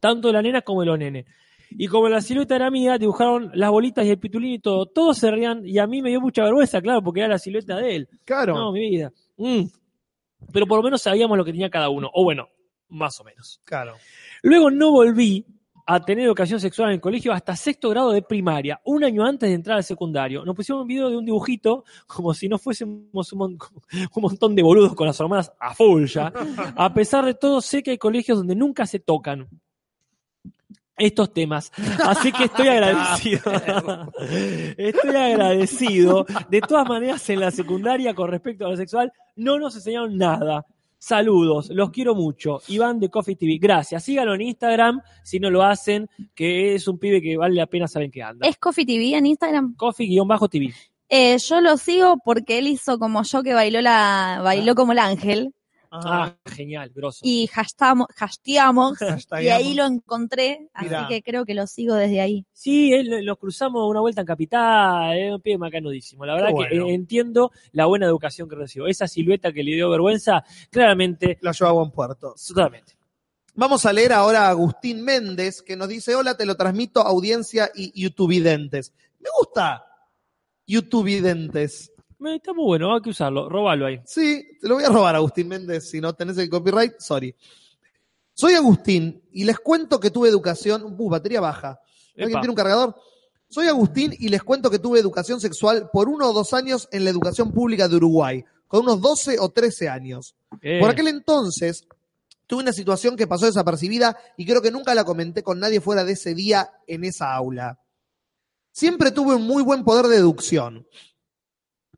tanto de la nena como de los nenes. Y como la silueta era mía, dibujaron las bolitas y el pitulín y todo. Todos se rían y a mí me dio mucha vergüenza, claro, porque era la silueta de él. Claro. No, mi vida. Mm. Pero por lo menos sabíamos lo que tenía cada uno. O bueno, más o menos. Claro. Luego no volví a tener educación sexual en el colegio hasta sexto grado de primaria, un año antes de entrar al secundario. Nos pusieron un video de un dibujito, como si no fuésemos un, mon- un montón de boludos con las hormonas a full ya. A pesar de todo, sé que hay colegios donde nunca se tocan estos temas. Así que estoy agradecido. estoy agradecido. De todas maneras, en la secundaria, con respecto a lo sexual, no nos enseñaron nada. Saludos, los quiero mucho. Iván de Coffee TV. Gracias. Síganlo en Instagram si no lo hacen, que es un pibe que vale la pena saber que anda. ¿Es Coffee TV en Instagram? Coffee-TV. Eh, yo lo sigo porque él hizo como yo que bailó la bailó como el ángel Ah, genial, grosso. y hashtamo- hasteamos y ahí lo encontré, así Mirá. que creo que lo sigo desde ahí. Sí, él, nos cruzamos una vuelta en Capital, es un pibe macanudísimo. La verdad que eh, entiendo la buena educación que recibió. Esa silueta que le dio vergüenza, claramente, La lleva a buen puerto. totalmente. Vamos a leer ahora a Agustín Méndez, que nos dice, hola, te lo transmito, audiencia y youtuvidentes. Me gusta youtuvidentes. Está muy bueno, hay que usarlo, robalo ahí. Sí, te lo voy a robar, Agustín Méndez, si no tenés el copyright, sorry. Soy Agustín y les cuento que tuve educación, uh, batería baja. ¿Alguien Epa. tiene un cargador? Soy Agustín y les cuento que tuve educación sexual por uno o dos años en la educación pública de Uruguay, con unos 12 o 13 años. Eh, Por aquel entonces tuve una situación que pasó desapercibida y creo que nunca la comenté con nadie fuera de ese día en esa aula. Siempre tuve un muy buen poder de deducción,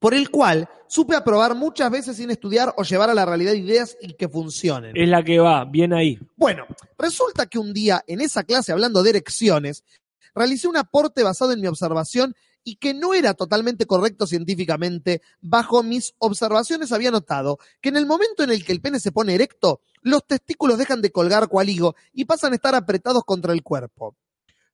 por el cual supe aprobar muchas veces sin estudiar o llevar a la realidad ideas y que funcionen. Es la que va, bien ahí. Bueno, resulta que un día en esa clase hablando de erecciones, realicé un aporte basado en mi observación y que no era totalmente correcto científicamente. Bajo mis observaciones había notado que en el momento en el que el pene se pone erecto, los testículos dejan de colgar cual higo y pasan a estar apretados contra el cuerpo.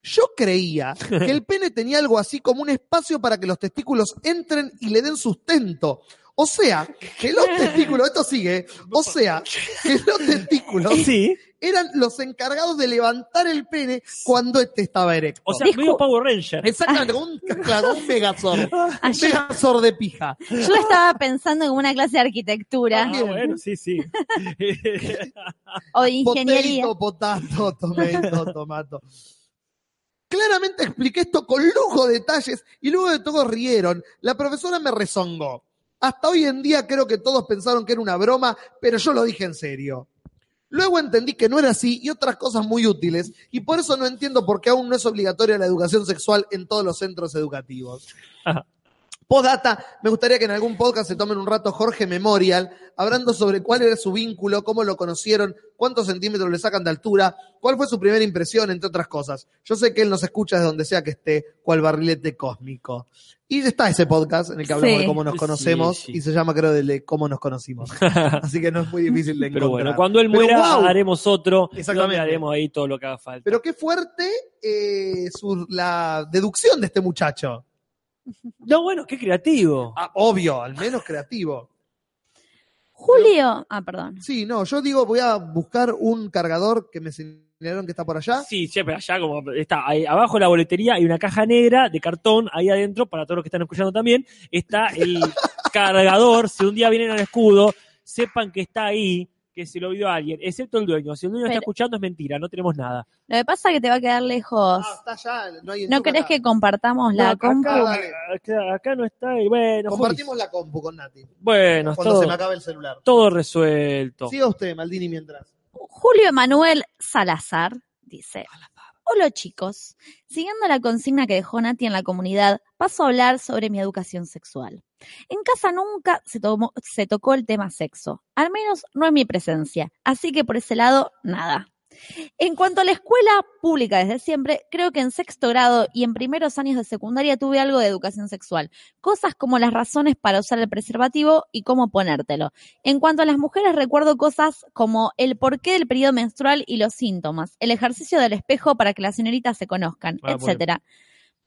Yo creía que el pene tenía algo así como un espacio para que los testículos entren y le den sustento. O sea, que los testículos, esto sigue, o sea, que los testículos Sí. eran los encargados de levantar el pene cuando este estaba erecto. O sea, Discu- medio Power Ranger. Exactamente, como un, claro, un Megazord. Un Ayer- Megazord de pija. Yo estaba pensando en una clase de arquitectura Ah, bueno, sí, sí. o de ingeniería. Potato, potato, tomato, tomato. Claramente expliqué esto con lujo de detalles y luego de todo rieron. La profesora me rezongó. Hasta hoy en día creo que todos pensaron que era una broma, pero yo lo dije en serio. Luego entendí que no era así y otras cosas muy útiles, y por eso no entiendo por qué aún no es obligatoria la educación sexual en todos los centros educativos. Postdata, me gustaría que en algún podcast se tomen un rato Jorge Memorial, hablando sobre cuál era su vínculo, cómo lo conocieron, cuántos centímetros le sacan de altura, cuál fue su primera impresión, entre otras cosas. Yo sé que él nos escucha desde donde sea que esté, cual barrilete cósmico. Y está ese podcast en el que hablamos Sí. de cómo nos conocemos sí. y se llama, creo, de cómo nos conocimos. Así que no es muy difícil de encontrar. Pero bueno, cuando él Pero, muera wow, haremos otro. Exactamente. haremos ahí todo lo que haga falta. Pero qué fuerte eh, su- la deducción de este muchacho. No, bueno, qué creativo. Ah, obvio, al menos creativo. Julio, ah, perdón. Sí, no, yo digo, voy a buscar un cargador que me señalaron que está por allá. Sí, siempre allá como está ahí abajo de la boletería hay una caja negra de cartón ahí adentro para todos los que están escuchando también está el cargador si un día vienen al escudo sepan que está ahí que se lo vio alguien excepto el dueño si el dueño está escuchando es mentira no tenemos nada Lo que pasa es que te va a quedar lejos. Ah, está allá, no hay ¿No querés acá. que compartamos la No, acá- compu? dale. acá, acá no está y bueno Compartimos la compu con Nati. bueno Cuando todo, se me acabe el celular. todo resuelto Siga usted, Maldini, mientras. Julio Emanuel Salazar dice: Hola chicos, siguiendo la consigna que dejó Nati en la comunidad, paso a hablar sobre mi educación sexual. En casa nunca se, se tocó el tema sexo, al menos no en mi presencia, así que por ese lado, nada. En cuanto a la escuela pública desde siempre, creo que en sexto grado y en primeros años de secundaria tuve algo de educación sexual, cosas como las razones para usar el preservativo y cómo ponértelo. En cuanto a las mujeres, recuerdo cosas como el porqué del periodo menstrual y los síntomas, el ejercicio del espejo para que las señoritas se conozcan, Ah, etcétera.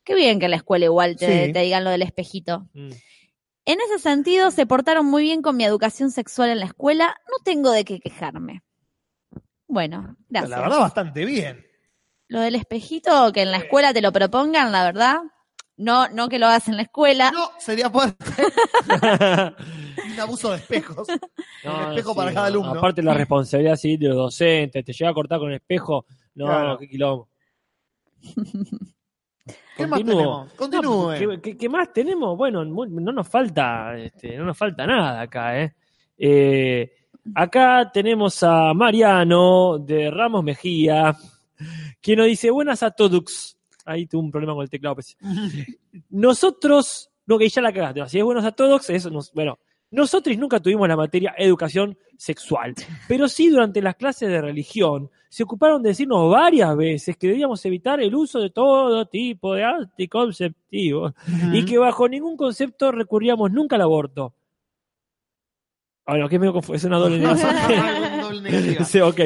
Qué bien que en la escuela igual te, Sí. te digan lo del espejito. Mm. En ese sentido, se portaron muy bien con mi educación sexual en la escuela, no tengo de qué quejarme. Bueno, gracias. La verdad, bastante bien. Lo del espejito, que en la escuela te lo propongan, la verdad, no, no que lo hagas en la escuela. No, sería fuerte. un abuso de espejos. No, un espejo sí, para cada no. alumno. aparte la responsabilidad sí de los docentes te llega a cortar con el espejo no Claro. qué quilombo ¿Qué más tenemos? Continúe. No, ¿qué, qué- qué más tenemos? Bueno, no nos falta, este, no nos falta nada acá, ¿eh? Eh, acá tenemos a Mariano de Ramos Mejía, que nos dice, buenas a todos. Ahí tuve un problema con el teclado. pues. Nosotros, no, que ya la cagaste, si es buenos a todos, eso nos, bueno, nosotros nunca tuvimos la materia educación sexual, pero sí durante las clases de religión se ocuparon de decirnos varias veces que debíamos evitar el uso de todo tipo de anticonceptivos y que bajo ningún concepto recurríamos nunca al aborto. Bueno, que medio confu- es una doble negación. Sí, ok.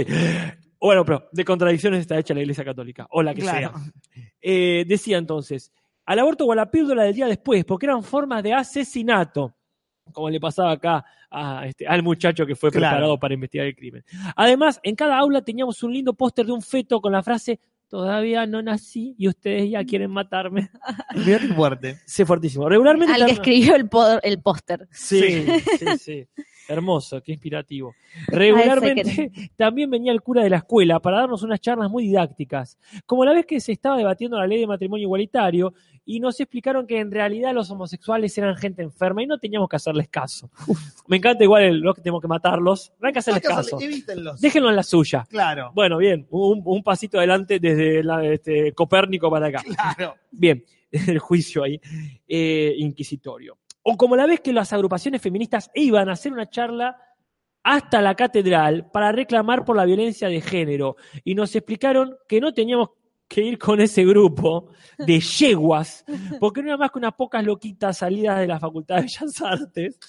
Bueno, pero de contradicciones está hecha la Iglesia Católica, o la que Claro. sea. Eh, decía entonces, al aborto o a la píldora del día después, porque eran formas de asesinato, como le pasaba acá a este- al muchacho que fue Claro. preparado para investigar el crimen. Además, en cada aula teníamos un lindo póster de un feto con la frase, todavía no nací y ustedes ya quieren matarme. Mira qué fuerte. Sí, fuertísimo. Regularmente... Al que escribió el póster. Sí, sí, sí. Hermoso, qué inspirativo. Regularmente también venía el cura de la escuela para darnos unas charlas muy didácticas, como la vez que se estaba debatiendo la ley de matrimonio igualitario y nos explicaron que en realidad los homosexuales eran gente enferma y no teníamos que hacerles caso. Me encanta igual el, lo que tenemos que matarlos, no hay que hacerles Hay que caso. evítenlos. Déjenlo en la suya. Claro. Bueno, bien, un, un pasito adelante desde la- este, Copérnico para acá. Claro. Bien, el juicio ahí, eh, inquisitorio. O como la vez que las agrupaciones feministas iban a hacer una charla hasta la catedral para reclamar por la violencia de género y nos explicaron que no teníamos que ir con ese grupo de yeguas, porque no era más que unas pocas loquitas salidas de la Facultad de Bellas Artes,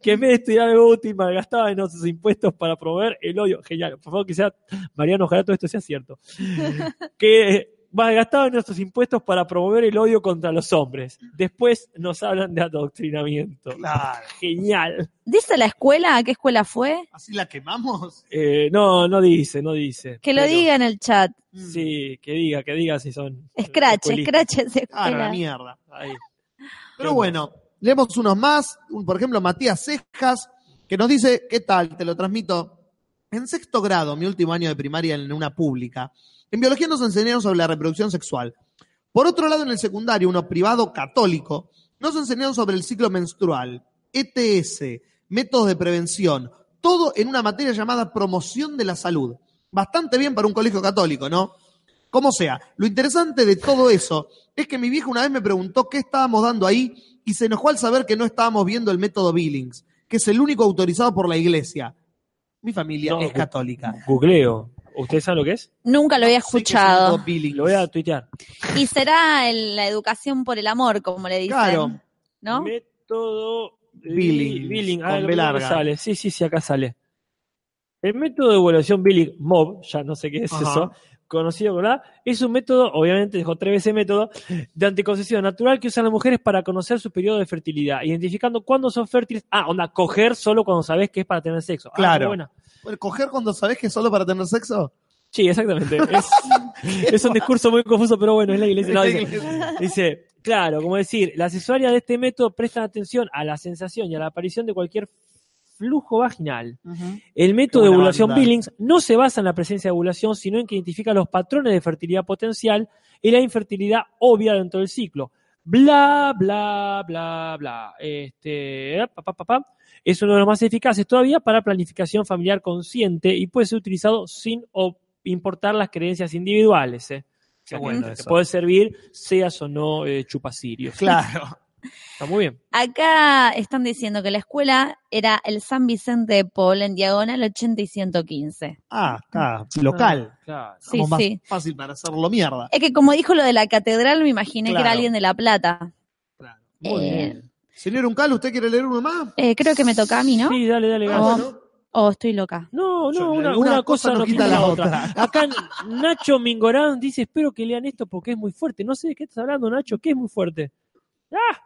que en vez de estudiar algo útil en nuestros impuestos para promover el odio. Genial, por favor que sea, Mariano, ojalá todo esto sea cierto. Que malgastaban nuestros impuestos para promover el odio contra los hombres. Después nos hablan de adoctrinamiento. Claro. Genial. ¿Dice la escuela? ¿A qué escuela fue? ¿Así la quemamos? Eh, no, no dice, no dice. Que lo Pero- diga en el chat. Sí, que diga, que diga si son. Scratch. Scratch es Ah, escuela. la mierda. Ahí. Pero bueno, leemos unos más. Un- por ejemplo, Matías Cejas, que nos dice, ¿qué tal? Te lo transmito. En sexto grado, mi último año de primaria en una pública, en biología nos enseñaron sobre la reproducción sexual. Por otro lado, en el secundario, uno privado católico, nos enseñaron sobre el ciclo menstrual. ETS, métodos de prevención, todo en una materia llamada promoción de la salud. Bastante bien para un colegio católico, ¿no? Como sea, lo interesante de todo eso es que mi vieja una vez me preguntó qué estábamos dando ahí y se enojó al saber que no estábamos viendo el método Billings, que es el único autorizado por la iglesia. Mi familia No, es católica. Googleo. ¿Ustedes saben lo que es? Nunca lo había escuchado. Lo voy a tuitear. Y será el- la educación por el amor, como le dicen. Claro. ¿No? Método Billing, Billing. con Ah, B ¿dónde larga. sale? Sí, sí, sí, acá sale. El método de evaluación Billing MOB, ya no sé qué es Ajá. eso, conocido la, es un método, obviamente dijo tres veces método, de anticoncepción natural que usan las mujeres para conocer su periodo de fertilidad, identificando cuándo son fértiles. Ah, onda, coger solo cuando sabes que es para tener sexo. Ah, Claro. qué buena. Bueno, ¿Coger cuando sabes que es solo para tener sexo? Sí, exactamente. Es, es un discurso muy confuso, pero bueno, es la iglesia. No, la dice, claro, como decir, las usuarias de este método prestan atención a la sensación y a la aparición de cualquier flujo vaginal. El método de ovulación banda. Billings no se basa en la presencia de ovulación, sino en que identifica los patrones de fertilidad potencial y la infertilidad obvia dentro del ciclo. Bla, bla, bla, bla. Este, pa, pa, pa, pa. Es uno de los más eficaces todavía para planificación familiar consciente y puede ser utilizado sin importar las creencias individuales. ¿eh? Qué bueno te puede servir, seas o no eh, chupacirios. Claro. Está muy bien. Acá están diciendo que la escuela era el San Vicente de Paul en diagonal 80 y 115. Ah, acá, local. Ah, claro. Sí, Como más sí. fácil para hacerlo mierda. Es que como dijo lo de la catedral, me imaginé que era Claro. alguien de La Plata. Muy Eh, bien. Señor Uncal, ¿usted quiere leer uno más? Eh, creo que me toca a mí, ¿no? Sí, dale, dale, Ah, gato. bueno. O estoy loca. No, no, una, una una cosa cosa no no quita quita la la otra. otra. Acá Nacho Mingorán dice, espero que lean esto porque es muy fuerte. No sé de qué estás hablando, Nacho, que es muy fuerte. ¡Ah!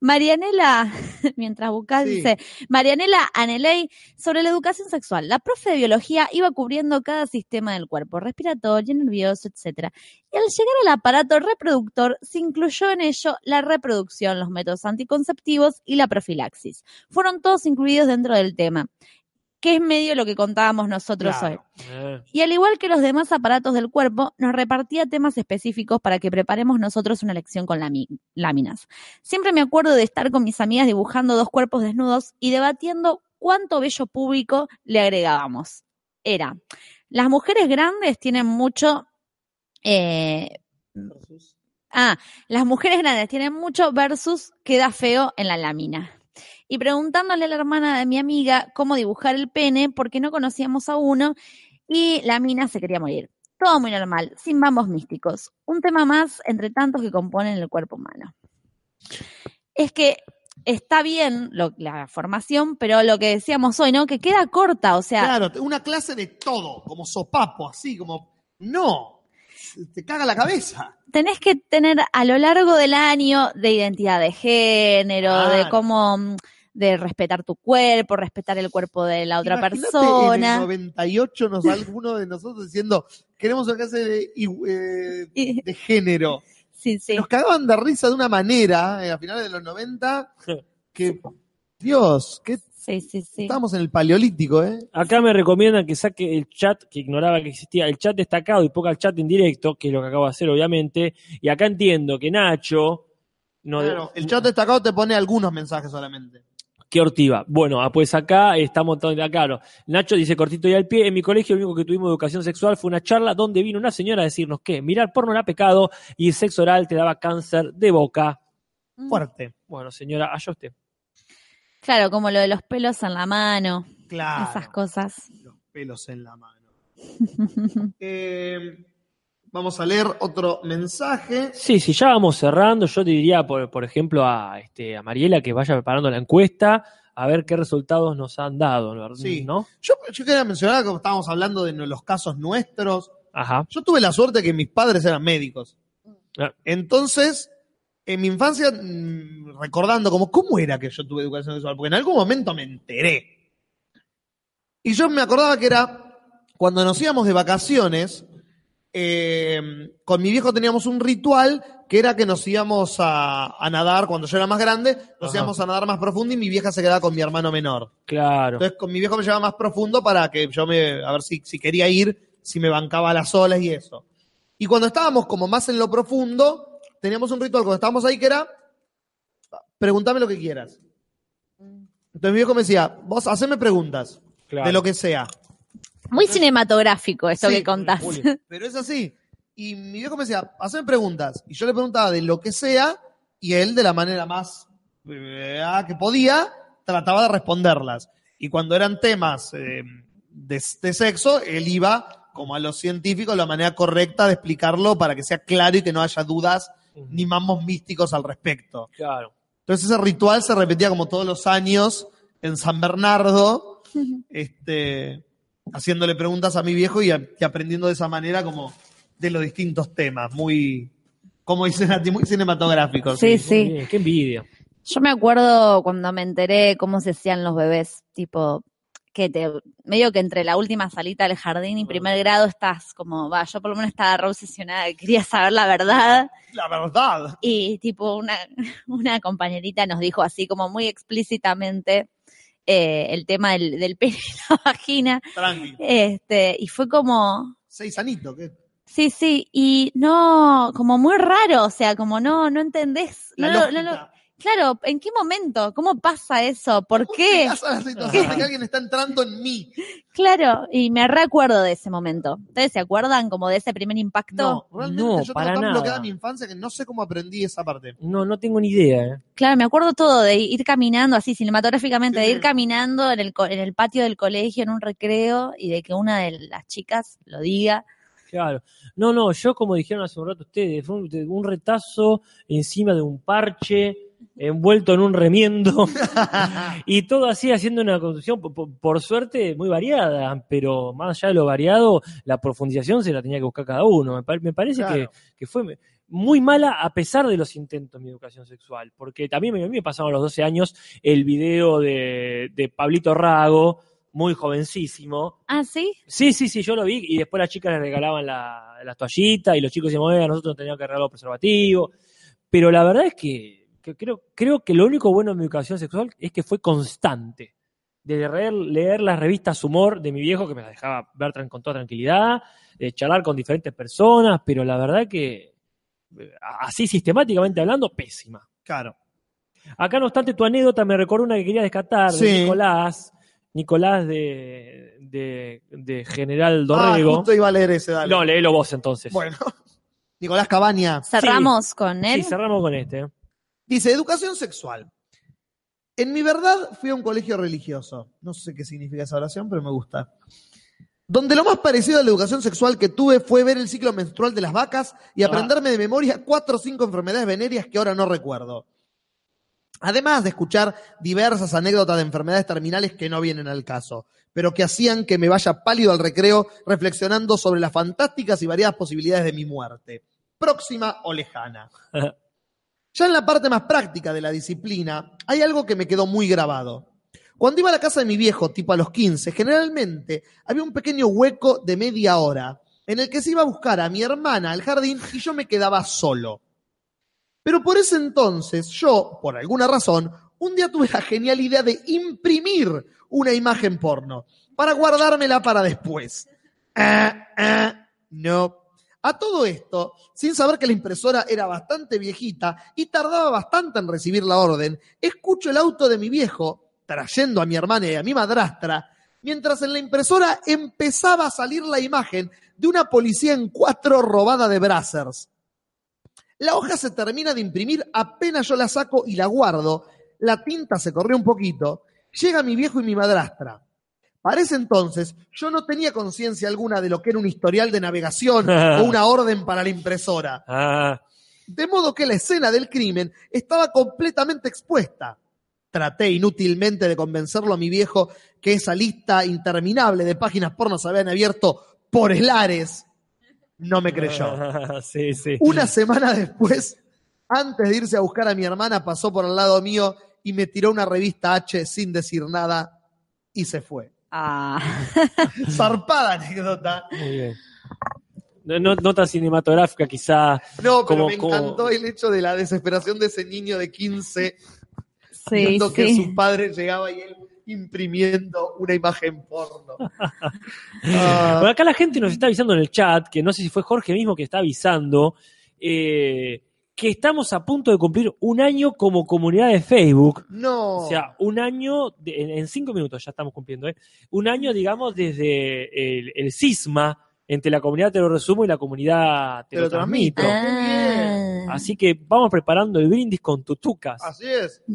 Marianela, mientras buscas, Sí. dice, Marianela Aneley, sobre la educación sexual. La profe de biología iba cubriendo cada sistema del cuerpo, respiratorio, nervioso, etcétera. Y al llegar al aparato reproductor, se incluyó en ello la reproducción, los métodos anticonceptivos y la profilaxis. Fueron todos incluidos dentro del tema, que es medio lo que contábamos nosotros hoy. Eh, Y al igual que los demás aparatos del cuerpo, nos repartía temas específicos para que preparemos nosotros una lección con láminas. Siempre me acuerdo de estar con mis amigas dibujando dos cuerpos desnudos y debatiendo cuánto bello público le agregábamos. Era, las mujeres grandes tienen mucho... eh, ah, las mujeres grandes tienen mucho versus queda feo en la lámina y preguntándole a la hermana de mi amiga cómo dibujar el pene porque no conocíamos a uno y la mina se quería morir. Todo muy normal, sin bambos místicos. Un tema más entre tantos que componen el cuerpo humano. Es que está bien lo- la formación, pero lo que decíamos hoy, ¿no? Que queda corta, o sea, Claro, una clase de todo, como sopapo, así, como. No. Te caga la cabeza. tenés que tener a lo largo del año de identidad de género, de cómo de respetar tu cuerpo, respetar el cuerpo de la otra Imagínate persona. En el 98 nos alguno de nosotros diciendo, queremos una clase de, eh, de género. Sí, sí. Nos cagaban de risa de una manera, eh, a finales de los 90, que, Dios, que Sí, sí, sí. estábamos en el paleolítico, ¿eh? Acá me recomiendan que saque el chat, que ignoraba que existía, el chat destacado y ponga el chat en directo, que es lo que acabo de hacer, obviamente. Y acá entiendo que Nacho. No, Claro, el chat destacado te pone algunos mensajes solamente. ¿Qué ortiva? Bueno, ah, pues acá estamos todos de claro. Nacho dice cortito y al pie. En mi colegio lo único que tuvimos de educación sexual fue una charla donde vino una señora a decirnos que mirar porno era pecado y el sexo oral te daba cáncer de boca. Mm. Fuerte. Bueno, señora, allá usted. Claro, como lo de los pelos en la mano, Claro. esas cosas. Los pelos en la mano. Eh, vamos a leer otro mensaje. Sí, sí, ya vamos cerrando. Yo diría, por, por ejemplo, a, este, a Mariela que vaya preparando la encuesta a ver qué resultados nos han dado, ¿no? Sí. yo quería mencionar, como estábamos hablando de los casos nuestros, Ajá. yo tuve la suerte que mis padres eran médicos. Ah. Entonces, en mi infancia, mm, recordando como, ¿cómo era que yo tuve educación sexual? Porque en algún momento me enteré. Y yo me acordaba que era cuando nos íbamos de vacaciones, eh, con mi viejo teníamos un ritual que era que nos íbamos a, a nadar, cuando yo era más grande, nos Ajá. íbamos a nadar más profundo y mi vieja se quedaba con mi hermano menor. Claro. Entonces con mi viejo me llevaba más profundo para que yo me, a ver si, si quería ir, si me bancaba a las olas y eso. Y cuando estábamos como más en lo profundo, teníamos un ritual cuando estábamos ahí que era, pregúntame lo que quieras. Entonces mi viejo me decía, vos haceme preguntas Claro. de lo que sea. Muy cinematográfico esto Sí, que contás. Pero es así. Y mi viejo me decía, haceme preguntas. Y yo le preguntaba de lo que sea, y él, de la manera más eh, que podía, trataba de responderlas. Y cuando eran temas eh, de, de sexo, él iba, como a los científicos, la manera correcta de explicarlo para que sea claro y que no haya dudas ni mamos místicos al respecto. Claro. Entonces ese ritual se repetía como todos los años en San Bernardo, este, haciéndole preguntas a mi viejo y, a- y aprendiendo de esa manera como de los distintos temas, muy, como dicen a ti, muy cinematográficos. Sí, sí. Bien, Qué envidia. Yo me acuerdo cuando me enteré cómo se hacían los bebés, tipo, que te, medio que entre la última salita del jardín y primer grado estás como, va, yo por lo menos estaba re obsesionada, quería saber la verdad. La verdad. Y tipo, una, una compañerita nos dijo así como muy explícitamente eh, el tema del, del pene y la vagina. Tranqui. Este, y fue como, Seis anitos, ¿qué? sí, sí, y no, como muy raro, o sea, como no, no entendés. La no lo- no claro, ¿en qué momento? ¿Cómo pasa eso? ¿Por qué? Llegás a la situación de que alguien está entrando en mí. Claro, y me recuerdo de ese momento. ¿Ustedes se acuerdan como de ese primer impacto? No, realmente No, yo para tengo tan nada. bloqueada mi infancia que no sé cómo aprendí esa parte. No, no tengo ni idea. ¿eh? Claro, me acuerdo todo de ir caminando así cinematográficamente, Sí, de sí. ir caminando en el, co- en el patio del colegio en un recreo y de que una de las chicas lo diga. Claro. No, no, yo como dijeron hace un rato ustedes, fue un retazo encima de un parche, envuelto en un remiendo, y todo así haciendo una construcción, por, por- por suerte, muy variada, pero más allá de lo variado, la profundización se la tenía que buscar cada uno. Me, pa- me parece Claro. que, que fue muy mala a pesar de los intentos de mi educación sexual, porque también me- a mí me pasaron a los 12 años el video de, de Pablito Rago, muy jovencísimo, Ah, ¿sí? Sí, sí, sí, yo lo vi y después las chicas les regalaban la, las toallitas y los chicos decían, "Oiga, nosotros teníamos que regalar los preservativos. Pero la verdad es que, que creo, creo que lo único bueno de mi educación sexual es que fue constante. De leer, leer las revistas humor de mi viejo, que me las dejaba ver con toda tranquilidad, de charlar con diferentes personas, pero la verdad que, eh, así sistemáticamente hablando, pésima. Claro. Acá, no obstante, tu anécdota me recordó una que quería descartar, de. Nicolás, Nicolás de, de, de General Ah, Dorrego. justo iba a leer ese, dale. no, léelo vos entonces. Bueno, Nicolás Cabaña Cerramos con él. Sí, cerramos con este. Dice, educación sexual. En mi verdad fui a un colegio religioso. No sé qué significa esa oración, pero me gusta. Donde lo más parecido a la educación sexual que tuve fue ver el ciclo menstrual de las vacas y Ah. aprenderme de memoria cuatro o cinco enfermedades venéreas que ahora no recuerdo. Además de escuchar diversas anécdotas de enfermedades terminales que no vienen al caso, pero que hacían que me vaya pálido al recreo reflexionando sobre las fantásticas y variadas posibilidades de mi muerte, próxima o lejana. Ya en la parte más práctica de la disciplina, hay algo que me quedó muy grabado. Cuando iba a la casa de mi viejo, tipo a los 15, generalmente había un pequeño hueco de media hora en el que se iba a buscar a mi hermana al jardín y yo me quedaba solo. Pero por ese entonces, yo, por alguna razón, un día tuve la genial idea de imprimir una imagen porno para guardármela para después. Ah, ah, no. A todo esto, sin saber que la impresora era bastante viejita y tardaba bastante en recibir la orden, escucho el auto de mi viejo, trayendo a mi hermana y a mi madrastra, mientras en la impresora empezaba a salir la imagen de una policía en cuatro robada de Brazzers. La hoja se termina de imprimir, apenas yo la saco y la guardo, la tinta se corrió un poquito, llega mi viejo y mi madrastra. Para ese entonces, yo no tenía conciencia alguna de lo que era un historial de navegación o una orden para la impresora. Ah, De modo que la escena del crimen estaba completamente expuesta. Traté inútilmente de convencerlo a mi viejo que esa lista interminable de páginas porno se habían abierto por helares. No me creyó. sí, sí. Una semana después, antes de irse a buscar a mi hermana, pasó por al lado mío y me tiró una revista H sin decir nada y se fue. Ah. Zarpada anécdota. Muy bien. No, no, no tan cinematográfica, quizá. No, pero como- me como- encantó el hecho de la desesperación de ese niño de 15 Sí, viendo que su padre llegaba y él imprimiendo una imagen porno. Bueno, acá la gente nos está avisando en el chat, que no sé si fue Jorge mismo que está avisando, eh, que estamos a punto de cumplir un año como comunidad de Facebook. No. O sea, un año, de- en, en cinco minutos ya estamos cumpliendo, ¿eh? Un año, digamos, desde el, el cisma entre la comunidad Te lo resumo y la comunidad Te, Te lo lo transmito. transmito. Ah. Así que vamos preparando el brindis con tutucas. Así es.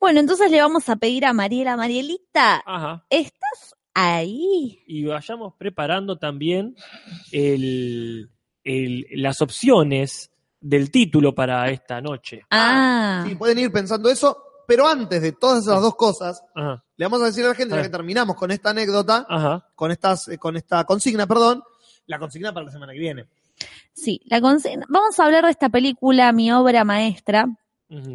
Bueno, entonces le vamos a pedir a Mariela. Marielita, Ajá. ¿estás ahí? Y vayamos preparando también el, el- las opciones del título para esta noche. Ah, Sí, pueden ir pensando eso, pero antes de todas esas dos cosas, Ajá, le vamos a decir a la gente, ya que terminamos con esta anécdota, ajá. con, estas, eh, con esta consigna, perdón, la consigna para la semana que viene. sí. La consigna- Vamos a hablar de esta película, mi obra maestra.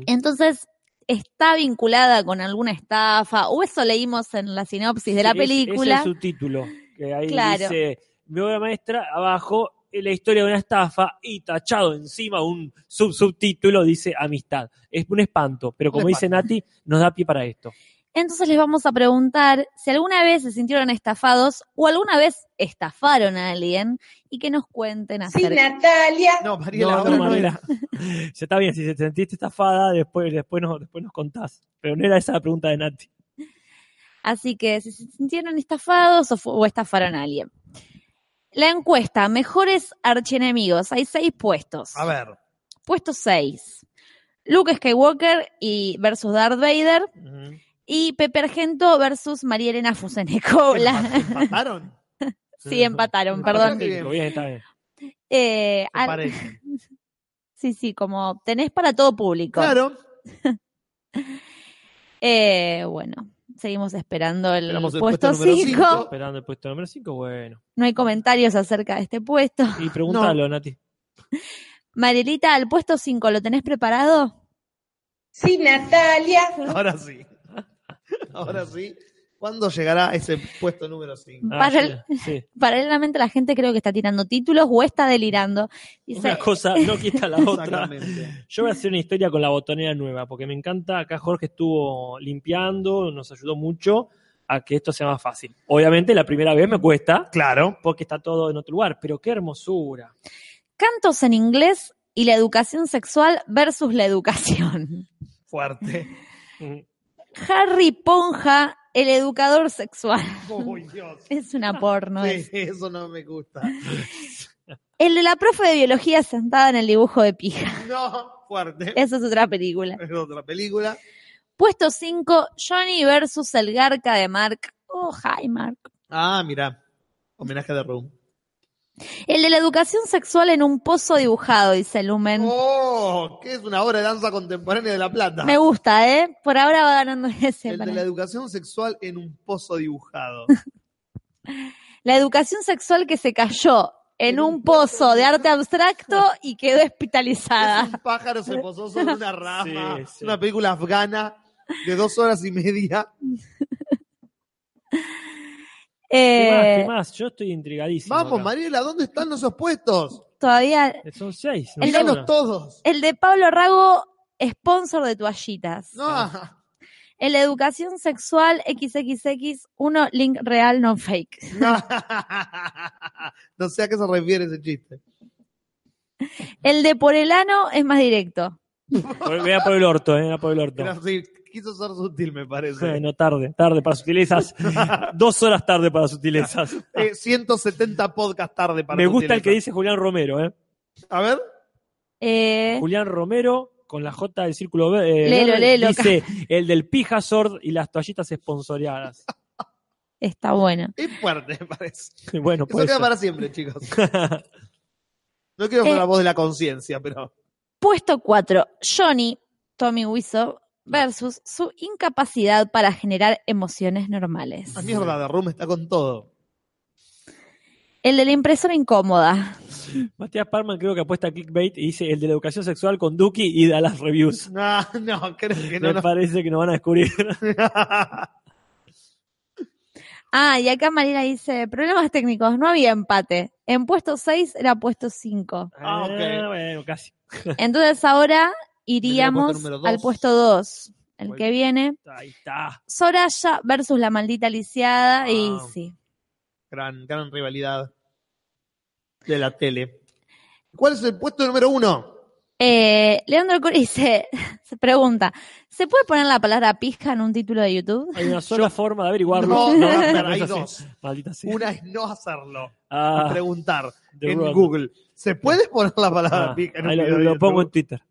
Entonces, ¿está vinculada con alguna estafa? O eso leímos en la sinopsis de la Es- película. Es el subtítulo, que ahí Claro. dice, mi obra maestra, abajo, la historia de una estafa, y tachado encima un sub subtítulo dice amistad. Es un espanto, pero como dice. Nati, nos da pie para esto. Entonces les vamos a preguntar si alguna vez se sintieron estafados o alguna vez estafaron a alguien y que nos cuenten Sí, acerca. Natalia. No, Mariela, No, no, Mariela. Ya está bien, si te sentiste estafada, después, después, nos, después nos contás. Pero no era esa la pregunta de Nati. Así que si se sintieron estafados o estafaron a alguien. La encuesta, mejores archienemigos. Hay seis puestos. A ver. Puesto 6. Luke Skywalker y versus Darth Vader. Y Pepe Argento versus María Elena Fuseneco. La- ¿Empataron? sí, empataron, perdón. qué bien. Bien, está bien. Eh, al-. Sí, sí, como tenés para todo público. Claro. Eh, bueno, seguimos esperando el Esperamos el puesto puesto número 5. cinco. Esperando el puesto número 5, bueno. No hay comentarios acerca de este puesto. Y pregúntalo, Nati. Marielita, al puesto 5, ¿lo tenés preparado? Sí, Natalia. Ahora sí. Ahora sí. ¿Cuándo llegará ese puesto número 5? Ah, sí, sí. Paralelamente la gente creo que está tirando títulos o está delirando. Dice, Una cosa no quita la otra. Exactamente. Yo voy a hacer una historia con la botonera nueva, porque me encanta. Acá Jorge estuvo limpiando, nos ayudó mucho a que esto sea más fácil. Obviamente la primera vez me cuesta, Claro. porque está todo en otro lugar, pero qué hermosura. cantos en inglés y la educación sexual versus la educación. Fuerte. Mm. Harry Ponja, el educador sexual. Uy, Dios. Es una porno. Sí, eso no me gusta. El de la profe de biología sentada en el dibujo de pija. No, fuerte. Esa es otra película. Es otra película. Puesto 5, Johnny versus el Garca de Mark. Oh, hi Mark. Ah, mira. Homenaje de Room. El de la educación sexual en un pozo dibujado, dice Lumen. Oh, que es una obra de danza contemporánea de La Plata. Me gusta, ¿eh? Por ahora va ganando ese. El para de la educación sexual en un pozo dibujado. La educación sexual que se cayó en, En un, un pozo de arte abstracto y quedó Es hospitalizada. un pájaro se posó sobre una rama. Sí, Es sí. una película afgana de dos horas y media. ¿Qué más? Eh, ¿Qué más? Yo estoy intrigadísimo. Vamos, acá. Mariela, ¿dónde están esos puestos? todavía Son seis. ¿no? El de- todos. el de Pablo Rago, sponsor de toallitas. No. En la educación sexual XXX, uno link real, no fake. No. No sé a qué se refiere ese chiste. El de por el ano es más directo. Por- Vea por el orto, eh, vea por el orto. Pero sí, quiso ser sutil, me parece. Bueno, tarde, tarde para sutilezas. Dos horas tarde para sutilezas. Eh, 170 podcast tarde para Me gusta el que dice Julián Romero, ¿eh? A ver. Eh, Julián Romero, con la J del círculo eh, Lelo, verde, lelo, dice el del Pijazord y las toallitas esponsoreadas. está bueno. Es fuerte, me parece. Bueno, Eso queda para siempre, chicos. No quiero Eh. la voz de la conciencia, pero. Puesto 4, Johnny, Tommy Wiseau, versus su incapacidad para generar emociones normales. La mierda de Room está con todo. El de la impresora incómoda. Matías Parman creo que apuesta a clickbait y dice el de la educación sexual con Duki y da las reviews. No, no, creo que no. Me no. parece que nos van a descubrir. Ah, y acá Marina dice, problemas técnicos, no había empate. En puesto 6 era puesto 5. Ah, ok. bueno, casi. Entonces ahora iríamos al puesto 2. El Bueno. que viene, Ahí está. Soraya versus la maldita lisiada. Y Ah. sí, gran, gran rivalidad de la tele. ¿Cuál es el puesto número uno? Eh, Leandro Curi se pregunta, ¿se puede poner la palabra pija en un título de YouTube? Hay una sola forma de averiguarlo. No, no, No, no hay dos. Maldita sea. Una es no hacerlo. Ah, y preguntar en. Google. ¿Se puede poner la palabra ah, pija en un lo, video de lo YouTube? pongo en Twitter.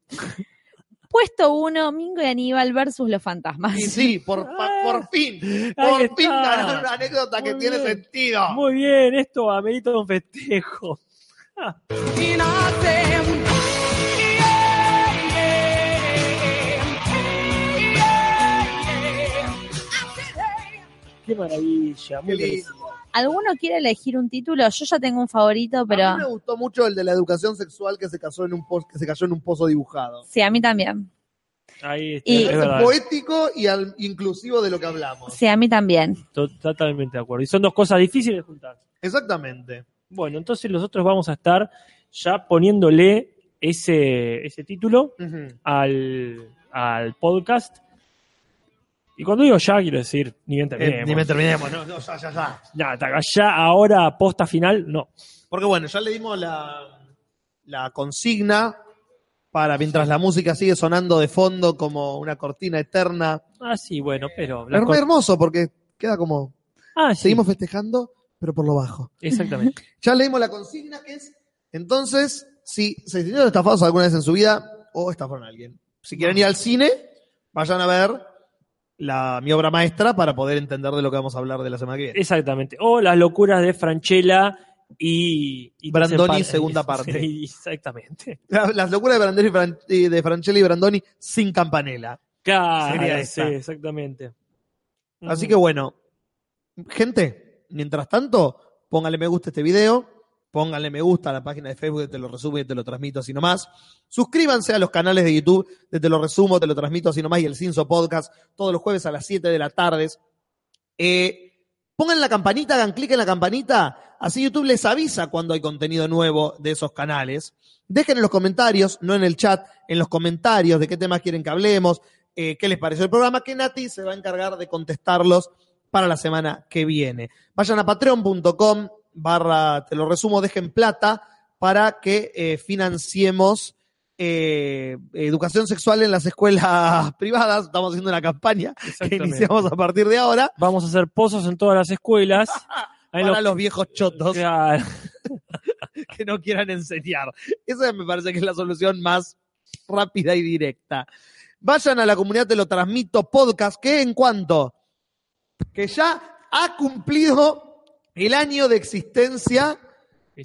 Puesto uno, Mingo y Aníbal versus los fantasmas. Y sí, por, pa- por fin, por está. fin ganaron una anécdota que tiene sentido. Muy bien, esto amerita un festejo. Qué maravilla, muy Qué lindo. ¿Alguno quiere elegir un título? Yo ya tengo un favorito, A pero mí me gustó mucho el de la educación sexual que se, casó en un po- que se cayó en un pozo dibujado. sí, a mí también. Ahí está, Y- es poético y al- inclusivo de lo que hablamos. Sí, a mí también. To- Totalmente de acuerdo. Y son dos cosas difíciles de juntar. Exactamente. Bueno, entonces nosotros vamos a estar ya poniéndole ese, ese título al podcast. Y cuando digo ya, quiero decir, ni bien Eh, terminemos. ni me terminemos, no, no, ya, ya, ya. Ya, ya ahora, posta final, no. Porque bueno, ya le dimos la, la consigna para mientras la música sigue sonando de fondo como una cortina eterna. Ah, sí, bueno, pero... la Es co- hermoso porque queda como... ah, sí, Seguimos festejando, pero por lo bajo. exactamente. Ya leímos la consigna que es, entonces, si se sintieron estafados alguna vez en su vida o estafaron a alguien. Si quieren ir al cine, vayan a ver la, mi obra maestra para poder entender de lo que vamos a hablar de la semana que viene. Exactamente. O las locuras de Franchella y... y Brandoni, segunda parte. Sí, exactamente. La- Las locuras de, Brandoni Fran- y de Francelli y Brandoni sin campanela. Claro, Sería sí, esta. exactamente. Así que bueno, gente, mientras tanto, póngale me gusta a este video, póngale me gusta a la página de Facebook de Te lo resumo y te lo transmito así nomás. Suscríbanse a los canales de YouTube de Te lo resumo, te lo transmito así nomás y el Cinso Podcast todos los jueves a las 7 de la tarde. Eh, pongan la campanita, hagan clic en la campanita, así YouTube les avisa cuando hay contenido nuevo de esos canales. Dejen en los comentarios, no en el chat, en los comentarios de qué temas quieren que hablemos, eh, qué les pareció el programa, que Nati se va a encargar de contestarlos para la semana que viene. Vayan a patreon.com barra, te lo resumo, dejen plata para que eh, financiemos eh, educación sexual en las escuelas privadas. Estamos haciendo una campaña que iniciamos a partir de ahora Vamos a hacer pozos en todas las escuelas. Para lo- los viejos chotos Claro. que no quieran enseñar. Esa me parece que es la solución más rápida y directa. Vayan a la comunidad Te lo transmito podcast, que en cuanto que ya ha cumplido el año de existencia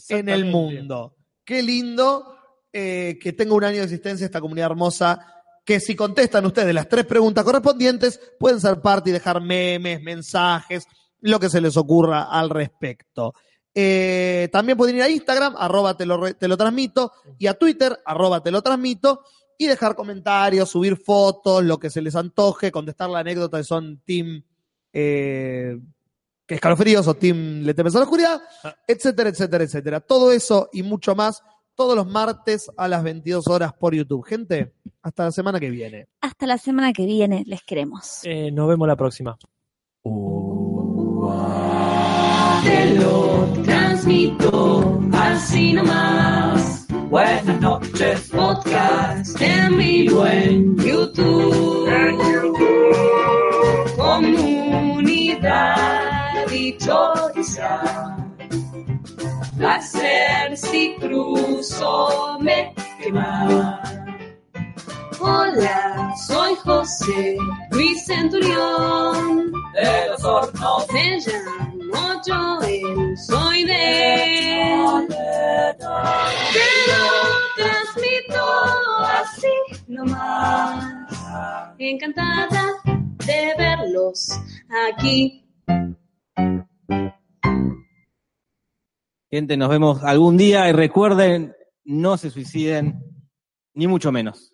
en el mundo. Qué lindo eh, que tenga un año de existencia esta comunidad hermosa. Que si contestan ustedes las tres preguntas correspondientes, pueden ser parte y dejar memes, mensajes, lo que se les ocurra al respecto. Eh, también pueden ir a Instagram, arroba te lo, re- te lo transmito, y a Twitter, arroba te lo transmito, y dejar comentarios, subir fotos, lo que se les antoje, contestar la anécdota de son team eh, que escalofríos o team le temes a la oscuridad, etcétera, etcétera, etcétera. Todo eso y mucho más todos los martes a las 22 horas por YouTube. Gente, hasta la semana que viene. Hasta la semana que viene, les queremos. Eh, nos vemos la próxima. Te lo transmito así nomás. Buenas noches, podcast en vivo en YouTube. Comunidad dichosa. Placer si cruzo me quema. Hola, soy José Luis Centurión de los hornos. Me llamo Joel, soy de. Te lo transmito así nomás. Encantada de verlos aquí. Gente, nos vemos algún día y recuerden, no se suiciden, ni mucho menos.